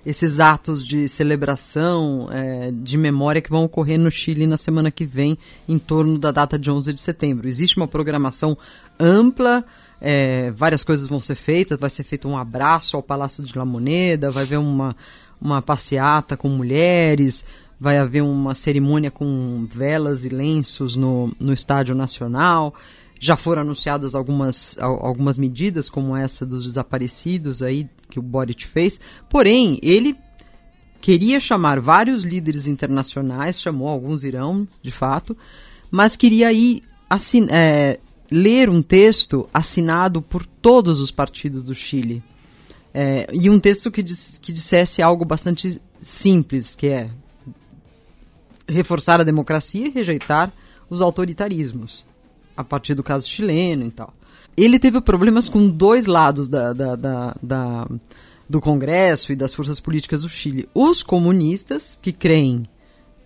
esses atos de celebração, é, de memória que vão ocorrer no Chile na semana que vem, em torno da data de 11 de setembro. Existe uma programação ampla, é, várias coisas vão ser feitas, vai ser feito um abraço ao Palácio de La Moneda, vai haver uma, uma passeata com mulheres, vai haver uma cerimônia com velas e lenços no, no Estádio Nacional. Já foram anunciadas algumas, algumas medidas, como essa dos desaparecidos aí, que o Boric fez. Porém, ele queria chamar vários líderes internacionais, chamou, alguns irão, de fato, mas queria ir assin é, ler um texto assinado por todos os partidos do Chile. É, e um texto que, dis que dissesse algo bastante simples, que é reforçar a democracia e rejeitar os autoritarismos, a partir do caso chileno e tal. Ele teve problemas com dois lados da, da, da, da do Congresso e das forças políticas do Chile. Os comunistas, que creem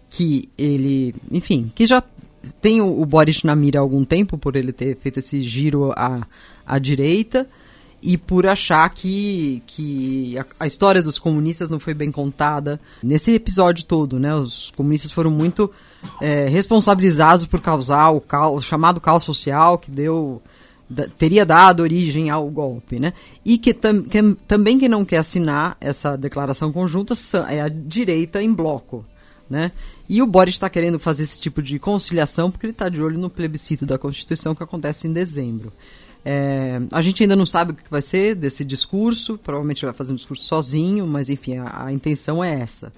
que ele, enfim, que já tem o, o Boris na mira há algum tempo, por ele ter feito esse giro à, à direita, e por achar que, que a, a, história dos comunistas não foi bem contada nesse episódio todo, né? Os comunistas foram muito é, responsabilizados por causar o, o chamado caos social que deu teria dado origem ao golpe, né? E que, tam, que, também que não quer assinar essa declaração conjunta é a direita em bloco, né? E o Boris está querendo fazer esse tipo de conciliação porque ele está de olho no plebiscito da Constituição que acontece em dezembro. É, a gente ainda não sabe o que vai ser desse discurso, provavelmente vai fazer um discurso sozinho, mas enfim, a, a intenção é essa.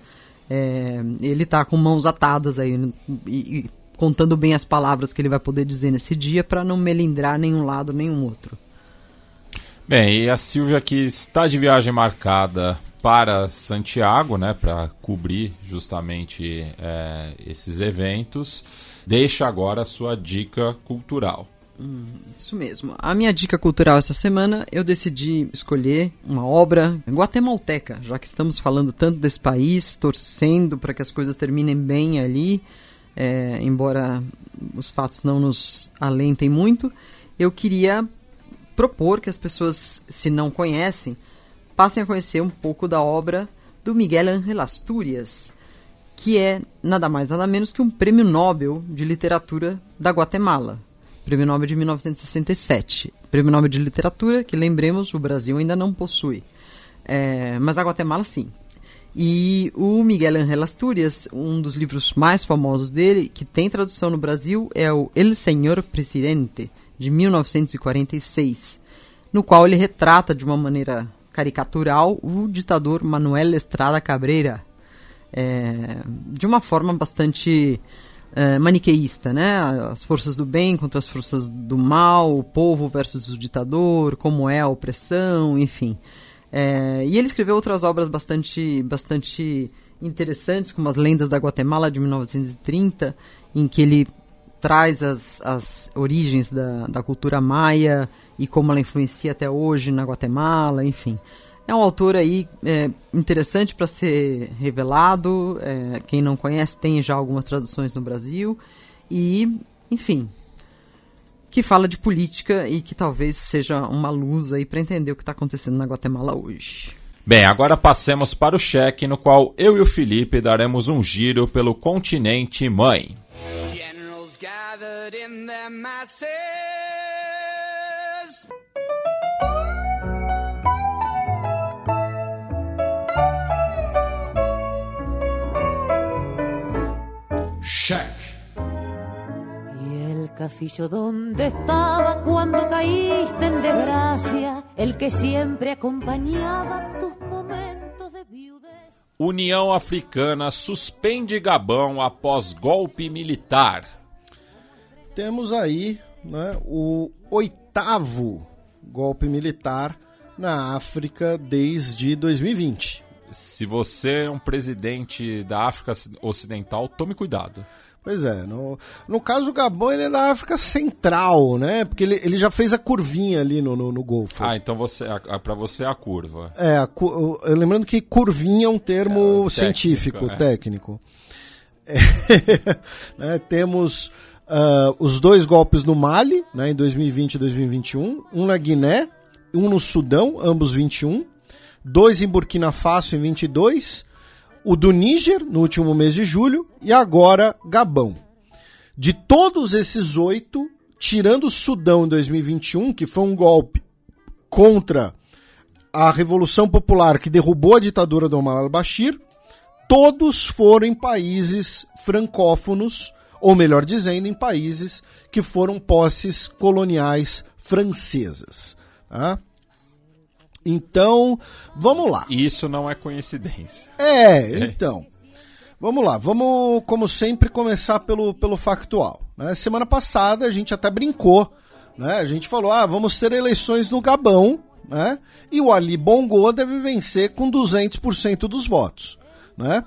É, ele está com mãos atadas aí e, e, contando bem as palavras que ele vai poder dizer nesse dia para não melindrar nenhum lado nenhum outro. Bem, e a Silvia que está de viagem marcada para Santiago, né, para cobrir justamente é, esses eventos, deixa agora a sua dica cultural. Hum, isso mesmo. A minha dica cultural essa semana, eu decidi escolher uma obra guatemalteca, já que estamos falando tanto desse país, torcendo para que as coisas terminem bem ali, é, embora os fatos não nos alentem muito. Eu queria propor que as pessoas, se não conhecem, passem a conhecer um pouco da obra do Miguel Ángel Asturias, que é nada mais nada menos que um prêmio Nobel de literatura da Guatemala. Prêmio Nobel de 1967. Prêmio Nobel de Literatura, que lembremos, o Brasil ainda não possui. é, mas a Guatemala sim. E o Miguel Ángel Asturias, um dos livros mais famosos dele, que tem tradução no Brasil, é o El Senhor Presidente, de 1946, no qual ele retrata de uma maneira caricatural o ditador Manuel Estrada Cabreira, é, de uma forma bastante é, maniqueísta, né? As forças do bem contra as forças do mal, o povo versus o ditador, como é a opressão, enfim. É, e ele escreveu outras obras bastante, bastante interessantes, como As Lendas da Guatemala, de 1930, em que ele traz as, as origens da, da cultura maia e como ela influencia até hoje na Guatemala, enfim. É um autor aí é, interessante para ser revelado. É, quem não conhece tem já algumas traduções no Brasil. E, enfim, que fala de política e que talvez seja uma luz aí para entender o que está acontecendo na Guatemala hoje. Bem, agora passemos para o cheque, no qual eu e o Felipe daremos um giro pelo continente mãe. Cheque. Cafillo, ¿dónde estaba cuando caíste en desgracia? El que siempre acompañaba tus momentos de viudez. União Africana suspende Gabão após golpe militar. Temos aí né, o oitavo golpe militar na África desde 2020. Se você é um presidente da África Ocidental, tome cuidado. Pois é, no, no caso do Gabão ele é da África Central, né? Porque ele, ele já fez a curvinha ali no, no, no Golfo. Ah, então você, para você é a curva. É, a, lembrando que curvinha é um termo é, científico, técnico. É. né, temos uh, os dois golpes no Mali, né, em 2020 e 2021, um na Guiné, um no Sudão, ambos 21, dois em Burkina Faso em 22 o do Níger no último mês de julho e agora Gabão. De todos esses oito, tirando o Sudão em 2021, que foi um golpe contra a Revolução Popular que derrubou a ditadura do Omar al-Bashir, todos foram em países francófonos, ou melhor dizendo, em países que foram posses coloniais francesas. Tá? Então, vamos lá. Isso não é coincidência. É, então. Vamos lá, vamos, como sempre, começar pelo, pelo factual. Né? Semana passada a gente até brincou, né? A gente falou, ah, vamos ter eleições no Gabão, né? E o Ali Bongo deve vencer com 200% dos votos, né?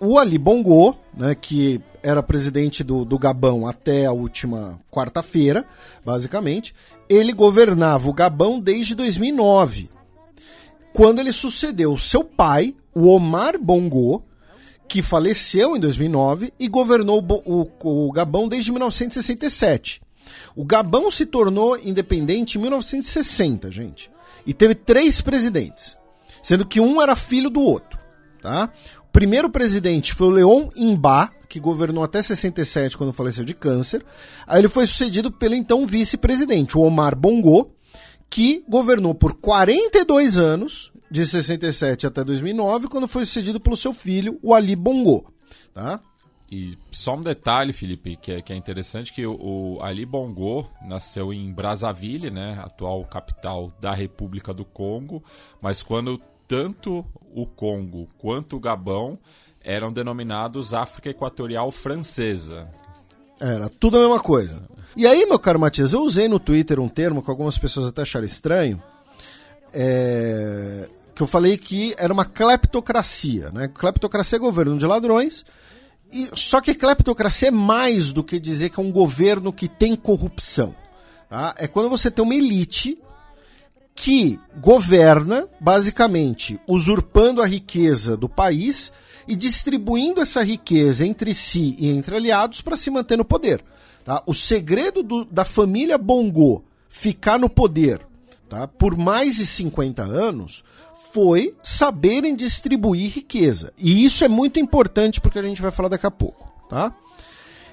O Ali Bongo, né, que era presidente do, do Gabão até a última quarta-feira, basicamente, ele governava o Gabão desde 2009, quando ele sucedeu seu pai, o Omar Bongo, que faleceu em 2009 e governou o, o, o Gabão desde 1967. O Gabão se tornou independente em 1960, gente. E teve três presidentes, sendo que um era filho do outro. Tá? Primeiro presidente foi o Leon Imba, que governou até 67 quando faleceu de câncer. Aí ele foi sucedido pelo então vice-presidente, o Omar Bongo, que governou por 42 anos, de 67 até 2009, quando foi sucedido pelo seu filho, o Ali Bongo. Tá? E só um detalhe, Felipe, que é, que é interessante, que o, o, Ali Bongo nasceu em Brazzaville, né, atual capital da República do Congo, mas quando tanto o Congo quanto o Gabão eram denominados África Equatorial Francesa. Era tudo a mesma coisa. E aí, meu caro Matias, eu usei no Twitter um termo que algumas pessoas até acharam estranho, é... que eu falei que era uma cleptocracia. Né? Cleptocracia é governo de ladrões, e... só que cleptocracia é mais do que dizer que é um governo que tem corrupção. Tá? É quando você tem uma elite que governa, basicamente, usurpando a riqueza do país e distribuindo essa riqueza entre si e entre aliados para se manter no poder. Tá? O segredo do, da família Bongo ficar no poder tá? por mais de 50 anos foi saberem distribuir riqueza. E isso é muito importante porque a gente vai falar daqui a pouco. Tá?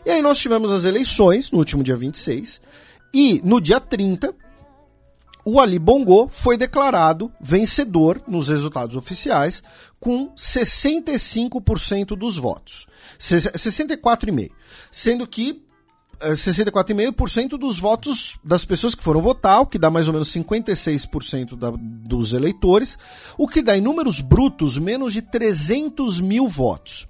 E aí nós tivemos as eleições no último dia 26 e no dia 30 o Ali Bongo foi declarado vencedor nos resultados oficiais com 65% dos votos. 64,5%. Sendo que 64,5% dos votos das pessoas que foram votar, o que dá mais ou menos 56% da, dos eleitores, o que dá em números brutos menos de 300 mil votos.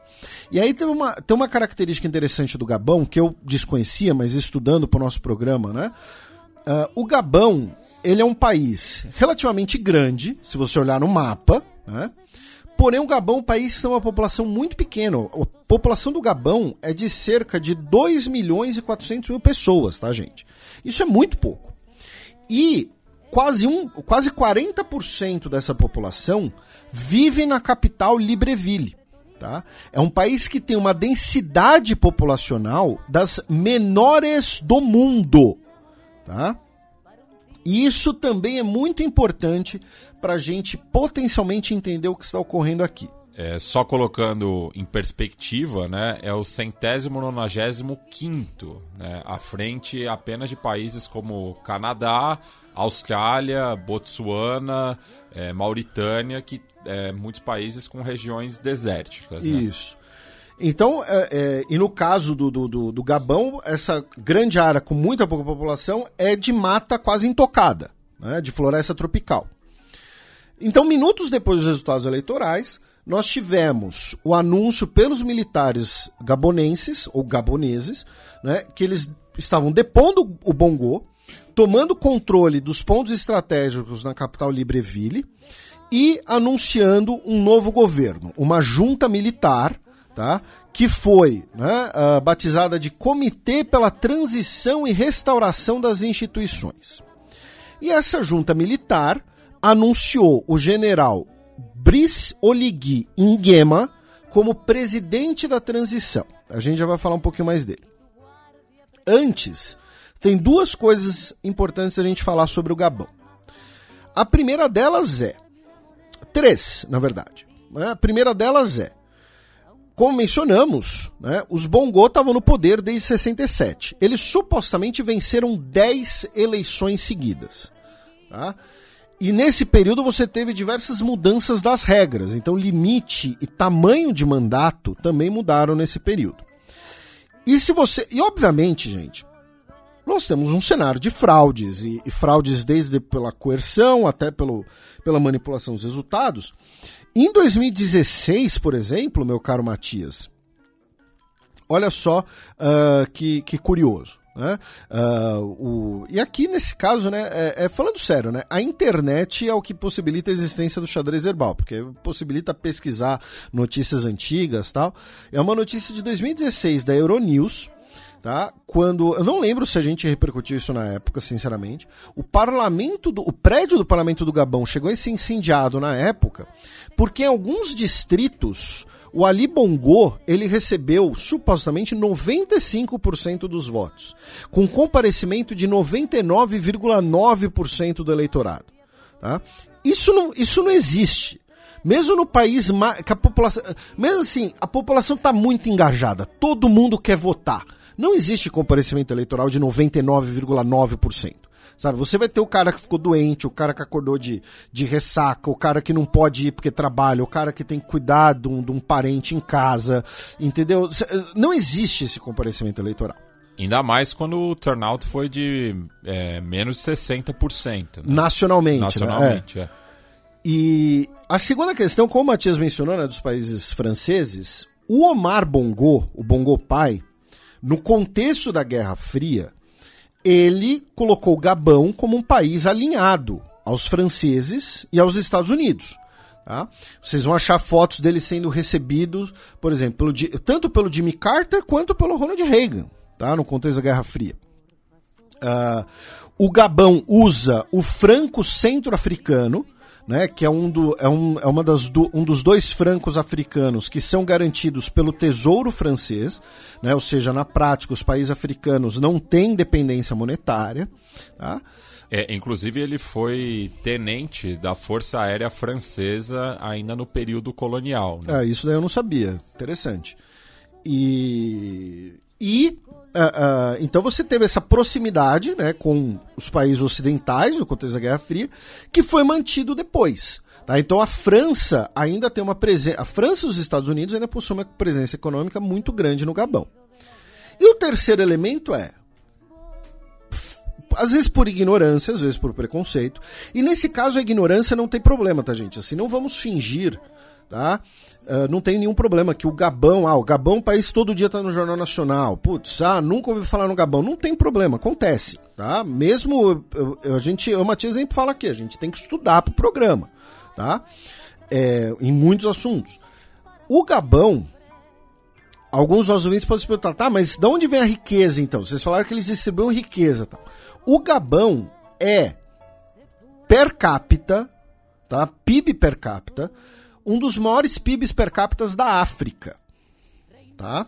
E aí tem uma, tem uma característica interessante do Gabão, que eu desconhecia, mas estudando para o nosso programa, né? Uh, o Gabão, ele é um país relativamente grande, se você olhar no mapa, né? Porém, o Gabão, o país, tem uma população muito pequena. A população do Gabão é de cerca de 2 milhões e 400 mil pessoas, tá, gente? Isso é muito pouco. E quase, um, quase 40% dessa população vive na capital Libreville. Tá? É um país que tem uma densidade populacional das menores do mundo. Tá? E isso também é muito importante para a gente potencialmente entender o que está ocorrendo aqui. É, só colocando em perspectiva, né, é o centésimo nonagésimo quinto, né, à frente apenas de países como Canadá, Austrália, Botsuana, é, Mauritânia, que é, muitos países com regiões desérticas. Né? Isso. Então, é, é, e no caso do, do, do, Gabão, essa grande área com muita pouca população é de mata quase intocada, né, de floresta tropical. Então, minutos depois dos resultados eleitorais, nós tivemos o anúncio pelos militares gabonenses, ou gaboneses, né, que eles estavam depondo o Bongo, tomando controle dos pontos estratégicos na capital Libreville e anunciando um novo governo, uma junta militar, tá, que foi né, uh, batizada de Comitê pela Transição e Restauração das Instituições. E essa junta militar anunciou o general Brice Oligui Nguema como presidente da transição. A gente já vai falar um pouquinho mais dele. Antes, tem duas coisas importantes a gente falar sobre o Gabão. A primeira delas é. Três, na verdade. Né? A primeira delas é. Como mencionamos, né, os Bongo estavam no poder desde 67. Eles supostamente venceram 10 eleições seguidas. Tá? E nesse período você teve diversas mudanças das regras. Então, limite e tamanho de mandato também mudaram nesse período. E se você. E obviamente, gente, nós temos um cenário de fraudes, e, e fraudes desde pela coerção até pelo, pela manipulação dos resultados. Em 2016, por exemplo, meu caro Matias, olha só uh, que, que curioso. Né? Uh, o... E aqui nesse caso, né, é, é, falando sério, né, a internet é o que possibilita a existência do xadrez herbal, porque possibilita pesquisar notícias antigas tal. É uma notícia de 2016 da Euronews, tá? Quando eu não lembro se a gente repercutiu isso na época, sinceramente. O parlamento do, o prédio do parlamento do Gabão chegou a ser incendiado na época, porque em alguns distritos o Ali Bongo, ele recebeu supostamente 95% dos votos, com comparecimento de 99,9% do eleitorado. Tá? Isso, não, isso não existe. Mesmo no país que a população, mesmo assim, a população está muito engajada, todo mundo quer votar. Não existe comparecimento eleitoral de 99,9%. Sabe, você vai ter o cara que ficou doente, o cara que acordou de, de ressaca, o cara que não pode ir porque trabalha, o cara que tem que cuidar de um, de um parente em casa, entendeu? Não existe esse comparecimento eleitoral. Ainda mais quando o turnout foi de é, menos de 60%. Né? Nacionalmente. Nacionalmente, né? é. E a segunda questão, como o Matias mencionou, né, dos países franceses, o Omar Bongo, o Bongo pai, no contexto da Guerra Fria, ele colocou o Gabão como um país alinhado aos franceses e aos Estados Unidos. Tá? Vocês vão achar fotos dele sendo recebidos, por exemplo, pelo, tanto pelo Jimmy Carter quanto pelo Ronald Reagan, tá? no contexto da Guerra Fria. Uh, o Gabão usa o franco centro-africano, né, que é, um, do, é, um, é uma das do, um dos dois francos africanos que são garantidos pelo Tesouro Francês, né, ou seja, na prática, os países africanos não têm dependência monetária. Tá? É, inclusive, ele foi tenente da Força Aérea Francesa ainda no período colonial. Né? É, isso daí eu não sabia. Interessante. E, E uh, então você teve essa proximidade né, com os países ocidentais no contexto da Guerra Fria, que foi mantido depois. Tá? Então a França ainda tem uma presença. A França e os Estados Unidos ainda possuem uma presença econômica muito grande no Gabão. E o terceiro elemento é. Às vezes por ignorância, às vezes por preconceito. E nesse caso a ignorância não tem problema, tá, gente? Assim, não vamos fingir, tá? Uh, não tem nenhum problema que o Gabão, ah, o Gabão, o país todo dia tá no Jornal Nacional. Putz, ah, nunca ouvi falar no Gabão. Não tem problema, acontece, tá? Mesmo, eu, eu, a gente, o Matias sempre fala aqui, a gente tem que estudar pro programa, tá? É, em muitos assuntos. O Gabão, alguns nossos ouvintes podem se perguntar, tá, mas de onde vem a riqueza então? Vocês falaram que eles distribuem riqueza, tá? O Gabão é per capita, tá? PIB per capita, um dos maiores PIBs per capita da África. Tá?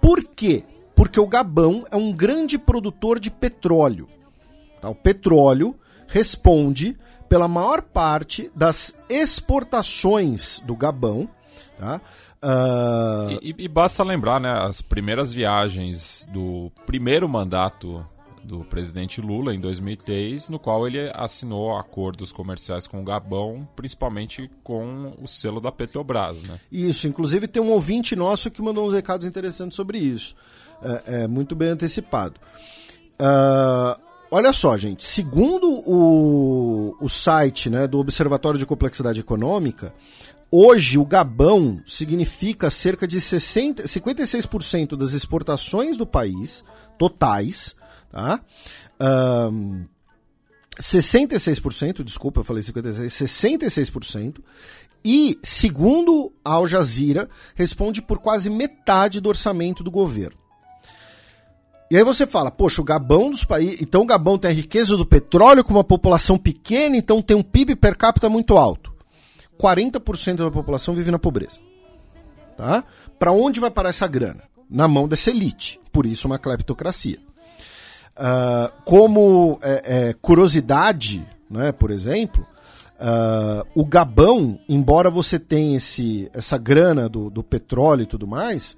Por quê? Porque o Gabão é um grande produtor de petróleo. Tá? O petróleo responde pela maior parte das exportações do Gabão. Tá? Uh... E, e, basta lembrar, né, as primeiras viagens do primeiro mandato do presidente Lula em 2003, no qual ele assinou acordos comerciais com o Gabão, principalmente com o selo da Petrobras. Né? Isso, inclusive tem um ouvinte nosso que mandou uns recados interessantes sobre isso. É, é muito bem antecipado. Uh, olha só, gente, segundo o, o site né, do Observatório de Complexidade Econômica, Hoje, o Gabão significa cerca de 60, 56% das exportações do país, totais, Tá? Um, 66%, desculpa, eu falei 56%, 66%. E, segundo a Al Jazeera, responde por quase metade do orçamento do governo. E aí você fala, poxa, o Gabão dos países. Então o Gabão tem a riqueza do petróleo com uma população pequena, então tem um PIB per capita muito alto. 40% da população vive na pobreza. Tá? Para onde vai parar essa grana? Na mão dessa elite. Por isso uma cleptocracia. Uh, como é, é, curiosidade, né, por exemplo, uh, o Gabão, embora você tenha esse, essa grana do, do petróleo e tudo mais,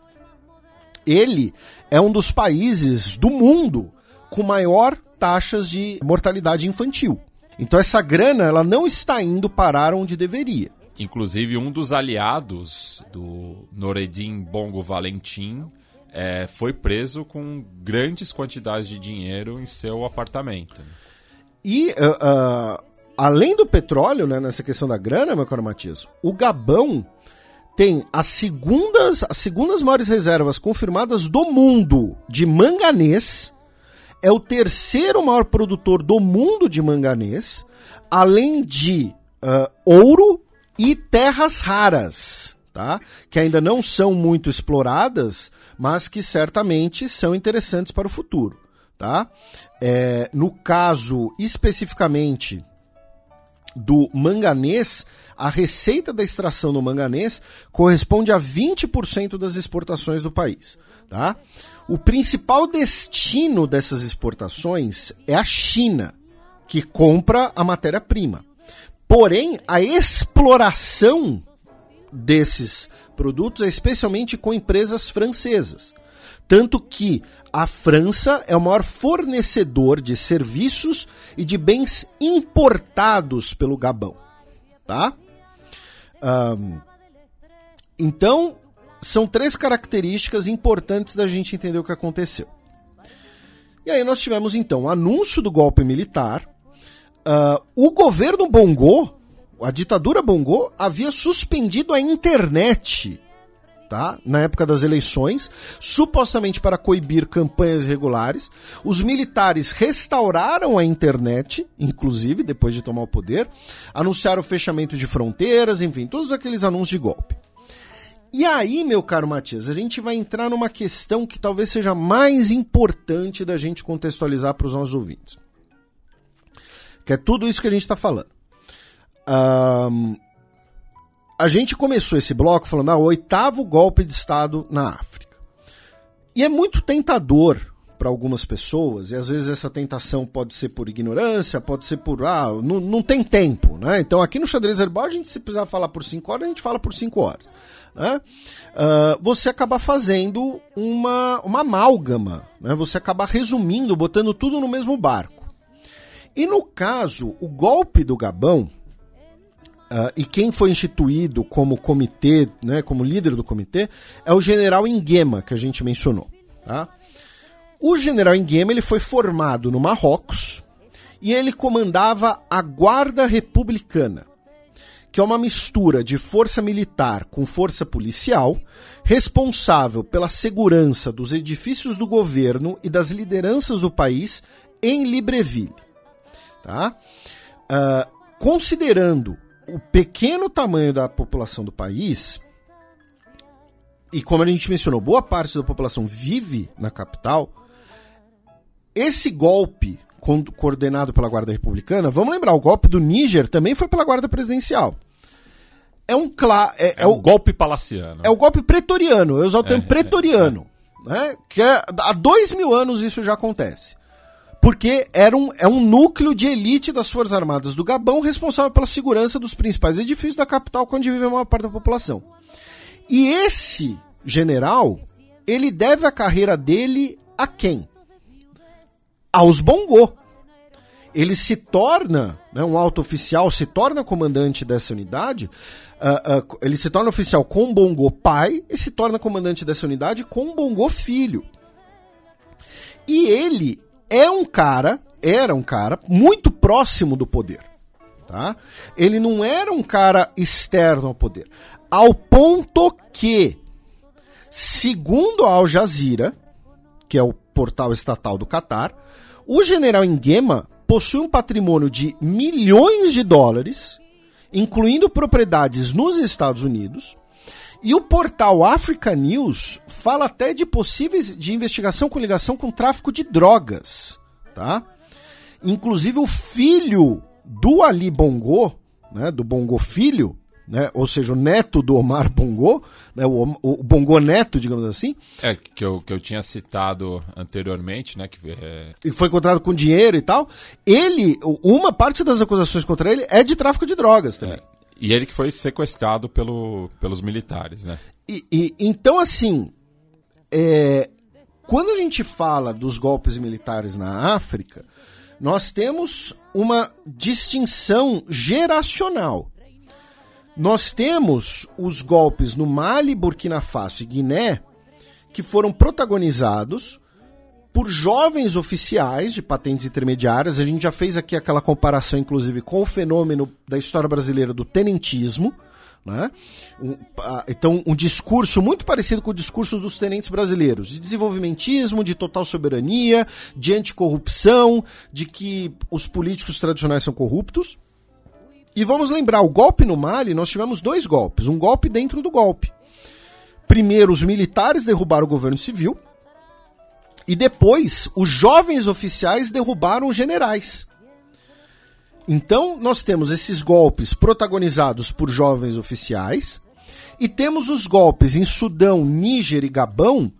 ele é um dos países do mundo com maior taxas de mortalidade infantil. Então essa grana ela não está indo parar onde deveria. Inclusive um dos aliados do Noreddin Bongo Valentim é, foi preso com grandes quantidades de dinheiro em seu apartamento. E, uh, uh, além do petróleo, né, nessa questão da grana, meu caro Matias, o Gabão tem as segundas, as segundas maiores reservas confirmadas do mundo de manganês, é o terceiro maior produtor do mundo de manganês, além de uh, ouro e terras raras, tá? que ainda não são muito exploradas, mas que certamente são interessantes para o futuro. Tá? É, no caso especificamente do manganês, a receita da extração do manganês corresponde a 20% das exportações do país. Tá? O principal destino dessas exportações é a China, que compra a matéria-prima. Porém, a exploração desses produtos especialmente com empresas francesas. Tanto que a França é o maior fornecedor de serviços e de bens importados pelo Gabão. Tá? Um, então, são três características importantes da gente entender o que aconteceu. E aí nós tivemos então o anúncio do golpe militar. Uh, o governo Bongo a ditadura Bongo havia suspendido a internet tá? na época das eleições, supostamente para coibir campanhas irregulares. Os militares restauraram a internet, inclusive, depois de tomar o poder, anunciaram o fechamento de fronteiras, enfim, todos aqueles anúncios de golpe. E aí, meu caro Matias, a gente vai entrar numa questão que talvez seja mais importante da gente contextualizar para os nossos ouvintes. Que é tudo isso que a gente está falando. Um, a gente começou esse bloco falando, ah, o oitavo golpe de Estado na África. E é muito tentador para algumas pessoas, e às vezes essa tentação pode ser por ignorância, pode ser por. Ah, não, não tem tempo, né? Então aqui no xadrez herbal, a gente, se precisar falar por 5 horas, a gente fala por 5 horas. Né? Uh, você acaba fazendo uma, uma amálgama, né? você acaba resumindo, botando tudo no mesmo barco. E no caso, o golpe do Gabão, Uh, e quem foi instituído como comitê, né, como líder do comitê, é o general Nguema, que a gente mencionou. Tá? O general Nguema ele foi formado no Marrocos e ele comandava a Guarda Republicana, que é uma mistura de força militar com força policial, responsável pela segurança dos edifícios do governo e das lideranças do país em Libreville. Tá? Uh, considerando o pequeno tamanho da população do país, e como a gente mencionou, boa parte da população vive na capital, esse golpe coordenado pela Guarda Republicana, vamos lembrar, o golpe do Níger também foi pela Guarda Presidencial. É um clá, é, é, é o golpe palaciano. É o golpe pretoriano, eu uso o termo é, pretoriano, é. né? Que é, há dois mil anos isso já acontece porque era um, é um núcleo de elite das Forças Armadas do Gabão responsável pela segurança dos principais edifícios da capital, onde vive a maior parte da população. E esse general, ele deve a carreira dele a quem? Aos Bongô. Ele se torna, né, um alto oficial, se torna comandante dessa unidade, uh, uh, ele se torna oficial com Bongô pai e se torna comandante dessa unidade com Bongô filho. E ele é um cara, era um cara muito próximo do poder. Tá? Ele não era um cara externo ao poder. Ao ponto que, segundo a Al Jazeera, que é o portal estatal do Catar, o general Nguema possui um patrimônio de milhões de dólares, incluindo propriedades nos Estados Unidos, e o portal Africa News fala até de possíveis de investigação com ligação com tráfico de drogas, tá? Inclusive o filho do Ali Bongo, né, do Bongo filho, né, ou seja, o neto do Omar Bongo, né, o, o Bongo neto, digamos assim. É, que eu, que eu tinha citado anteriormente, né, que é... E foi encontrado com dinheiro e tal. Ele, uma parte das acusações contra ele é de tráfico de drogas também. É. E ele que foi sequestrado pelo, pelos militares, né? E, e então, assim, é, quando a gente fala dos golpes militares na África, nós temos uma distinção geracional. Nós temos os golpes no Mali, Burkina Faso e Guiné, que foram protagonizados por jovens oficiais de patentes intermediárias. A gente já fez aqui aquela comparação, inclusive, com o fenômeno da história brasileira do tenentismo. Né? Um, então, um discurso muito parecido com o discurso dos tenentes brasileiros, de desenvolvimentismo, de total soberania, de anticorrupção, de que os políticos tradicionais são corruptos. E vamos lembrar, o golpe no Mali, nós tivemos dois golpes, um golpe dentro do golpe. Primeiro, os militares derrubaram o governo civil, e depois, os jovens oficiais derrubaram os generais. Então, nós temos esses golpes protagonizados por jovens oficiais e temos os golpes em Sudão, Níger e Gabão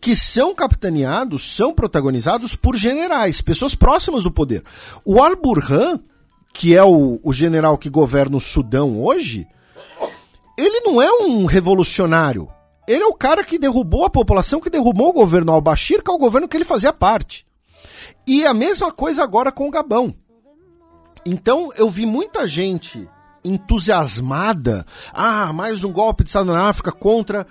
que são capitaneados, são protagonizados por generais, pessoas próximas do poder. O Al-Burhan, que é o, o general que governa o Sudão hoje, ele não é um revolucionário. Ele é o cara que derrubou a população, que derrubou o governo al-Bashir, que é o governo que ele fazia parte. E a mesma coisa agora com o Gabão. Então eu vi muita gente entusiasmada. Ah, mais um golpe de Estado na África contra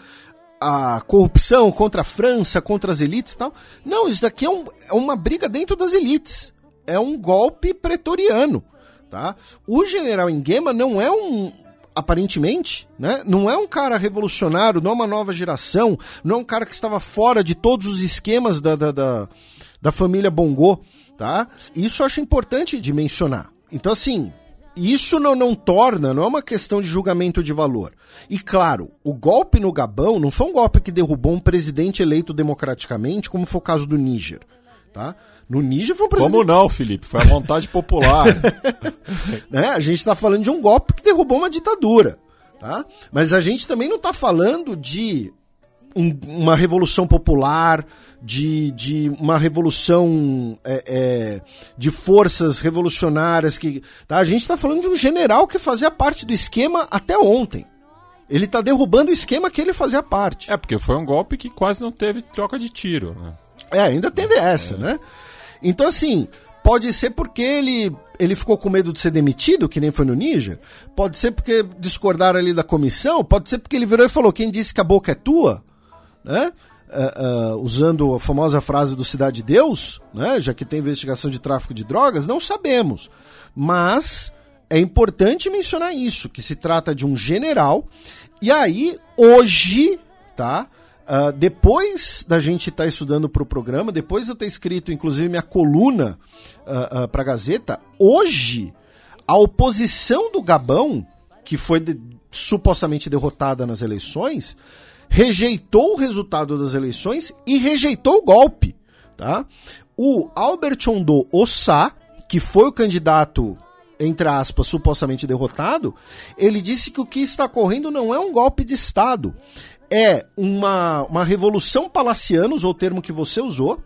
a corrupção, contra a França, contra as elites e tal. Não, isso daqui é, um, é uma briga dentro das elites. É um golpe pretoriano. Tá? O general Nguema não é um, aparentemente, né? Não é um cara revolucionário, não é uma nova geração, não é um cara que estava fora de todos os esquemas da, da, da, da família Bongo, tá? Isso eu acho importante de mencionar. Então, assim, isso não, não torna, não é uma questão de julgamento de valor. E claro, o golpe no Gabão não foi um golpe que derrubou um presidente eleito democraticamente, como foi o caso do Níger. Tá? No Níger foi um presidente. Como não, Felipe? Foi a vontade popular. né? A gente está falando de um golpe que derrubou uma ditadura. Tá? Mas a gente também não está falando de um- uma revolução popular, de, de uma revolução é, é, de forças revolucionárias que. tá? A gente está falando de um general que fazia parte do esquema até ontem. Ele está derrubando o esquema que ele fazia parte. É, porque foi um golpe que quase não teve troca de tiro. Né? É, ainda teve essa, né? Então, assim, pode ser porque ele, ele ficou com medo de ser demitido, que nem foi no Níger. Pode ser porque discordaram ali da comissão. Pode ser porque ele virou e falou: quem disse que a boca é tua, né? Ah, ah, usando a famosa frase do Cidade de Deus, né? Já que tem investigação de tráfico de drogas, não sabemos. Mas é importante mencionar isso, que se trata de um general. E aí, hoje, tá? Ah, depois da gente estar estudando para o programa, depois de eu ter escrito, inclusive, minha coluna para a Gazeta, hoje, a oposição do Gabão, que foi de- supostamente derrotada nas eleições, rejeitou o resultado das eleições e rejeitou o golpe. Tá? O Albert Ondo Ossá, que foi o candidato entre aspas, supostamente derrotado, ele disse que o que está ocorrendo não é um golpe de Estado, é uma, uma revolução palaciana, usou o termo que você usou,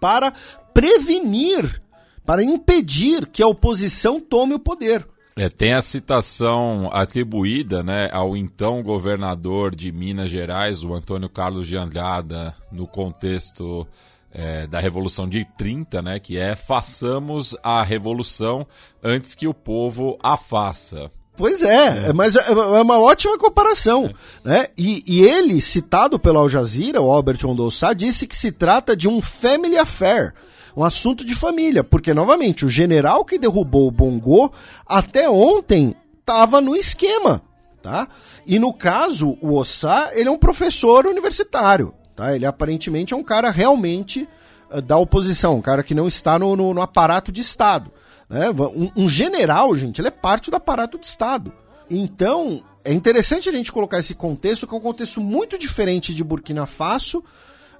para prevenir, para impedir que a oposição tome o poder. É, tem a citação atribuída né, ao então governador de Minas Gerais, o Antônio Carlos de Andrada, no contexto é, da Revolução de 30, né, que é façamos a revolução antes que o povo a faça. Pois é, é, mas é é uma ótima comparação. Né? E, e ele, citado pelo Al Jazeera, o Albert Ondossá, disse que se trata de um family affair, um assunto de família, porque, novamente, o general que derrubou o Bongo até ontem estava no esquema. Tá? E no caso, o Ossá, ele é um professor universitário. Tá? Ele aparentemente é um cara realmente eh, da oposição, um cara que não está no, no- no aparato de Estado. Né? Um, um general, gente, ele é parte do aparato de Estado. Então, é interessante a gente colocar esse contexto, que é um contexto muito diferente de Burkina Faso,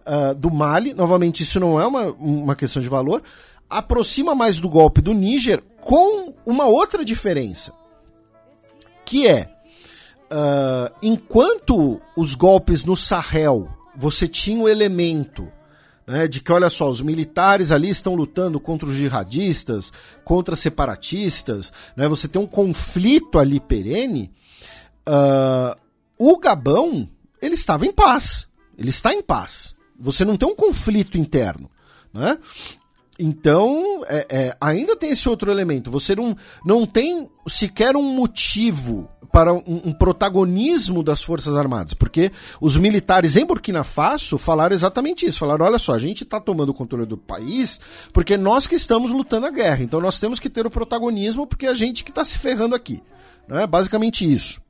ah, do Mali. Novamente, isso não é uma, uma questão de valor. Aproxima mais do golpe do Níger com uma outra diferença. Que é, ah, enquanto os golpes no Sahel, você tinha o elemento né, de que, olha só, os militares ali estão lutando contra os jihadistas, contra separatistas, né, você tem um conflito ali perene, ah, o Gabão, ele estava em paz, ele está em paz. Você não tem um conflito interno, né? Então, é, é, ainda tem esse outro elemento. Você não, não tem sequer um motivo para um, um protagonismo das Forças Armadas, porque os militares em Burkina Faso falaram exatamente isso. Falaram: olha só, a gente está tomando o controle do país porque nós que estamos lutando a guerra. Então nós temos que ter o protagonismo porque a gente que está se ferrando aqui. É basicamente isso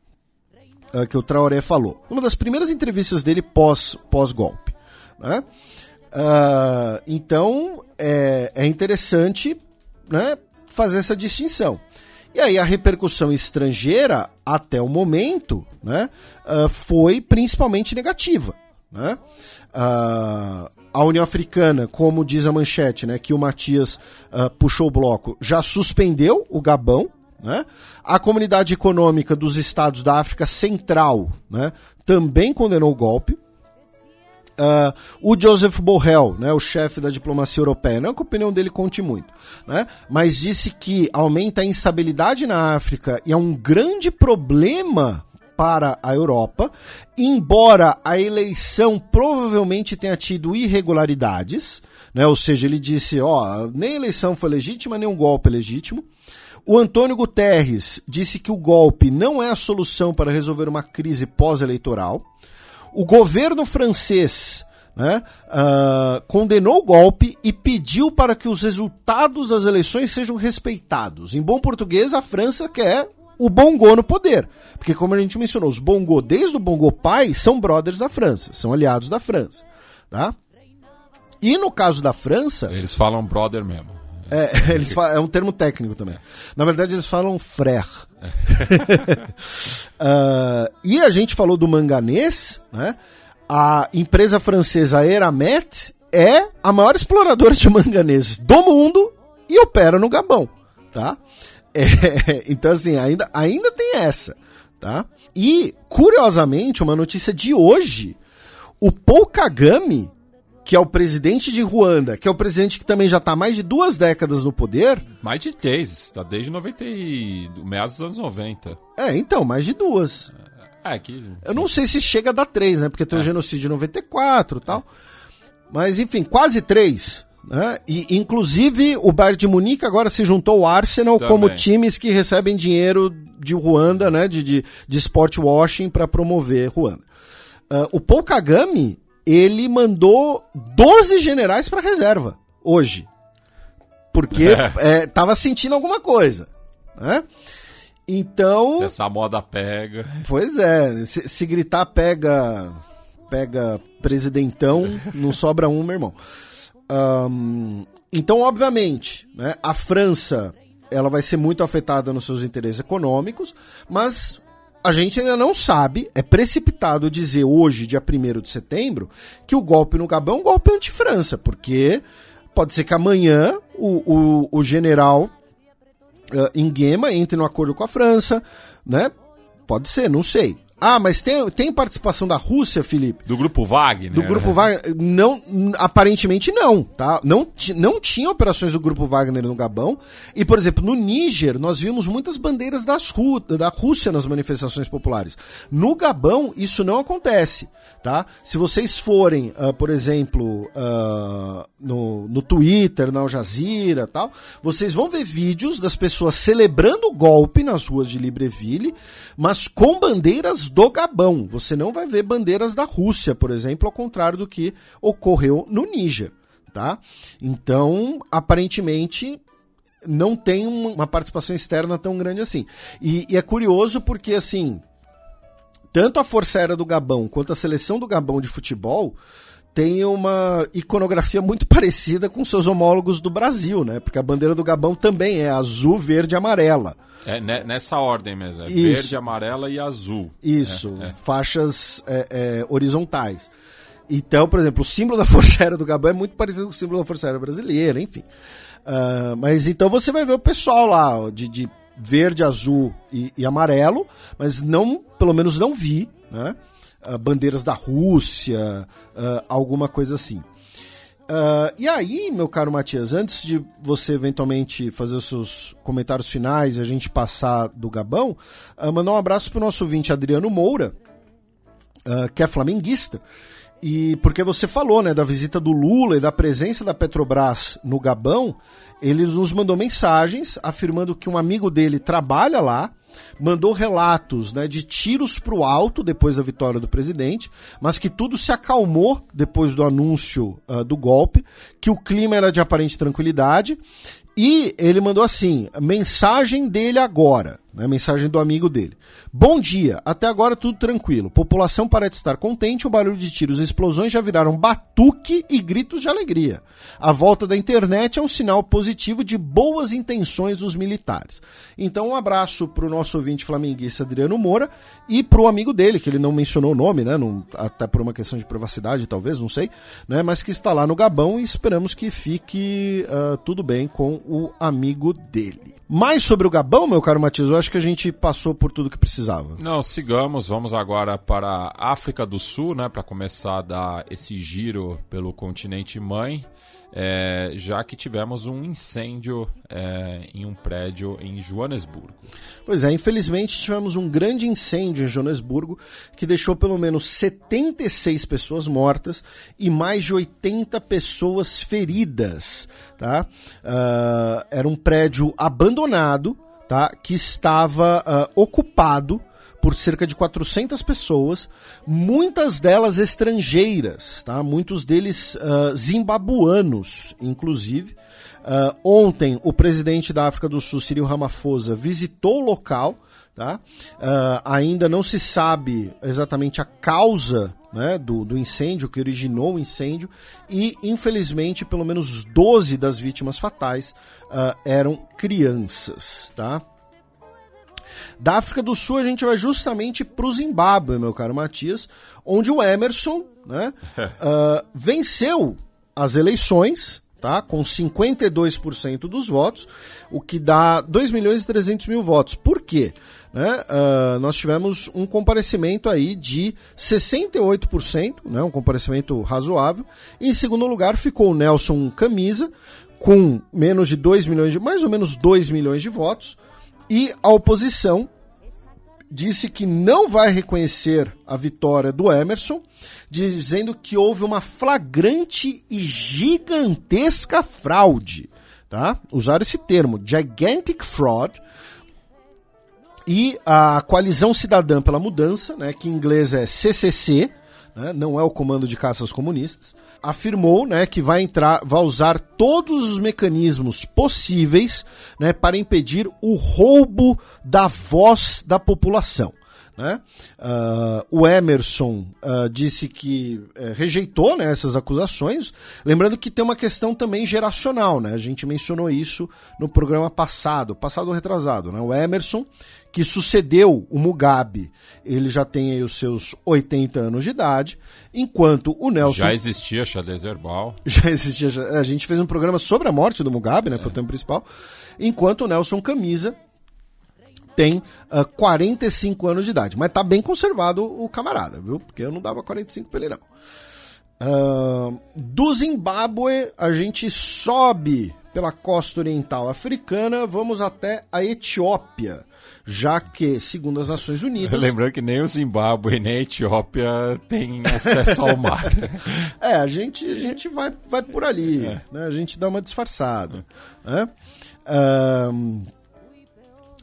é, que o Traoré falou. Uma das primeiras entrevistas dele pós, pós-golpe. Né? Ah, então é, é interessante né, fazer essa distinção. E aí a repercussão estrangeira, até o momento, né, ah, foi principalmente negativa. Né? Ah, a União Africana, como diz a manchete, né, que o Matias ah, puxou o bloco, já suspendeu o Gabão. Né? A Comunidade Econômica dos Estados da África Central né, também condenou o golpe. Ah, o Joseph Borrell, né, o chefe da diplomacia europeia, não que a opinião dele conte muito, né, mas disse que aumenta a instabilidade na África e é um grande problema para a Europa, embora a eleição provavelmente tenha tido irregularidades, né, ou seja, ele disse, ó, nem a eleição foi legítima, nem um golpe é legítimo. O Antônio Guterres disse que o golpe não é a solução para resolver uma crise pós-eleitoral. O governo francês né, ah, condenou o golpe e pediu para que os resultados das eleições sejam respeitados. Em bom português, a França quer o Bongo no poder. Porque, como a gente mencionou, os Bongo, desde o Bongo pai, são brothers da França, são aliados da França. Tá? E no caso da França, Eles falam brother mesmo. É, eles fa- é um termo técnico também. Na verdade, eles falam frère. Ah, e a gente falou do manganês, né? A empresa francesa Eramet é a maior exploradora de manganês do mundo e opera no Gabão, tá? É, então, assim, ainda, ainda tem essa, tá? E, curiosamente, uma notícia de hoje, o Paul que é o presidente de Ruanda, que é o presidente que também já está mais de duas décadas no poder. Mais de três, está desde 90 e... meados dos anos 90. É, então, mais de duas. É, que... Eu não sei se chega a dar três, né? Porque tem o genocídio em 94 e tal. Mas, enfim, quase três. Né? E, inclusive, o Bayern de Munique agora se juntou ao Arsenal Também. como times que recebem dinheiro de Ruanda, né? De, de, de sport washing para promover Ruanda. Ah, o Paul Kagame, ele mandou 12 generais para reserva hoje. Porque é, tava sentindo alguma coisa. Né? Então. Se essa moda pega. Pois é, se, se gritar pega pega presidentão, não sobra um, meu irmão. Ahn, então, obviamente, né, a França ela vai ser muito afetada nos seus interesses econômicos, mas a gente ainda não sabe, é precipitado dizer hoje, dia 1 de setembro, que o golpe no Gabão é um golpe anti-França, porque pode ser que amanhã o, o, o general uh, Nguema entre no acordo com a França, né? Pode ser, não sei. Ah, mas tem, tem participação da Rússia, Felipe? Do grupo Wagner. Do grupo Wagner, não, aparentemente não, tá? Não, não tinha operações do grupo Wagner no Gabão. E, por exemplo, no Níger, nós vimos muitas bandeiras das Ru- da Rússia nas manifestações populares. No Gabão, isso não acontece, tá? Se vocês forem, ah, por exemplo, ah, no, no Twitter, na Al Jazeera tal, vocês vão ver vídeos das pessoas celebrando o golpe nas ruas de Libreville, mas com bandeiras do Gabão. Você não vai ver bandeiras da Rússia, por exemplo, ao contrário do que ocorreu no Níger, tá? Então, aparentemente, não tem um- uma participação externa tão grande assim. E, e é curioso porque, assim, tanto a Força Aérea do Gabão quanto a seleção do Gabão de futebol tem uma iconografia muito parecida com seus homólogos do Brasil, né? Porque a bandeira do Gabão também é azul, verde e amarela. É ne- nessa ordem mesmo. É Isso. verde, amarela e azul. Isso, É, é. faixas é, é, horizontais. Então, por exemplo, o símbolo da Força Aérea do Gabão é muito parecido com o símbolo da Força Aérea Brasileira, enfim. Ah, mas então você vai ver o pessoal lá de, de verde, azul e, e amarelo, mas não, pelo menos não vi, né? ah, bandeiras da Rússia, ah, alguma coisa assim. Ah, e aí, meu caro Matias, antes de você eventualmente fazer os seus comentários finais e a gente passar do Gabão, ah, mandar um abraço pro nosso ouvinte Adriano Moura, ah, que é flamenguista. E porque você falou, né, da visita do Lula e da presença da Petrobras no Gabão, ele nos mandou mensagens afirmando que um amigo dele trabalha lá, mandou relatos né, de tiros para o alto depois da vitória do presidente, mas que tudo se acalmou depois do anúncio ah, do golpe, que o clima era de aparente tranquilidade. E ele mandou assim: mensagem dele agora, né, mensagem do amigo dele. Bom dia, até agora tudo tranquilo. População parece estar contente, o barulho de tiros e explosões já viraram batuque e gritos de alegria. A volta da internet é um sinal positivo de boas intenções dos militares. Então, um abraço para o nosso ouvinte flamenguista Adriano Moura e para o amigo dele, que ele não mencionou o nome, né? não- até por uma questão de privacidade, talvez, não sei, né? mas que está lá no Gabão e esperamos que fique ah, tudo bem com o amigo dele. Mais sobre o Gabão, meu caro Matias, eu acho que a gente passou por tudo que precisava. Não, sigamos. Vamos agora para a África do Sul, né? Para começar a dar esse giro pelo continente mãe. É, já que tivemos um incêndio é, em um prédio em Joanesburgo. Pois é, infelizmente tivemos um grande incêndio em Joanesburgo que deixou pelo menos 76 pessoas mortas e mais de 80 pessoas feridas, tá? Ah, era um prédio abandonado, tá? Que estava ah, ocupado por cerca de 400 pessoas, muitas delas estrangeiras, tá? Muitos deles ah, zimbabuanos, inclusive. Ah, ontem, o presidente da África do Sul, Cyril Ramaphosa, visitou o local. Tá? Ah, ainda não se sabe exatamente a causa né, do, do incêndio, que originou o incêndio, e infelizmente pelo menos 12 das vítimas fatais ah, eram crianças. Tá? Da África do Sul, a gente vai justamente para o Zimbábue, meu caro Matias, onde o Emerson né, ah, venceu as eleições, tá? Com 52% dos votos, o que dá 2 milhões e 300 mil votos. Por quê? Né? Uh, nós tivemos um comparecimento aí de 68%, né? um comparecimento razoável. Em segundo lugar ficou o Nelson Camisa, com menos de 2 milhões de, mais ou menos 2 milhões de votos. E a oposição disse que não vai reconhecer a vitória do Emerson, dizendo que houve uma flagrante e gigantesca fraude, tá? Usaram esse termo, gigantic fraud. E a Coalizão Cidadã pela Mudança, né, que em inglês é CCC, né, não é o Comando de Caças Comunistas, afirmou né, que vai entrar, vai usar todos os mecanismos possíveis né, para impedir o roubo da voz da população. Né? Uh, o Emerson uh, disse que uh, rejeitou né, essas acusações, lembrando que tem uma questão também geracional, né? a gente mencionou isso no programa passado, passado retrasado. Né? O Emerson, que sucedeu o Mugabe, ele já tem aí os seus 80 anos de idade, enquanto o Nelson. Já existia xadrez verbal. Já existia. A gente fez um programa sobre a morte do Mugabe, né? Foi o tema principal. Enquanto o Nelson Camisa tem uh, 45 anos de idade. Mas tá bem conservado o camarada, viu? Porque eu não dava 45 pra ele, não. Uh, do Zimbábue, a gente sobe pela costa oriental africana, vamos até a Etiópia, já que, segundo as Nações Unidas. Lembrando que nem o Zimbábue nem a Etiópia tem acesso ao mar. é, a gente, a gente vai, vai por ali, é. né? a gente dá uma disfarçada. Né? Uh,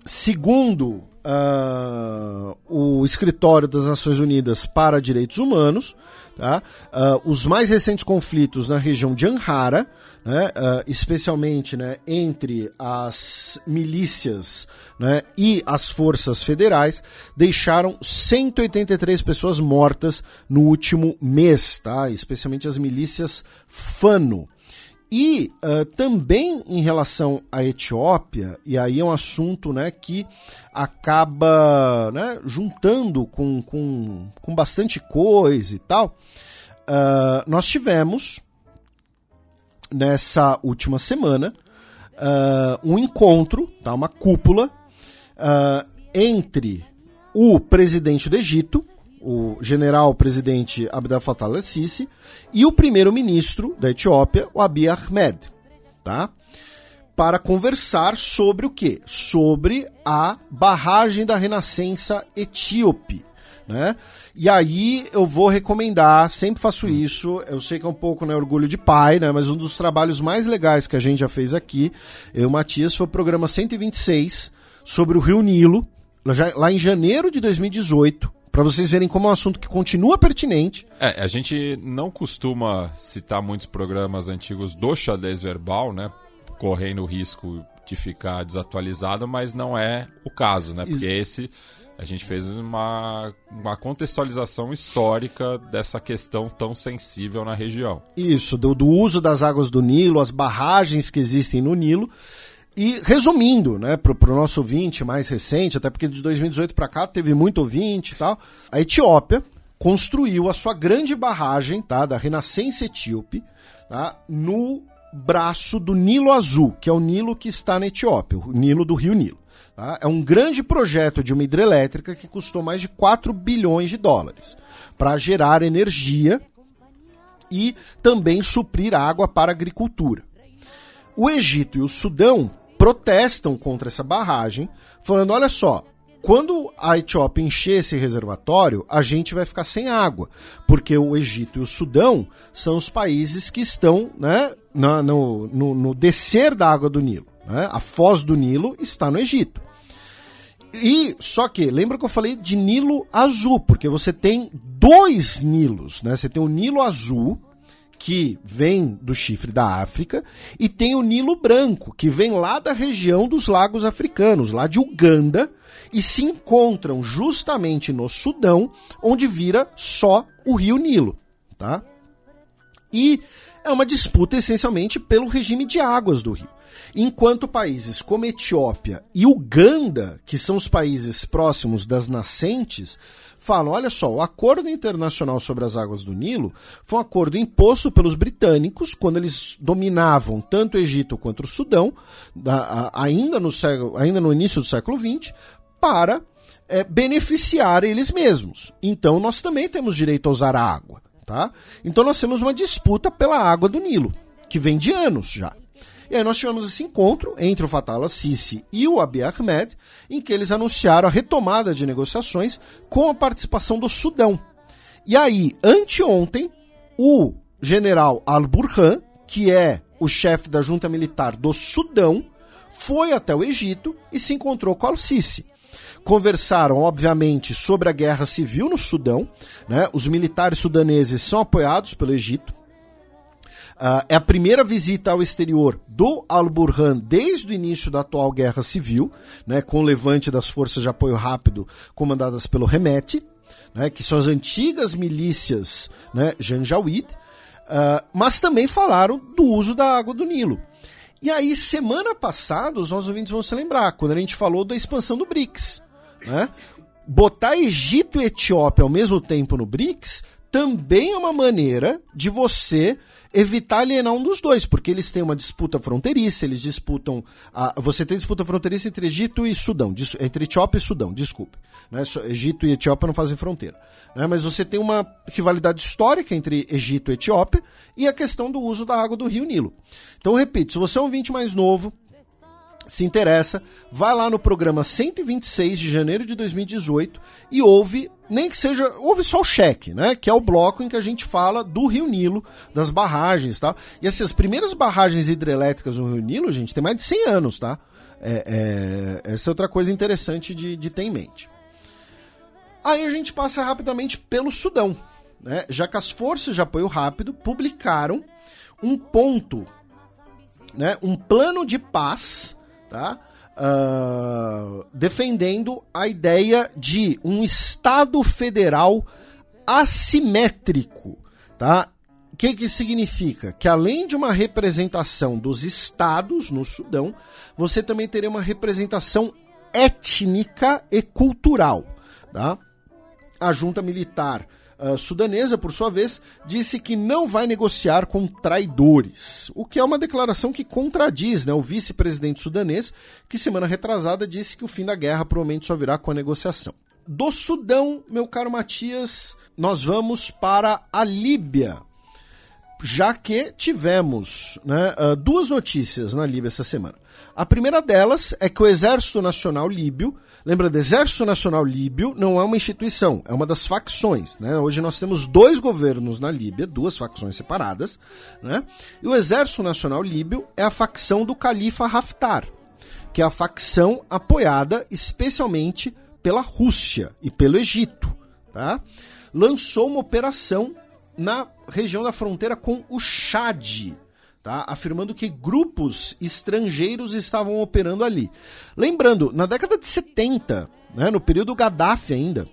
Segundo uh, o Escritório das Nações Unidas para Direitos Humanos, tá? Uh, os mais recentes conflitos na região de Anhara, né, uh, especialmente né, entre as milícias né, e as forças federais, deixaram 183 pessoas mortas no último mês, tá? especialmente as milícias Fano. E uh, também em relação à Etiópia, e aí é um assunto né, que acaba né, juntando com, com, com bastante coisa e tal, uh, nós tivemos nessa última semana uh, um encontro, tá, uma cúpula, entre o presidente do Egito, o general presidente Abdel Fattah al-Sisi, e o primeiro-ministro da Etiópia, o Abiy Ahmed, tá? Para conversar sobre o quê? Sobre a barragem da Renascença etíope, né? E aí eu vou recomendar, sempre faço isso, eu sei que é um pouco né, orgulho de pai, né? Mas um dos trabalhos mais legais que a gente já fez aqui, eu e o Matias, foi o programa 126 sobre o Rio Nilo, lá em janeiro de 2018, para vocês verem como é um assunto que continua pertinente. É, a gente não costuma citar muitos programas antigos do xadrez verbal, né? Correndo o risco de ficar desatualizado, mas não é o caso, né? Porque esse a gente fez uma, uma contextualização histórica dessa questão tão sensível na região. Isso, do, do uso das águas do Nilo, as barragens que existem no Nilo. E resumindo, né, pro, nosso ouvinte mais recente, até porque de 2018 para cá teve muito ouvinte e tal, a Etiópia construiu a sua grande barragem, tá, da Renascença Etíope, tá, no braço do Nilo Azul, que é o Nilo que está na Etiópia, o Nilo do Rio Nilo. Tá? É um grande projeto de uma hidrelétrica que custou mais de 4 bilhões de dólares para gerar energia e também suprir água para a agricultura. O Egito e o Sudão protestam contra essa barragem, falando: olha só, quando a Etiópia encher esse reservatório, a gente vai ficar sem água, porque o Egito e o Sudão são os países que estão né, no, no, no, descer da água do Nilo. Né? A foz do Nilo está no Egito. E só que, lembra que eu falei de Nilo azul, porque você tem dois Nilos, né? Você tem o Nilo azul, que vem do chifre da África, e tem o Nilo Branco, que vem lá da região dos lagos africanos, lá de Uganda, e se encontram justamente no Sudão, onde vira só o rio Nilo, tá? E é uma disputa essencialmente pelo regime de águas do rio. Enquanto países como Etiópia e Uganda, que são os países próximos das nascentes, falam: olha só, o acordo internacional sobre as águas do Nilo foi um acordo imposto pelos britânicos quando eles dominavam tanto o Egito quanto o Sudão, ainda no, século, ainda no início do século XX, para é, beneficiar eles mesmos. Então nós também temos direito a usar a água. Tá? Então nós temos uma disputa pela água do Nilo, que vem de anos já. E aí nós tivemos esse encontro entre o Fatal al-Sisi e o Abiy Ahmed, em que eles anunciaram a retomada de negociações com a participação do Sudão. E aí, anteontem, o general al-Burhan, que é o chefe da junta militar do Sudão, foi até o Egito e se encontrou com al-Sisi conversaram, obviamente, sobre a guerra civil no Sudão. Né? Os militares sudaneses são apoiados pelo Egito. Uh, é a primeira visita ao exterior do Al-Burhan desde o início da atual guerra civil, né, com o levante das forças de apoio rápido comandadas pelo Remete, né, que são as antigas milícias né, Janjaweed, uh, mas também falaram do uso da água do Nilo. E aí, semana passada, os nossos ouvintes vão se lembrar, quando a gente falou da expansão do BRICS. Né? Botar Egito e Etiópia ao mesmo tempo no BRICS também é uma maneira de você evitar alienar um dos dois, porque eles têm uma disputa fronteiriça, eles disputam. A, você tem disputa fronteiriça entre Egito e Sudão, entre Etiópia e Sudão, desculpe. Né? Egito e Etiópia não fazem fronteira. Né? Mas você tem uma rivalidade histórica entre Egito e Etiópia e a questão do uso da água do rio Nilo. Então, repito, se você é um ouvinte mais novo, se interessa, vai lá no programa 126 de janeiro de 2018 e ouve, nem que seja, ouve só o cheque, né? Que é o bloco em que a gente fala do Rio Nilo, das barragens tal. E assim, as primeiras barragens hidrelétricas no Rio Nilo, gente, tem mais de 100 anos, tá? É, é, essa é outra coisa interessante de, de ter em mente. Aí a gente passa rapidamente pelo Sudão, né? Já que as forças de apoio rápido publicaram um ponto, né? Um plano de paz tá? Uh, defendendo a ideia de um Estado federal assimétrico, tá? O que, que significa? Que além de uma representação dos estados no Sudão, você também teria uma representação étnica e cultural, tá? A junta militar uh, sudanesa, por sua vez, disse que não vai negociar com traidores, o que é uma declaração que contradiz né, o vice-presidente sudanês, que semana retrasada disse que o fim da guerra provavelmente só virá com a negociação. Do Sudão, meu caro Matias, nós vamos para a Líbia, já que tivemos né, uh, duas notícias na Líbia essa semana. A primeira delas é que o Exército Nacional Líbio Lembrando, Exército Nacional Líbio não é uma instituição, é uma das facções. Né? Hoje nós temos dois governos na Líbia, duas facções separadas. Né? E o Exército Nacional Líbio é a facção do Califa Haftar, que é a facção apoiada especialmente pela Rússia e pelo Egito. Tá? Lançou uma operação na região da fronteira com o Chad, tá? afirmando que grupos estrangeiros estavam operando ali. Lembrando, na década de 70, né, no período Gaddafi ainda,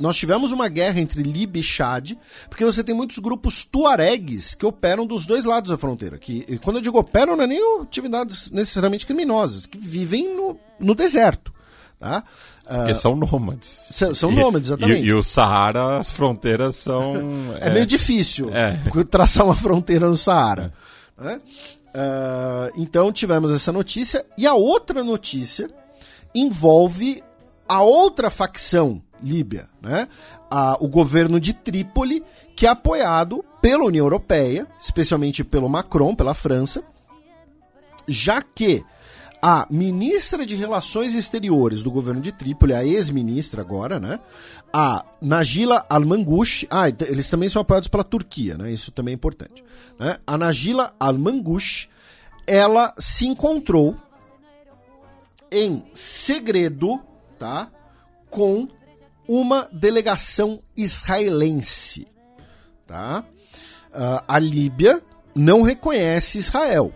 nós tivemos uma guerra entre Líbia e Chad, porque você tem muitos grupos tuaregues que operam dos dois lados da fronteira. Que, quando eu digo operam, não é nem atividades necessariamente criminosas, que vivem no, no deserto. Tá? Porque uh, são nômades. São, são nômades, exatamente. E, e, o Saara, as fronteiras são. é, é, meio difícil é. traçar uma fronteira no Saara. Né? Uh, então tivemos essa notícia. E a outra notícia envolve a outra facção líbia, né? O governo de Trípoli, que é apoiado pela União Europeia, especialmente pelo Macron, pela França, já que a ministra de Relações Exteriores do governo de Trípoli, a ex-ministra agora, né? A Najila Al-Mangush. Ah, eles também são apoiados pela Turquia, né? Isso também é importante. Né? A Najila Al-Mangush, ela se encontrou em segredo, tá? Com uma delegação israelense, tá? Uh, a Líbia não reconhece Israel.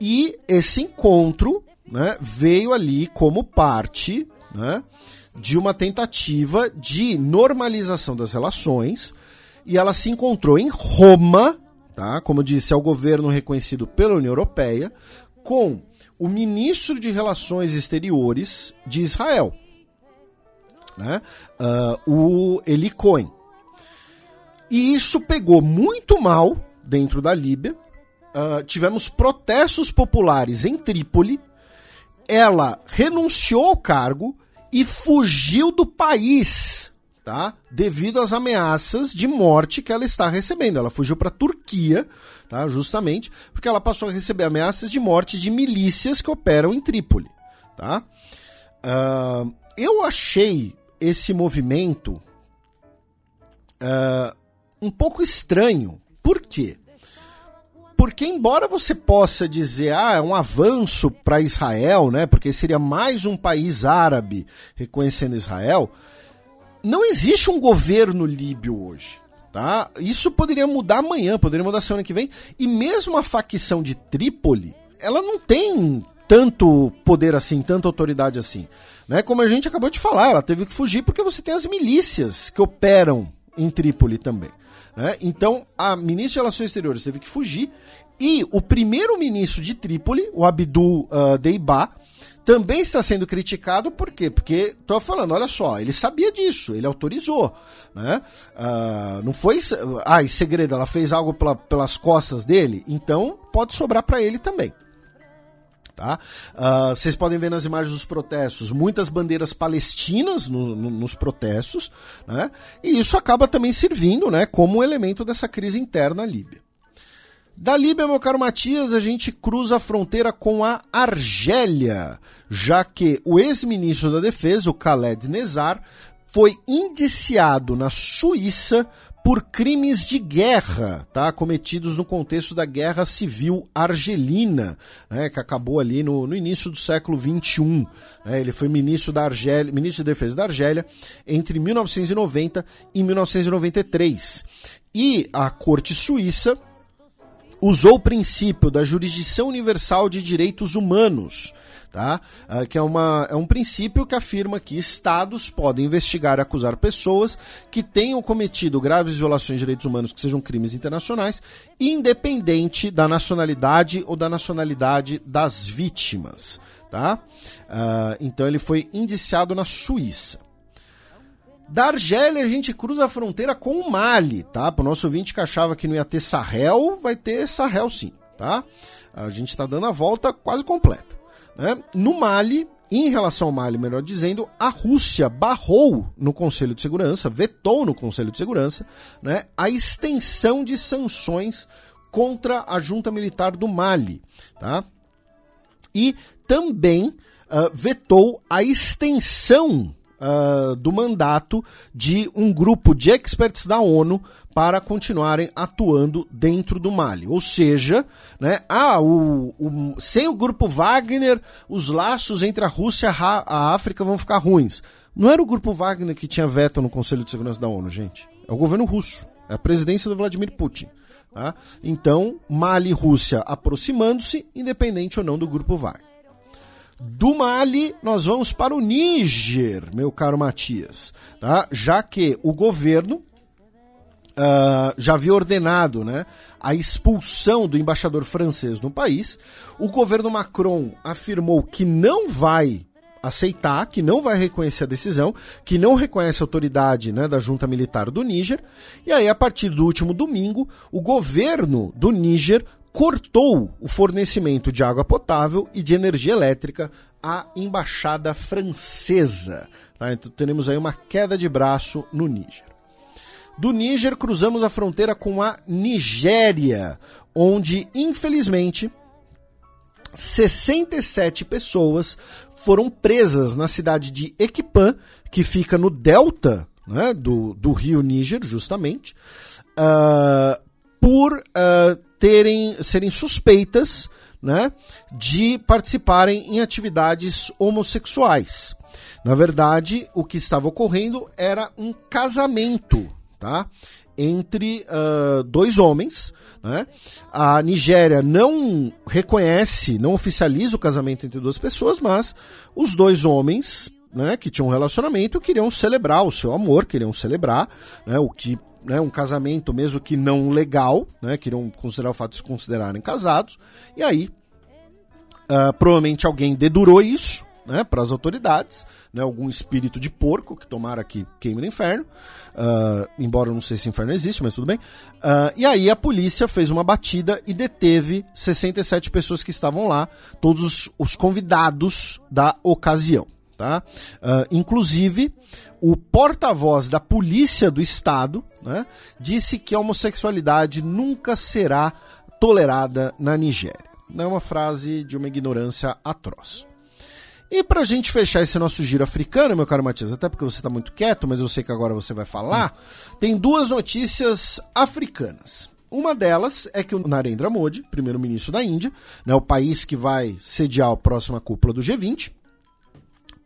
E esse encontro né, veio ali como parte né, de uma tentativa de normalização das relações e ela se encontrou em Roma, tá? Como disse, é o governo reconhecido pela União Europeia, com o ministro de Relações Exteriores de Israel, né? Uh, o Eli Cohen. E isso pegou muito mal dentro da Líbia. Uh, tivemos protestos populares em Trípoli. Ela renunciou ao cargo e fugiu do país, tá? Devido às ameaças de morte que ela está recebendo. Ela fugiu para a Turquia, tá? Justamente porque ela passou a receber ameaças de morte de milícias que operam em Trípoli, tá? Uh, eu achei esse movimento uh, um pouco estranho. Por quê? Porque embora você possa dizer, ah, é um avanço para Israel, né? Porque seria mais um país árabe reconhecendo Israel, não existe um governo líbio hoje. Tá? Isso poderia mudar amanhã, poderia mudar semana que vem. E mesmo a facção de Trípoli, ela não tem tanto poder assim, tanta autoridade assim. Né? Como a gente acabou de falar, ela teve que fugir porque você tem as milícias que operam em Trípoli também. Né? Então, a ministra de Relações Exteriores teve que fugir e o primeiro-ministro de Trípoli, o Abdul uh, Deiba, também está sendo criticado, por quê? Porque, estou falando, olha só, ele sabia disso, ele autorizou, né? Uh, não foi, ah, em segredo, ela fez algo pela, pelas costas dele, então pode sobrar para ele também. Tá? Uh, vocês podem ver nas imagens dos protestos muitas bandeiras palestinas no, no, nos protestos, né? e isso acaba também servindo né, como elemento dessa crise interna à Líbia. Da Líbia, meu caro Matias, a gente cruza a fronteira com a Argélia, já que o ex-ministro da Defesa, o Khaled Nezar, foi indiciado na Suíça por crimes de guerra, tá? Cometidos no contexto da Guerra Civil Argelina, né? Que acabou ali no, no início do século XXI. Né? Ele foi ministro da Argélia, ministro de Defesa da Argélia entre 1990 e 1993. E a Corte Suíça usou o princípio da jurisdição universal de direitos humanos tá? Uh, que é, uma, é um princípio que afirma que estados podem investigar e acusar pessoas que tenham cometido graves violações de direitos humanos que sejam crimes internacionais, independente da nacionalidade ou da nacionalidade das vítimas. Tá? Uh, então ele foi indiciado na Suíça. Da Argélia a gente cruza a fronteira com o Mali, tá? Para o nosso ouvinte que achava que não ia ter Sahel, vai ter Sahel sim, tá? A gente está dando a volta quase completa. Né? No Mali, em relação ao Mali, melhor dizendo, a Rússia barrou no Conselho de Segurança, vetou no Conselho de Segurança, né, a extensão de sanções contra a junta militar do Mali. Tá? E também uh, vetou a extensão uh, do mandato de um grupo de experts da ONU para continuarem atuando dentro do Mali. Ou seja, né, ah, o, o, sem o grupo Wagner, os laços entre a Rússia e a África vão ficar ruins. Não era o grupo Wagner que tinha veto no Conselho de Segurança da ONU, gente. É o governo russo. É a presidência do Vladimir Putin. Tá? Então, Mali e Rússia aproximando-se, independente ou não do grupo Wagner. Do Mali, nós vamos para o Níger, meu caro Matias, tá? já que o governo uh, já havia ordenado né, a expulsão do embaixador francês no país. O governo Macron afirmou que não vai aceitar, que não vai reconhecer a decisão, que não reconhece a autoridade né, da junta militar do Níger. E aí, a partir do último domingo, o governo do Níger cortou o fornecimento de água potável e de energia elétrica à embaixada francesa. Tá? Então teremos aí uma queda de braço no Níger. Do Níger cruzamos a fronteira com a Nigéria, onde infelizmente 67 pessoas foram presas na cidade de Equipan, que fica no delta né, do, do rio Níger, justamente, uh, por uh, terem serem suspeitas né, de participarem em atividades homossexuais. Na verdade, o que estava ocorrendo era um casamento, tá? Entre uh, dois homens. Né? A Nigéria não reconhece, não oficializa o casamento entre duas pessoas, mas os dois homens né, que tinham um relacionamento queriam celebrar o seu amor, queriam celebrar né, o que né, um casamento mesmo que não legal, né, queriam considerar o fato de se considerarem casados, e aí uh, provavelmente alguém dedurou isso né, para as autoridades, né, algum espírito de porco que tomara que queime no inferno, uh, embora eu não sei se inferno existe, mas tudo bem. Uh, e aí a polícia fez uma batida e deteve 67 pessoas que estavam lá, todos os, os convidados da ocasião. Tá? Uh, inclusive, o porta-voz da polícia do estado né, disse que a homossexualidade nunca será tolerada na Nigéria. É uma frase de uma ignorância atroz. E pra gente fechar esse nosso giro africano, meu caro Matias, até porque você tá muito quieto, mas eu sei que agora você vai falar, tem duas notícias africanas. Uma delas é que o Narendra Modi, primeiro-ministro da Índia, né, o país que vai sediar a próxima cúpula do G20,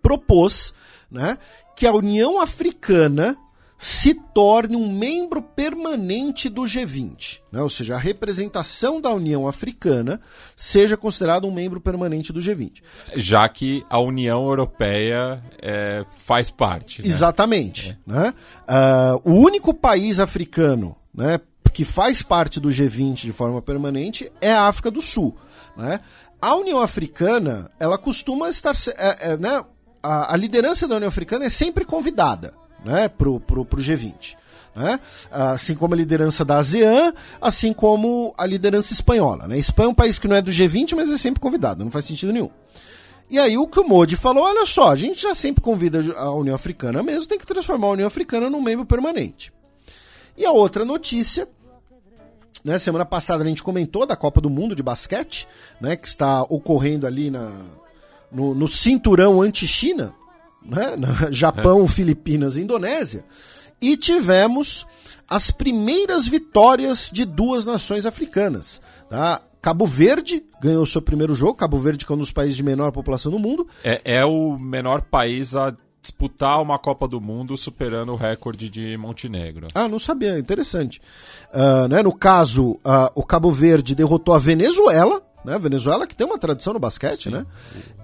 propôs né, que a União Africana se torne um membro permanente do G20, né? ou seja, a representação da União Africana seja considerada um membro permanente do G20. Já que a União Europeia é, faz parte. Né? Exatamente. É. Né? Uh, o único país africano né, que faz parte do G20 de forma permanente é a África do Sul. Né? A União Africana, ela costuma estar. É, é, né, a, a liderança da União Africana é sempre convidada né, pro, pro G20. Né? Assim como a liderança da ASEAN, assim como a liderança espanhola. Né? Espanha é um país que não é do G20, mas é sempre convidado, não faz sentido nenhum. E aí o que o Modi falou, olha só, a gente já sempre convida a União Africana mesmo, tem que transformar a União Africana num membro permanente. E a outra notícia, né, semana passada a gente comentou da Copa do Mundo de basquete, né, que está ocorrendo ali na, no, no cinturão anti-China, né? Japão, é. Filipinas e Indonésia. E tivemos as primeiras vitórias de duas nações africanas. Tá? Cabo Verde ganhou seu primeiro jogo. Cabo Verde, que é um dos países de menor população do mundo. É, é o menor país a disputar uma Copa do Mundo superando o recorde de Montenegro. Ah, não sabia, interessante. Uh, né, no caso, uh, o Cabo Verde derrotou a Venezuela, né? Venezuela que tem uma tradição no basquete, Sim. né?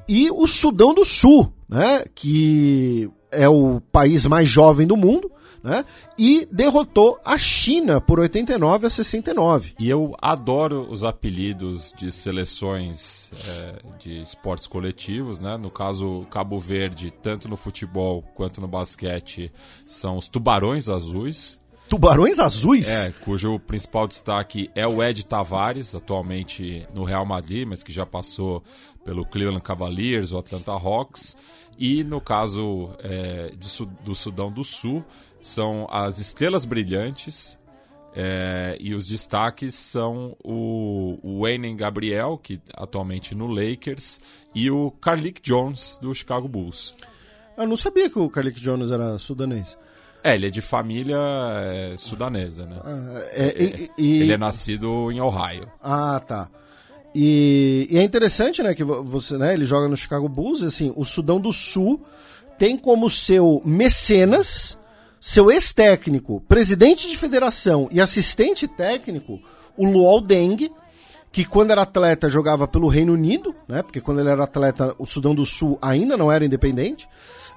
E o Sudão do Sul, né? Que é o país mais jovem do mundo, né? E derrotou a China por 89 a 69. E eu adoro os apelidos de seleções é, de esportes coletivos, né? No caso, Cabo Verde, tanto no futebol quanto no basquete, são os Tubarões Azuis. Tubarões Azuis? É, cujo principal destaque é o Ed Tavares, atualmente no Real Madrid, mas que já passou pelo Cleveland Cavaliers, o Atlanta Hawks. E no caso é, de, do Sudão do Sul, são as Estrelas Brilhantes. É, e os destaques são o, o Wayne Gabriel, que atualmente no Lakers, e o Carlick Jones, do Chicago Bulls. Eu não sabia que o Carlick Jones era sudanês. É, ele é de família é, sudanesa, né? Ah, é, e, e... Ele é nascido em Ohio. Ah, tá. E, e, é interessante, né, que você, né, ele joga no Chicago Bulls, assim, o Sudão do Sul tem como seu mecenas, seu ex-técnico, presidente de federação e assistente técnico, o Luol Deng, que quando era atleta jogava pelo Reino Unido, né, porque quando ele era atleta o Sudão do Sul ainda não era independente.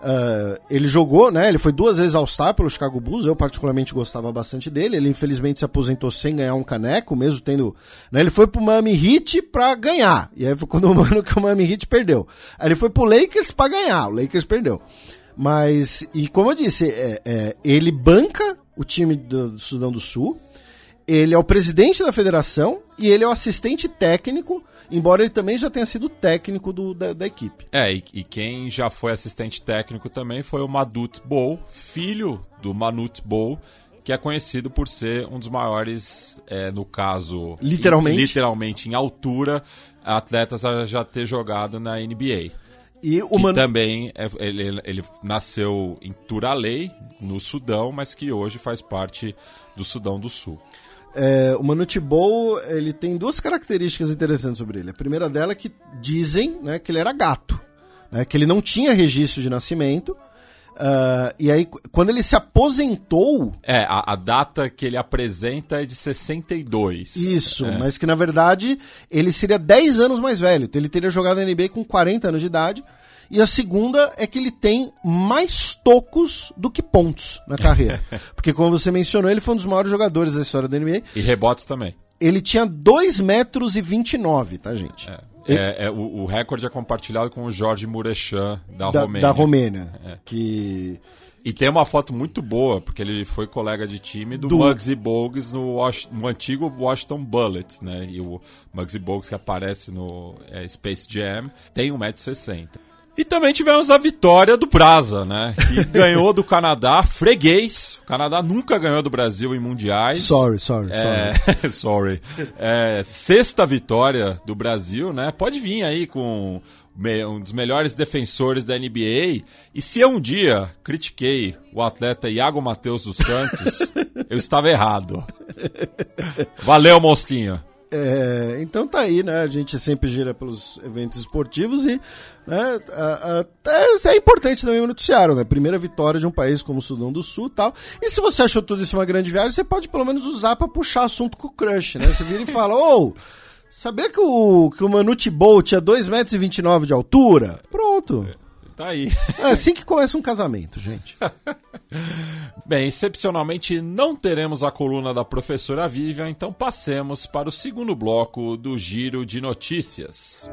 Uh, ele jogou, né? Ele foi duas vezes All-Star pelo Chicago Bulls. Eu, particularmente, gostava bastante dele. Ele, infelizmente, se aposentou sem ganhar um caneco, mesmo tendo. Né? Ele foi pro Miami Heat pra ganhar. E aí foi quando o ano que o Miami Heat perdeu. Aí ele foi pro Lakers pra ganhar. O Lakers perdeu. Mas, e como eu disse, é, é, ele banca o time do, do Sudão do Sul. Ele é o presidente da federação e ele é o assistente técnico embora ele também já tenha sido técnico do, da, da, equipe. É, e, e, quem já foi assistente técnico também foi o Madut Bowl, filho do Manut Bowl, que é conhecido por ser um dos maiores, é, no caso, literalmente, em, literalmente em altura, atletas a já ter jogado na NBA. E o que Man... também é, ele, ele nasceu em Turalei, no Sudão, mas que hoje faz parte do Sudão do Sul. É, o Manute Bowl, ele tem duas características interessantes sobre ele. A primeira dela é que dizem né, que ele era gato, né, que ele não tinha registro de nascimento. Uh, e aí, quando ele se aposentou. É, a, a, data que ele apresenta é de 62. Isso, é. mas que na verdade ele seria 10 anos mais velho. Então ele teria jogado na NBA com 40 anos de idade. E a segunda é que ele tem mais tocos do que pontos na carreira. Porque, como você mencionou, ele foi um dos maiores jogadores da história da NBA. E rebotes também. Ele tinha 2 metros e 29, tá, gente? É. É, é, o, o, recorde é compartilhado com o Jorge Murechan, da, da Romênia. Da Romênia. É. Que... E tem uma foto muito boa, porque ele foi colega de time do, do... Muggsy Bogues no, no, antigo Washington Bullets, né? E o Muggsy Bogues que aparece no é, Space Jam tem 1,60m. E também tivemos a vitória do Brasa, né? Que ganhou do Canadá, freguês. O Canadá nunca ganhou do Brasil em mundiais. Sorry, sorry, é, sorry. sorry. É, sexta vitória do Brasil, né? Pode vir aí com um dos melhores defensores da NBA. E se eu um dia critiquei o atleta Iago Matheus dos Santos, eu estava errado. Valeu, mosquinha. É, então tá aí, né? A gente sempre gira pelos eventos esportivos e né, a, a, é, é, importante também o noticiário, né? Primeira vitória de um país como o Sudão do Sul tal. E se você achou tudo isso uma grande viagem, você pode pelo menos usar para puxar assunto com o crush, né? Você vira e fala, ô, sabia que o, que o Manute Bolt tinha 2,29 metros de altura? Pronto. Tá aí. É assim que começa um casamento, gente. Bem, excepcionalmente não teremos a coluna da professora Vivian, então passemos para o segundo bloco do Giro de Notícias.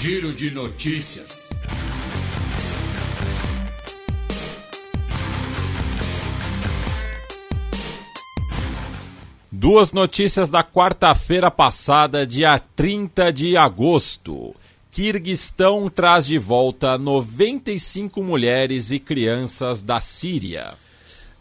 Giro de Notícias. Duas notícias da quarta-feira passada, dia 30 de agosto. Kirguistão traz de volta 95 mulheres e crianças da Síria.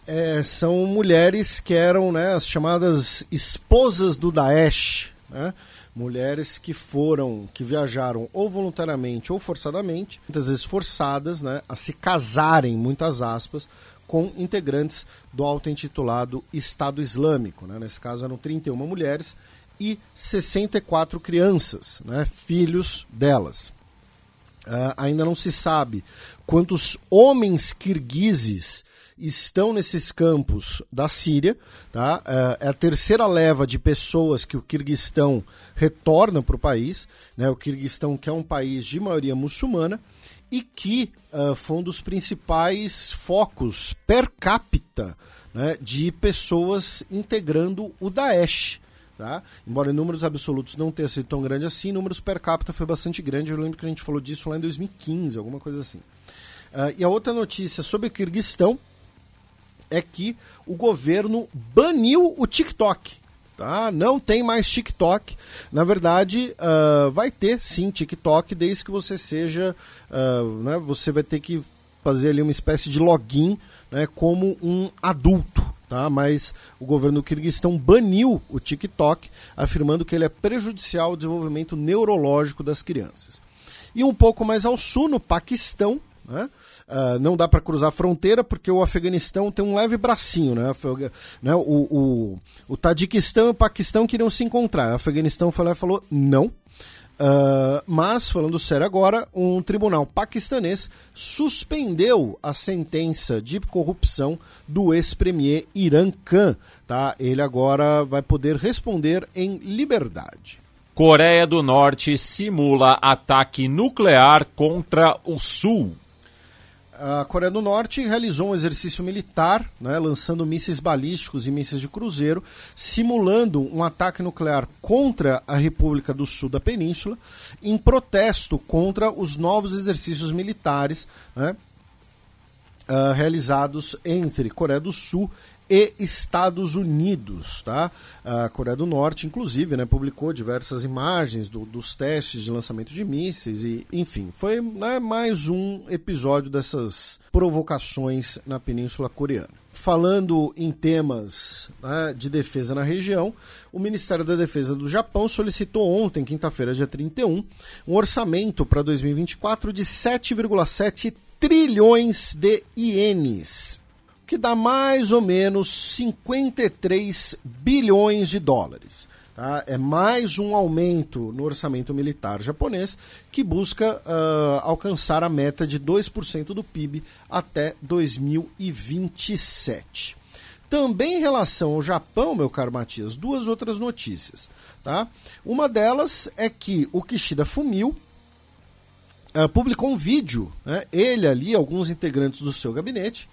É, são mulheres que eram né, as chamadas esposas do Daesh. Né? Mulheres que foram, que viajaram ou voluntariamente ou forçadamente, muitas vezes forçadas né, a se casarem, muitas aspas, com integrantes do auto-intitulado Estado Islâmico. Né? Nesse caso eram 31 mulheres e 64 crianças, né? filhos delas. Uh, ainda não se sabe quantos homens kirguizes estão nesses campos da Síria. Tá? Uh, é a terceira leva de pessoas que o Kirguistão retorna para o país. Né? O Kirguistão, que é um país de maioria muçulmana, e que uh, foi um dos principais focos per capita né, de pessoas integrando o Daesh. Tá? Embora em números absolutos não tenha sido tão grande assim, números per capita foi bastante grande. Eu lembro que a gente falou disso lá em 2015, alguma coisa assim. Uh, e a outra notícia sobre o Kirguistão é que o governo baniu o TikTok. Tá? Não tem mais TikTok. Na verdade, uh, vai ter sim TikTok, desde que você seja. Uh, né, você vai ter que fazer ali uma espécie de login né, como um adulto. Tá? Mas o governo do Kirguistão baniu o TikTok, afirmando que ele é prejudicial ao desenvolvimento neurológico das crianças. E um pouco mais ao sul, no Paquistão, né, Uh, não dá para cruzar a fronteira porque o Afeganistão tem um leve bracinho, né? né? O, o, o Tadiquistão e o Paquistão queriam se encontrar. O Afeganistão falou, falou não. Uh, mas, falando sério agora, um tribunal paquistanês suspendeu a sentença de corrupção do ex-premier Iran Khan. Tá? Ele agora vai poder responder em liberdade. Coreia do Norte simula ataque nuclear contra o Sul a Coreia do Norte realizou um exercício militar, né, lançando mísseis balísticos e mísseis de cruzeiro, simulando um ataque nuclear contra a República do Sul da Península, em protesto contra os novos exercícios militares né, uh, realizados entre Coreia do Sul e Estados Unidos. Tá? A Coreia do Norte, inclusive, né, publicou diversas imagens do, dos testes de lançamento de mísseis e, enfim, foi né, mais um episódio dessas provocações na Península Coreana. Falando em temas né, de defesa na região, o Ministério da Defesa do Japão solicitou ontem, quinta-feira, dia 31, um orçamento para 2024 de 7,7 trilhões de ienes que dá mais ou menos 53 bilhões de dólares. Tá? É mais um aumento no orçamento militar japonês que busca uh, alcançar a meta de 2% do PIB até 2027. Também em relação ao Japão, meu caro Matias, duas outras notícias. Tá? Uma delas é que o Kishida Fumio uh, publicou um vídeo, né, ele ali, alguns integrantes do seu gabinete,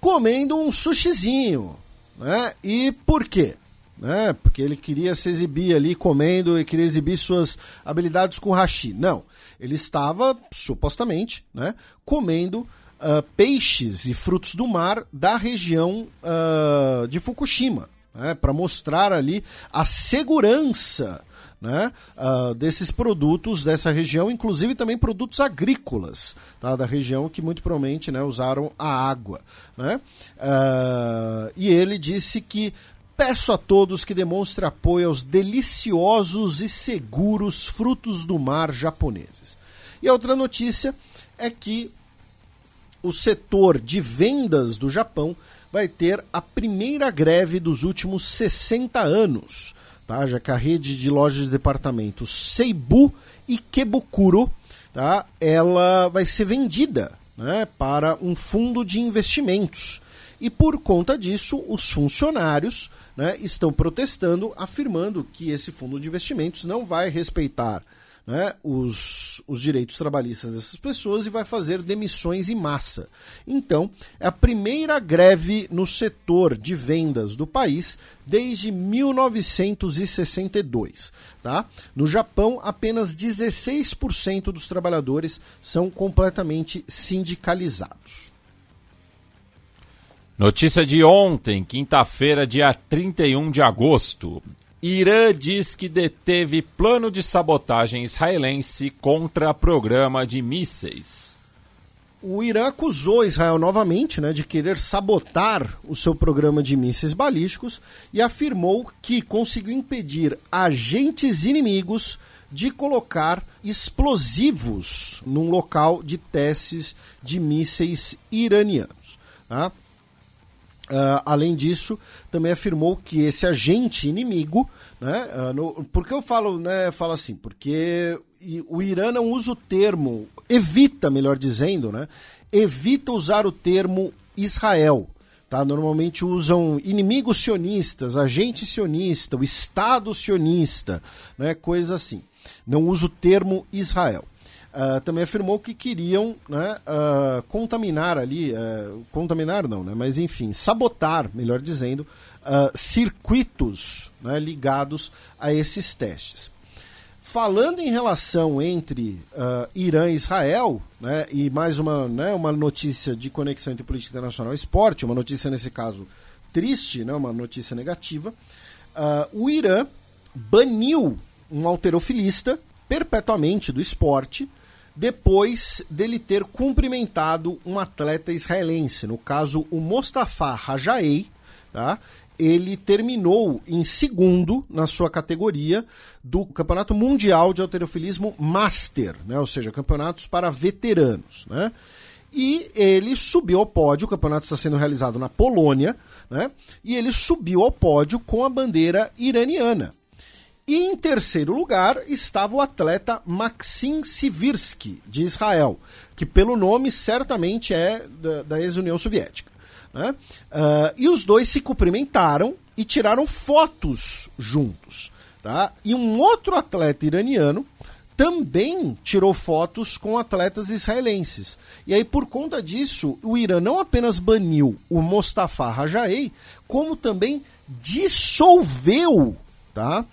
comendo um sushizinho. Né? E por quê? Né? Porque ele queria se exibir ali comendo e queria exibir suas habilidades com hashi. Não. Ele estava, supostamente, né, comendo uh, peixes e frutos do mar da região uh, de Fukushima, né, para mostrar ali a segurança né, uh, desses produtos dessa região, inclusive também produtos agrícolas tá, da região que muito provavelmente né, usaram a água. Né? Uh, e ele disse que peço a todos que demonstrem apoio aos deliciosos e seguros frutos do mar japoneses. E a outra notícia é que o setor de vendas do Japão vai ter a primeira greve dos últimos 60 anos tá? já que a rede de lojas de departamentos Seibu Ikebukuro tá? ela vai ser vendida né? para um fundo de investimentos. E por conta disso, os funcionários né, estão protestando, afirmando que esse fundo de investimentos não vai respeitar né, os, os direitos trabalhistas dessas pessoas e vai fazer demissões em massa. Então, é a primeira greve no setor de vendas do país desde 1962. Tá? No Japão, apenas 16% dos trabalhadores são completamente sindicalizados. Notícia de ontem, quinta-feira, dia 31 de agosto. Irã diz que deteve plano de sabotagem israelense contra programa de mísseis. O Irã acusou Israel novamente né, de querer sabotar o seu programa de mísseis balísticos e afirmou que conseguiu impedir agentes inimigos de colocar explosivos num local de testes de mísseis iranianos. Tá? Uh, além disso, também afirmou que esse agente inimigo, né, uh, no, por que eu falo, né, falo assim? Porque o Irã não usa o termo, evita, melhor dizendo, né, evita usar o termo Israel. Tá? Normalmente usam inimigos sionistas, agente sionista, o Estado sionista, né, coisa assim. Não usa o termo Israel. Uh, também afirmou que queriam né, uh, contaminar ali, uh, contaminar não, né, mas enfim, sabotar, melhor dizendo, circuitos né, ligados a esses testes. Falando em relação entre Irã e Israel, né, e mais uma, né, uma notícia de conexão entre política internacional e esporte, uma notícia nesse caso triste, né, uma notícia negativa, o Irã baniu um alterofilista perpetuamente do esporte depois dele ter cumprimentado um atleta israelense, no caso o Mostafa Rajaei, tá? ele terminou em segundo na sua categoria do Campeonato Mundial de Alterofilismo Master, né? ou seja, campeonatos para veteranos. Né? E ele subiu ao pódio, o campeonato está sendo realizado na Polônia, né? e ele subiu ao pódio com a bandeira iraniana. E em terceiro lugar estava o atleta Maxim Sivirsky, de Israel, que pelo nome certamente é da, da ex-União Soviética. Né? Uh, e os dois se cumprimentaram e tiraram fotos juntos. Tá? E um outro atleta iraniano também tirou fotos com atletas israelenses. E aí, por conta disso, o Irã não apenas baniu o Mostafa Rajaei, como também dissolveu tá?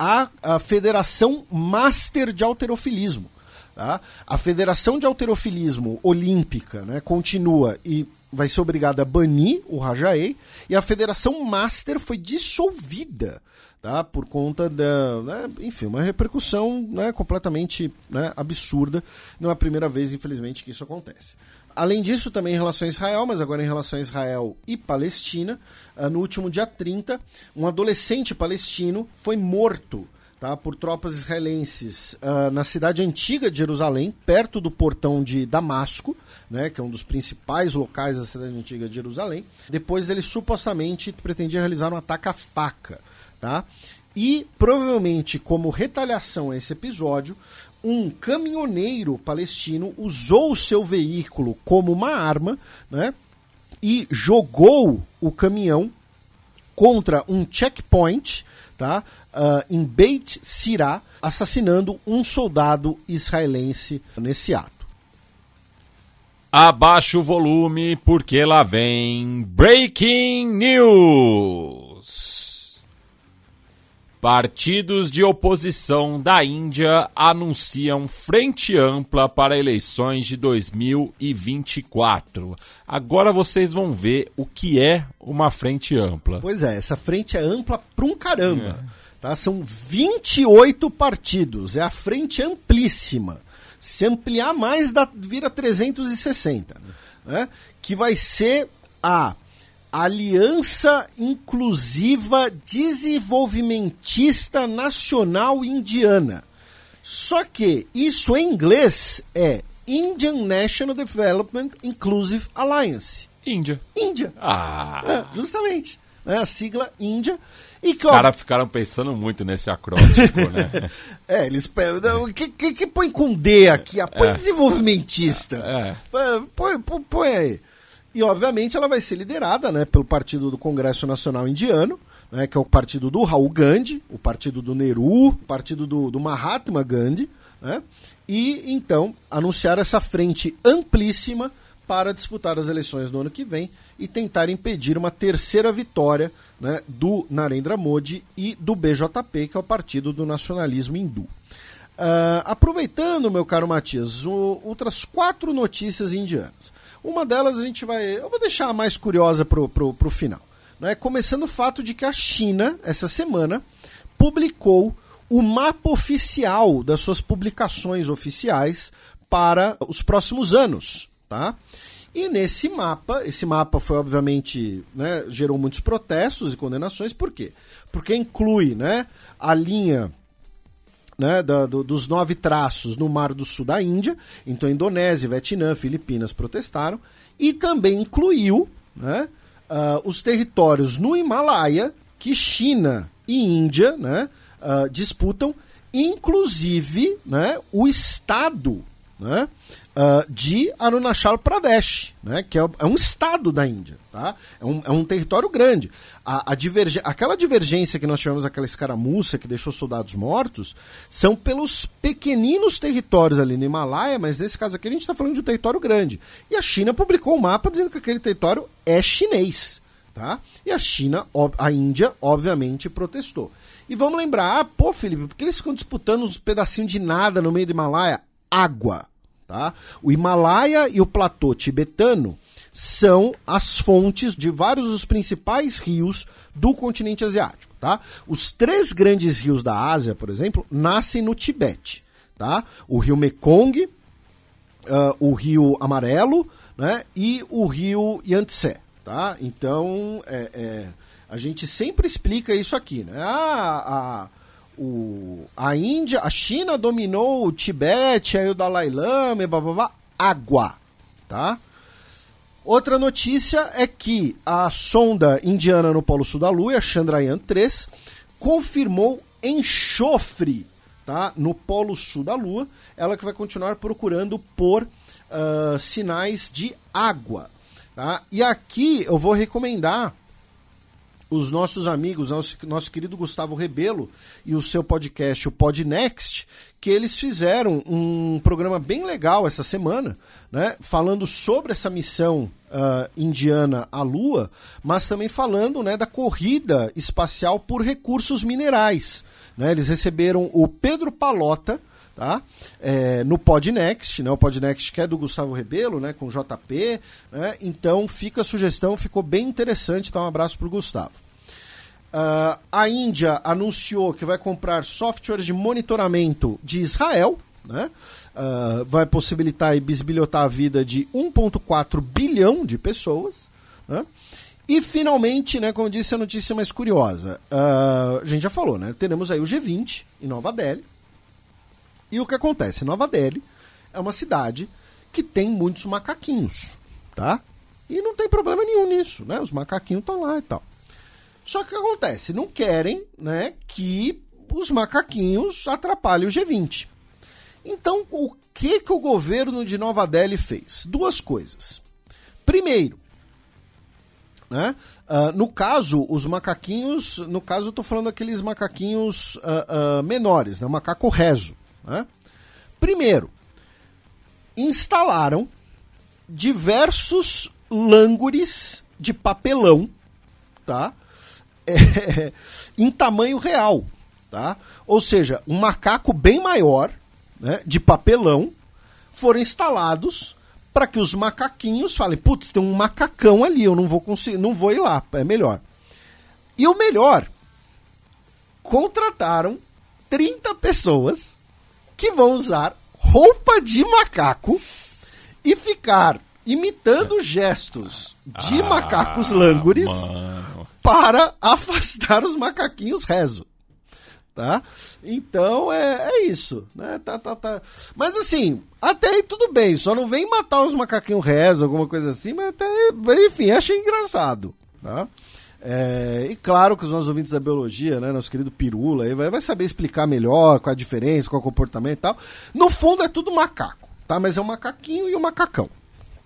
A, a Federação Master de Alterofilismo. Tá? A Federação de Alterofilismo Olímpica né, continua e vai ser obrigada a banir o Rajaei, e a Federação Master foi dissolvida tá? por conta da. Né, enfim, uma repercussão né, completamente né, absurda. Não é a primeira vez, infelizmente, que isso acontece. Além disso, também em relação a Israel, mas agora em relação a Israel e Palestina, ah, no último dia 30, um adolescente palestino foi morto tá, por tropas israelenses uh, na cidade antiga de Jerusalém, perto do portão de Damasco, né, que é um dos principais locais da cidade antiga de Jerusalém. Depois ele supostamente pretendia realizar um ataque à faca. Tá? E provavelmente, como retaliação a esse episódio, um caminhoneiro palestino usou o seu veículo como uma arma, né? e jogou o caminhão contra um checkpoint tá? Uh, em Beit Sirá, assassinando um soldado israelense nesse ato. Abaixa o volume porque lá vem Breaking News. Partidos de oposição da Índia anunciam frente ampla para eleições de 2024. Agora vocês vão ver o que é uma frente ampla. Pois é, essa frente é ampla pra um caramba. É. Tá? São 28 partidos, é a frente amplíssima. Se ampliar mais, dá, vira 360. Né? Que vai ser a Aliança Inclusiva Desenvolvimentista Nacional Indiana. Só que isso em inglês é Indian National Development Inclusive Alliance. Índia. Índia. Ah. É, justamente. É a sigla Índia. E Os caras ficaram pensando muito nesse acróstico, né? é, eles. O que, que, que, põe com D aqui? Ah, põe é. desenvolvimentista. É. Põe, põe, põe aí. E, obviamente, ela vai ser liderada né, pelo Partido do Congresso Nacional Indiano, né, que é o partido do Raul Gandhi, o partido do Nehru, o partido do, do Mahatma Gandhi, né, e então anunciaram essa frente amplíssima para disputar as eleições no ano que vem e tentar impedir uma terceira vitória né, do Narendra Modi e do BJP, que é o Partido do Nacionalismo Hindu. Uh, aproveitando, meu caro Matias, o, outras quatro notícias indianas. Uma delas a gente vai. Eu vou deixar a mais curiosa pro, pro, pro final. Né? Começando o fato de que a China, essa semana, publicou o mapa oficial das suas publicações oficiais para os próximos anos. Tá? E nesse mapa, esse mapa foi obviamente, né, gerou muitos protestos e condenações, por quê? Porque inclui né, a linha né, da, do, dos nove traços no Mar do Sul da Índia. Então, Indonésia, Vietnã, Filipinas protestaram. E também incluiu né, uh, os territórios no Himalaia que China e Índia né, uh, disputam, inclusive né, o estado né, uh, de Arunachal Pradesh, né, que é, é, um estado da Índia, tá? é, um, é um território grande. A, a diverge, aquela divergência que nós tivemos, aquela escaramuça que deixou soldados mortos, são pelos pequeninos territórios ali no Himalaia, mas nesse caso aqui a gente está falando de um território grande. E a China publicou um mapa dizendo que aquele território é chinês. Tá? E a China, a Índia, obviamente, protestou. E vamos lembrar, ah, pô, Felipe, por que eles ficam disputando uns pedacinhos de nada no meio do Himalaia? Água. Tá? O Himalaia e o platô tibetano são as fontes de vários dos principais rios do continente asiático. Tá? Os três grandes rios da Ásia, por exemplo, nascem no Tibete. Tá? O rio Mekong, uh, o rio Amarelo né? e o rio Yangtze. Tá? Então, é, é, a gente sempre explica isso aqui. Né? Ah, a, o, a Índia, a China dominou o Tibete, aí o Dalai Lama, e blá, blá, blá, água, tá? Outra notícia é que a sonda indiana no Polo Sul da Lua, a Chandrayaan 3, confirmou enxofre tá? no Polo Sul da Lua. Ela que vai continuar procurando por uh, sinais de água. Tá? E aqui eu vou recomendar os nossos amigos, nosso, nosso querido Gustavo Rebelo e o seu podcast, o Podnext, que eles fizeram um programa bem legal essa semana, né, falando sobre essa missão uh, indiana à Lua, mas também falando né, da corrida espacial por recursos minerais. Né, eles receberam o Pedro Palota, tá? É, no Podnext, né? O Podnext que é do Gustavo Rebelo, né? Com JP, né? Então fica a sugestão, ficou bem interessante. Então um abraço para o Gustavo. Uh, a Índia anunciou que vai comprar softwares de monitoramento de Israel, né? Uh, vai possibilitar e bisbilhotar a vida de 1,4 bilhão de pessoas. Né? E finalmente, né, como eu disse, a notícia mais curiosa. Uh, a gente já falou, né? Teremos aí o G20 em Nova Delhi. E o que acontece? Nova Delhi é uma cidade que tem muitos macaquinhos, tá? E não tem problema nenhum nisso, né? Os macaquinhos estão lá e tal. Só que o que acontece? Não querem né, que os macaquinhos atrapalhem o G20. Então, o que, que o governo de Nova Delhi fez? Duas coisas. Primeiro, Né? Ah, no caso, os macaquinhos, no caso eu tô falando daqueles macaquinhos ah, ah, menores, né? O macaco rezo. Né? Primeiro, instalaram diversos langures de papelão, tá? É, em tamanho real, tá? Ou seja, um macaco bem maior, né, de papelão, foram instalados para que os macaquinhos falem, putz, tem um macacão ali, eu não vou conseguir, não vou ir lá, é melhor. E o melhor, contrataram 30 pessoas que vão usar roupa de macaco e ficar imitando gestos de macacos langures Mano. para afastar os macaquinhos rezo. Tá? Então é, é isso, né? Tá, tá, tá. Mas assim, até aí tudo bem, só não vem matar os macaquinhos rezo, alguma coisa assim, mas até, enfim, achei engraçado, tá? É, e claro que os nossos ouvintes da biologia, né, nosso querido Pirula, aí vai, vai saber explicar melhor qual a diferença, qual é o comportamento e tal. No fundo é tudo macaco, tá? Mas é um macaquinho e um macacão.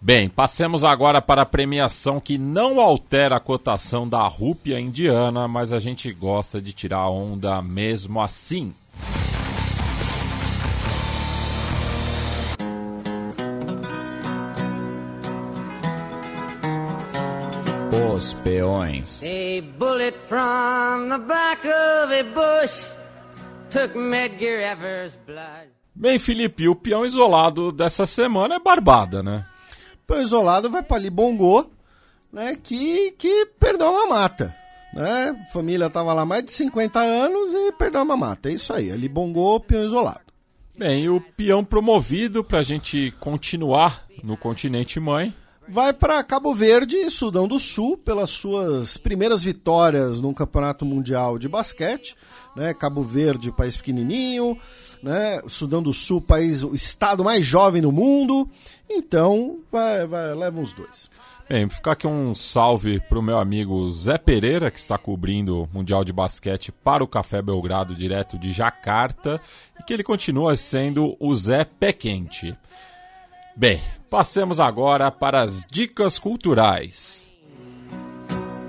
Bem, passemos agora para a premiação que não altera a cotação da rúpia indiana, mas a gente gosta de tirar a onda mesmo assim. Os peões. A bullet from the back of a bush took Medgar Evers' blood. Bem, Felipe, o peão isolado dessa semana é Barbada, né? Pão isolado vai para ali Bongô, né, que, que perdeu uma mata. Né? A família tava lá mais de 50 anos e perdeu uma mata. É isso aí, ali Bongô, peão isolado. Bem, o peão promovido para a gente continuar no continente mãe. Vai para Cabo Verde e Sudão do Sul pelas suas primeiras vitórias num campeonato mundial de basquete. Né? Cabo Verde, país pequenininho, né? Sudão do Sul, país, o estado mais jovem do mundo. Então, vai, vai, leva os dois. Bem, ficar aqui um salve pro meu amigo Zé Pereira, que está cobrindo o Mundial de Basquete para o Café Belgrado, direto de Jacarta, e que ele continua sendo o Zé Pé Quente. Bem, passemos agora para as dicas culturais.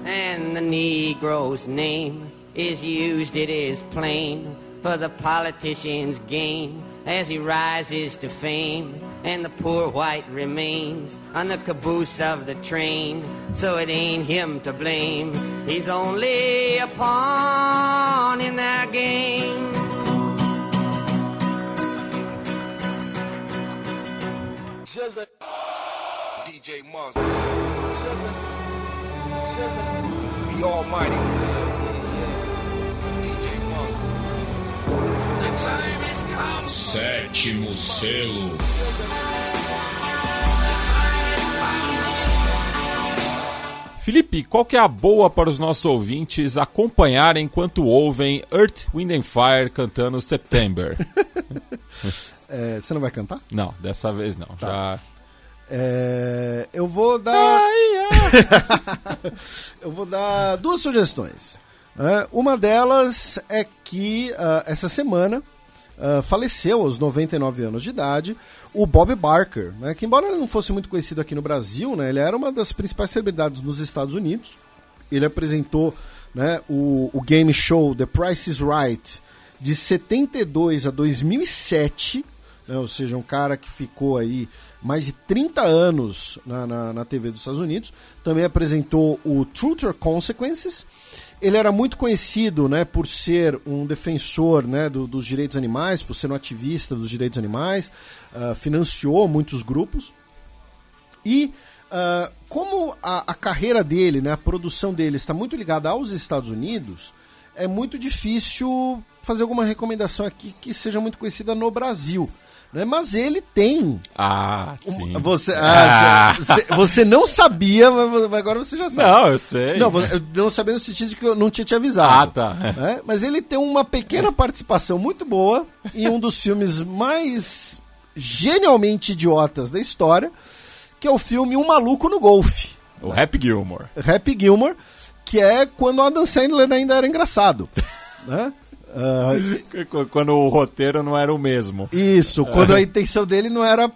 And the Negro's name is used, it is plain, for the politician's gain as he rises to fame. And the poor white remains on the caboose of the train, so it ain't him to blame. He's only a pawn in their game. DJ Muzz. The Almighty. DJ Muzz. Sétimo selo. Felipe, qual que é a boa para os nossos ouvintes acompanharem enquanto ouvem Earth, Wind and Fire cantando September? É, você não vai cantar? não, dessa vez não. Já... É, eu vou dar. eu vou dar duas sugestões. né? Uma delas é que ah, essa semana ah, faleceu aos 99 anos de idade o Bob Barker, né? que embora ele não fosse muito conhecido aqui no Brasil, né? ele era uma das principais celebridades nos Estados Unidos. Ele apresentou né, o, o game show The Price is Right de 72 a 2007, né? ou seja, um cara que ficou aí mais de 30 anos na, na, na TV dos Estados Unidos. Também apresentou o Truth or Consequences. Ele era muito conhecido né, por ser um defensor né, do- dos direitos animais, por ser um ativista dos direitos animais, ah, financiou muitos grupos. E ah, como a, a carreira dele, né, a produção dele está muito ligada aos Estados Unidos, é muito difícil fazer alguma recomendação aqui que seja muito conhecida no Brasil. Né? Mas ele tem. Ah, sim. Você, ah, você, você não sabia, mas agora você já sabe. Não, eu sei. Não, eu não sabia no sentido de que eu não tinha te avisado. Ah, tá. né? Mas ele tem uma pequena participação muito boa em um dos filmes mais genialmente idiotas da história, que é o filme Um Maluco no Golfe. O Happy Gilmore. Happy Gilmore, que é quando o Adam Sandler ainda era engraçado. né? Ah, Quando o roteiro não era o mesmo. isso, quando a intenção dele não era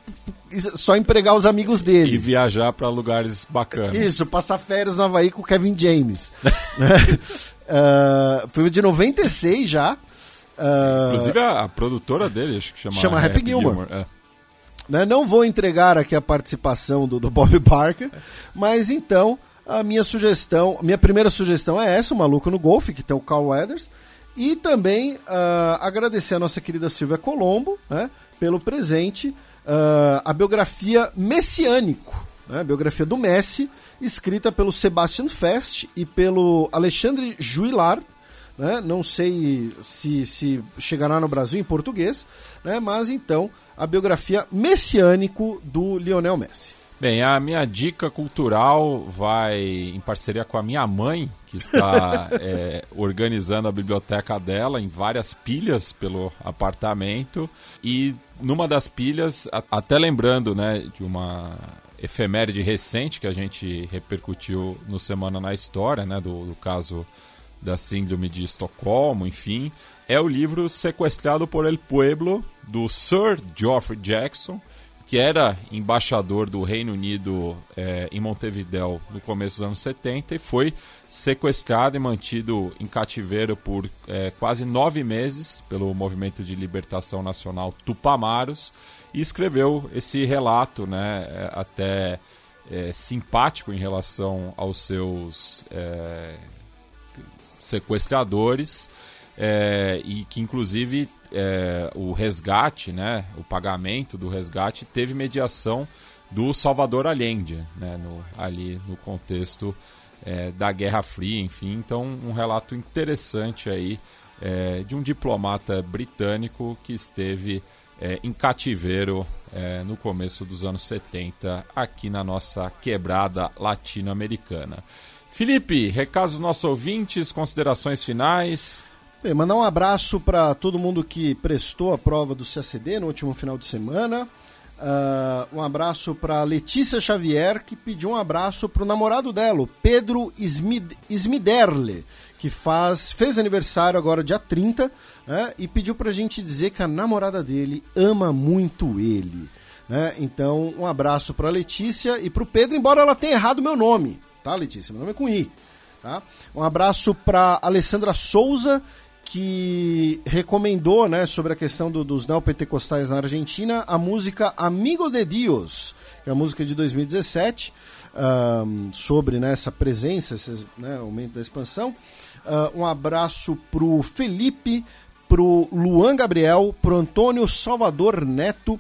só empregar os amigos E dele. viajar para lugares bacanas. Isso, passar férias no Havaí com o Kevin James. Né? Ah, filme de 96 já. Ah, Inclusive a, a produtora dele, acho que chama, Chama Happy Gilmore. é. né? Não vou entregar aqui a participação do, do Bob Barker, mas então a minha sugestão, minha primeira sugestão é essa, o Maluco no Golfe, que tem o Carl Weathers, e também ah, agradecer a nossa querida Silvia Colombo, né, pelo presente, ah, a biografia Messiânico, né, a biografia do Messi, escrita pelo Sebastian Fest e pelo Alexandre Juillard, né? Não sei se, se chegará no Brasil em português, né? mas então a biografia messiânico do Lionel Messi. Bem, a minha dica cultural vai em parceria com a minha mãe, que está é, organizando a biblioteca dela em várias pilhas pelo apartamento. E numa das pilhas, até lembrando né, de uma efeméride recente que a gente repercutiu no Semana na História, né, do, do caso da Síndrome de Estocolmo, enfim, é o livro Sequestrado por El Pueblo, do Sir Geoffrey Jackson, que era embaixador do Reino Unido eh, em Montevideo no começo dos anos 70 e foi sequestrado e mantido em cativeiro por eh, quase nove meses pelo Movimento de Libertação Nacional Tupamaros e escreveu esse relato, né, eh, até eh, simpático em relação aos seus sequestradores é, e que inclusive é, o resgate, né, o pagamento do resgate teve mediação do Salvador Allende, né, no, ali no contexto é, da Guerra Fria, enfim, então um relato interessante aí é, de um diplomata britânico que esteve é, em cativeiro é, no começo dos anos 70 aqui na nossa quebrada latino-americana. Felipe, recados dos nossos ouvintes, considerações finais. Bem, mandar um abraço para todo mundo que prestou a prova do CACD no último final de semana. Ah, um abraço para Letícia Xavier, que pediu um abraço para o namorado dela, Pedro Smid Smiderle, que faz, fez aniversário agora dia 30, né, e pediu para a gente dizer que a namorada dele ama muito ele. Né? Então, um abraço para Letícia e para o Pedro, embora ela tenha errado meu nome, tá, Letícia? Meu nome é com I. Tá? Um abraço para Alessandra Souza, que recomendou né, sobre a questão do- dos neopentecostais na Argentina a música Amigo de Dios, que é a música de 2017, ahm, sobre né, essa presença, esse né, aumento da expansão. Ah, um abraço pro Felipe, pro Luan Gabriel, pro Antônio Salvador Neto,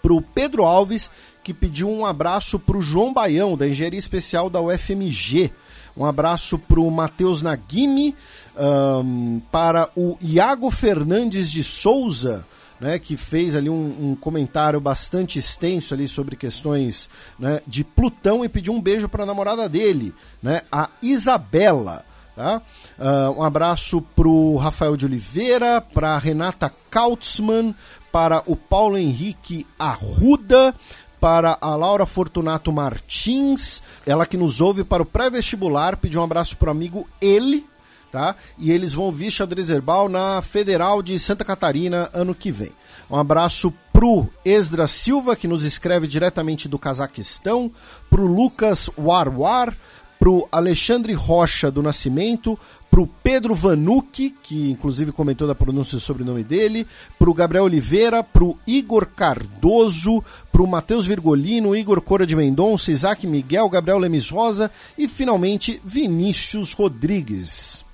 pro Pedro Alves, que pediu um abraço pro João Baião, da Engenharia Especial da UFMG. Um abraço pro Matheus Nagimi, ahn, para o Iago Fernandes de Souza, né, que fez ali um, um comentário bastante extenso ali sobre questões né, de Plutão e pediu um beijo para a namorada dele, né, a Isabela. Tá? Ah, um abraço pro Rafael de Oliveira, para Renata Kautzmann, para o Paulo Henrique Arruda, para a Laura Fortunato Martins, ela que nos ouve para o pré-vestibular, pediu um abraço pro amigo ele, tá? E eles vão ouvir xadrez herbal na Federal de Santa Catarina ano que vem. Um abraço pro Esdra Silva, que nos escreve diretamente do Cazaquistão, pro Lucas Warwar, pro Alexandre Rocha do Nascimento, pro Pedro Vanucci, que inclusive comentou da pronúncia do sobrenome dele, pro Gabriel Oliveira, pro Igor Cardoso, pro Matheus Virgolino, Igor Cora de Mendonça, Isaac Miguel, Gabriel Lemes Rosa e finalmente Vinícius Rodrigues.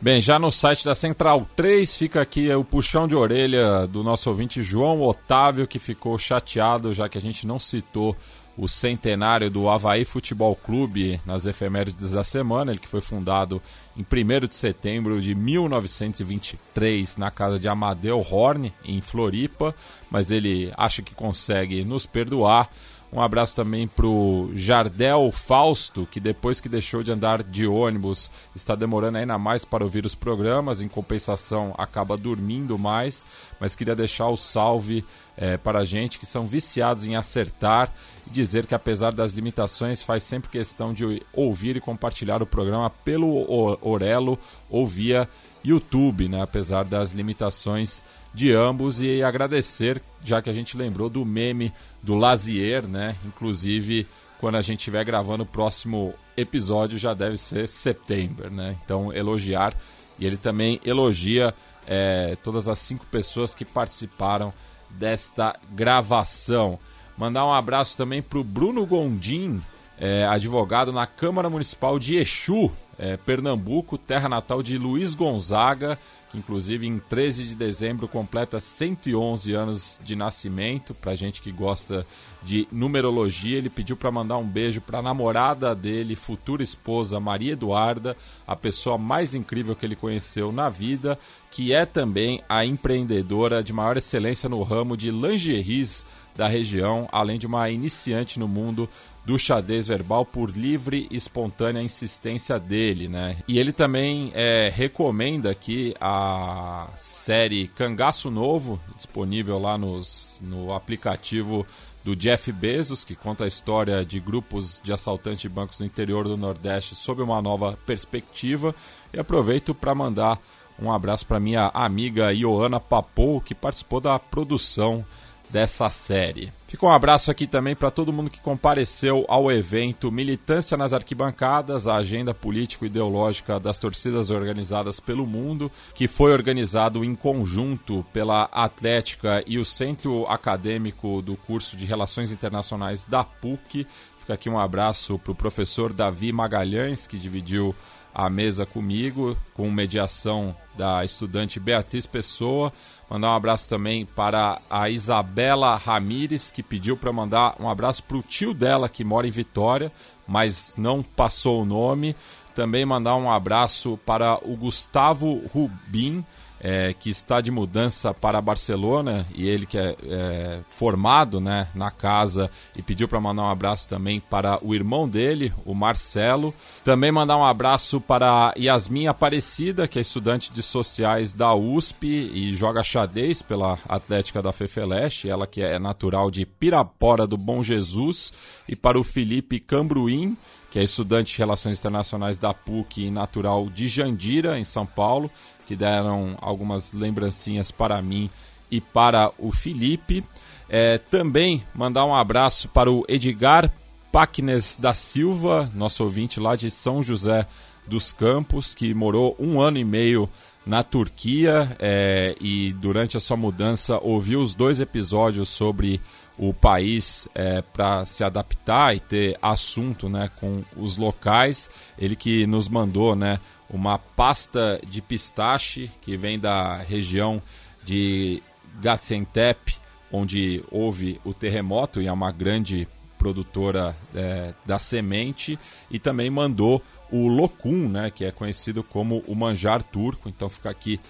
Bem, já no site da Central 3 fica aqui o puxão de orelha do nosso ouvinte João Otávio, que ficou chateado já que a gente não citou o centenário do Havaí Futebol Clube nas efemérides da semana, ele que foi fundado em 1 de setembro de 1923 na casa de Amadeu Horn, em Floripa, mas ele acha que consegue nos perdoar. Um abraço também pro Jardel Fausto, que depois que deixou de andar de ônibus, está demorando ainda mais para ouvir os programas, em compensação acaba dormindo mais, mas queria deixar o salve eh, para a gente que são viciados em acertar e dizer que apesar das limitações faz sempre questão de ouvir e compartilhar o programa pelo Orelo ou via YouTube, né? apesar das limitações de ambos. E agradecer, já que a gente lembrou do meme do Lazier, né? inclusive quando a gente estiver gravando o próximo episódio já deve ser setembro, né? Então elogiar e ele também elogia é, todas as cinco pessoas que participaram desta gravação. Mandar um abraço também para o Bruno Gondim, é, advogado na Câmara Municipal de Exu, é, Pernambuco, terra natal de Luiz Gonzaga, que inclusive em 13 de dezembro completa 111 anos de nascimento. Para gente que gosta de numerologia, ele pediu para mandar um beijo para a namorada dele, futura esposa Maria Eduarda, a pessoa mais incrível que ele conheceu na vida, que é também a empreendedora de maior excelência no ramo de lingeries da região, além de uma iniciante no mundo do xadrez verbal por livre e espontânea insistência dele, né? E ele também é, recomenda aqui a série Cangaço Novo, disponível lá nos, no aplicativo do Jeff Bezos, que conta a história de grupos de assaltantes de bancos no interior do Nordeste sob uma nova perspectiva. E aproveito para mandar um abraço para minha amiga Ioana Papou, que participou da produção dessa série. Fica um abraço aqui também para todo mundo que compareceu ao evento Militância nas Arquibancadas, a agenda político-ideológica das torcidas organizadas pelo mundo, que foi organizado em conjunto pela Atlética e o Centro Acadêmico do curso de Relações Internacionais da PUC. Fica aqui um abraço para o professor Davi Magalhães, que dividiu a mesa comigo, com mediação da estudante Beatriz Pessoa. Mandar um abraço também para a Isabela Ramires, que pediu para mandar um abraço para o tio dela, que mora em Vitória, mas não passou o nome. Também mandar um abraço para o Gustavo Rubim, é, que está de mudança para Barcelona e ele que é, é formado né, na casa e pediu para mandar um abraço também para o irmão dele, o Marcelo. Também mandar um abraço para Yasmin Aparecida, que é estudante de sociais da USP e joga xadrez pela Atlética da Fefeleste, ela que é natural de Pirapora do Bom Jesus, e para o Felipe Cambruim que é estudante de Relações Internacionais da PUC e natural de Jandira, em São Paulo, que deram algumas lembrancinhas para mim e para o Felipe. É, também mandar um abraço para o Edgar Pacnes da Silva, nosso ouvinte lá de São José dos Campos, que morou um ano e meio na Turquia é, e durante a sua mudança ouviu os dois episódios sobre o país é, para se adaptar e ter assunto né, com os locais. Ele que nos mandou né, uma pasta de pistache que vem da região de Gaziantep, onde houve o terremoto e é uma grande produtora é, da semente, e também mandou o locum, né, que é conhecido como o manjar turco. Então fica aqui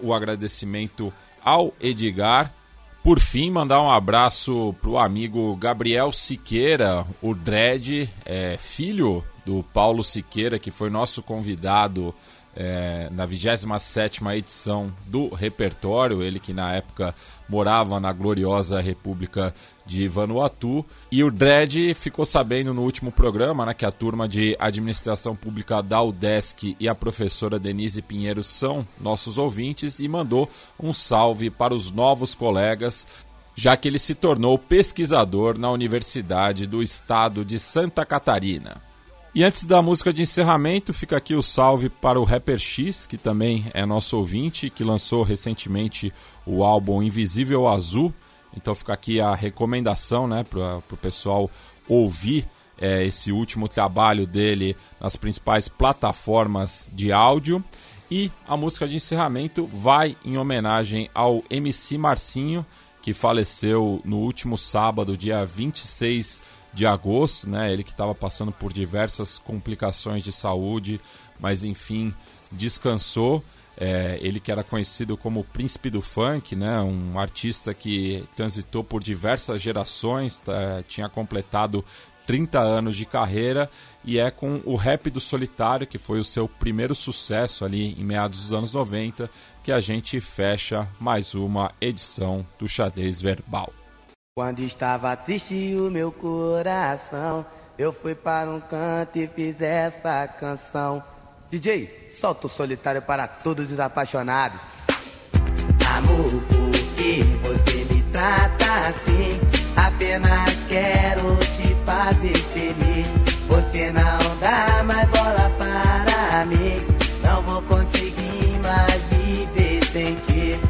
o agradecimento ao Edgar por fim, mandar um abraço pro amigo Gabriel Siqueira, o Dredd, é, filho do Paulo Siqueira, que foi nosso convidado é, na 27 edição do repertório, ele que na época morava na gloriosa República de Vanuatu. E o Dredd ficou sabendo no último programa né, que a turma de administração pública da UDESC e a professora Denise Pinheiro são nossos ouvintes e mandou um salve para os novos colegas já que ele se tornou pesquisador na Universidade do Estado de Santa Catarina. E antes da música de encerramento, fica aqui o salve para o Rapper X, que também é nosso ouvinte, que lançou recentemente o álbum Invisível Azul. Então fica aqui a recomendação né, para o pessoal ouvir é, esse último trabalho dele nas principais plataformas de áudio. E a música de encerramento vai em homenagem ao MC Marcinho, que faleceu no último sábado, dia 26 de de agosto, né? Ele que estava passando por diversas complicações de saúde, mas enfim descansou. É, ele que era conhecido como o príncipe do funk, né? Um artista que transitou por diversas gerações, tá, tinha completado 30 anos de carreira e é com o Rap do Solitário, que foi o seu primeiro sucesso ali em meados dos anos 90, que a gente fecha mais uma edição do Xadrez Verbal. Quando estava triste o meu coração, eu fui para um canto e fiz essa canção. DJ, solta o solitário para todos os apaixonados. Amor, por que você me trata assim? Apenas quero te fazer feliz. Você não dá mais bola para mim. Não vou conseguir mais viver sem ti.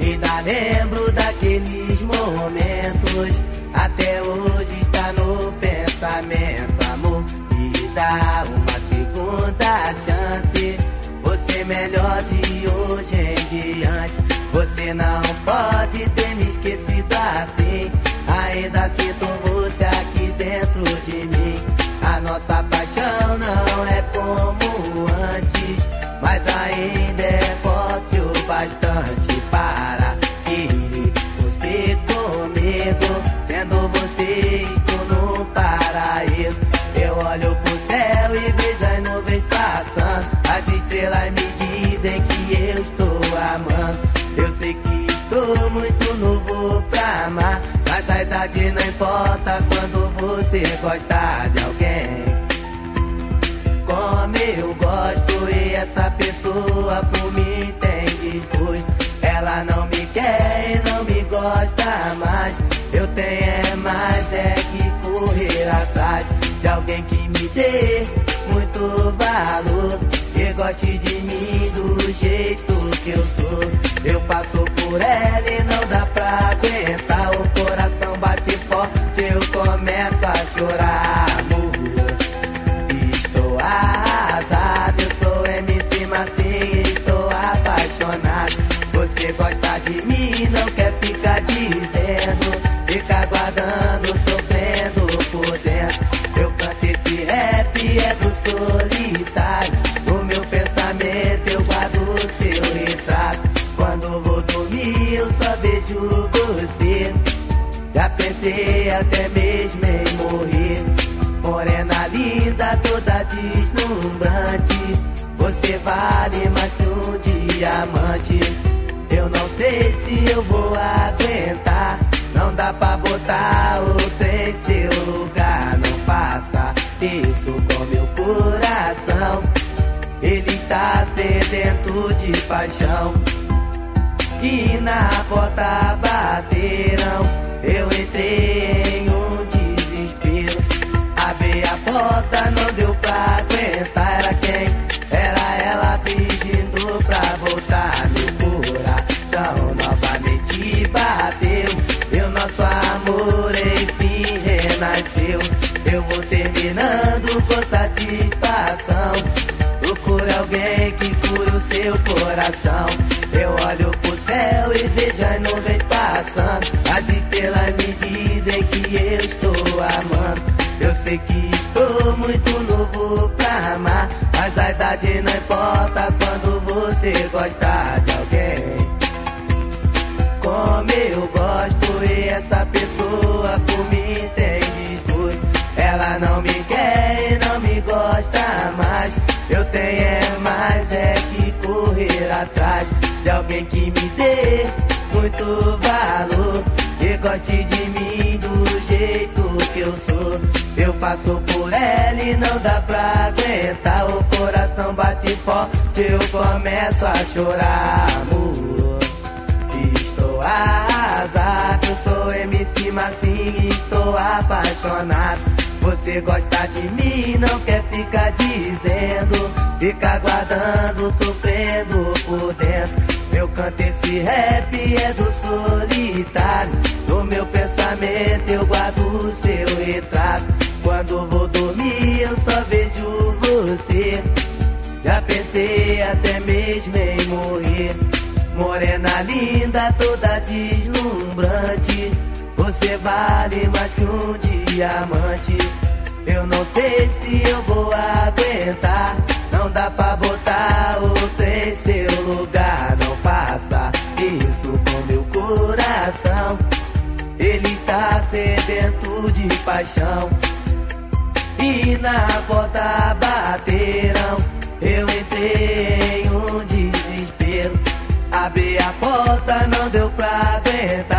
Ainda lembro Você não Idade não importa quando você gosta de alguém. Como eu gosto e essa pessoa por mim tem desgosto. Ela não me quer e não me gosta mais. Eu tenho é mais é que correr atrás de alguém que me dê muito valor e goste de mim do jeito que eu sou. Eu passo por ela e não dá pra aguentar. Chorar. Amor. Estou arrasado, eu sou MC Marcinho, estou apaixonado. Você gosta de mim, não quer ficar dizendo, fica aguardando, sofrendo por dentro. Eu canto esse rap, é do solitário. No meu pensamento eu guardo seu retrato. Quando vou dormir, eu só vejo você. Já pensei até mesmo toda deslumbrante. Você vale mais que um diamante. Eu não sei se eu vou aguentar. Não dá pra botar outra em seu lugar. Não faça isso com meu coração. Ele está sedento de paixão. E na porta bateram. Eu entrei em. Abri a porta, não deu pra aguentar. Era quem? Era ela pedindo pra voltar. Meu coração novamente bateu. E o nosso amor enfim renasceu. Eu vou terminando com satisfação. Procure alguém que cure o seu coração. Eu olho pro céu e vejo as nuvens passando. As estrelas me dizem que eu estou amando. Eu sei que a idade não importa quando você gosta de alguém. Como eu gosto e essa pessoa por mim tem desgosto. Ela não me quer e não me gosta mais. Eu tenho é mais é que correr atrás de alguém que me dê muito valor e goste de mim do jeito que eu sou. Eu passo por e não dá pra aguentar. O coração bate forte, eu começo a chorar, amor. Estou arrasado, eu sou MC Massinho, estou apaixonado. Você gosta de mim, não quer ficar dizendo, fica aguardando, sofrendo por dentro. Eu canto esse rap, é do solitário. No meu pensamento eu guardo o seu retrato. Morena linda, toda deslumbrante. Você vale mais que um diamante. Eu não sei se eu vou aguentar. Não dá pra botar outra em seu lugar. Não faça isso com meu coração. Ele está sedento de paixão. E na porta bateram. Eu entrei Abri a porta, não deu pra aguentar.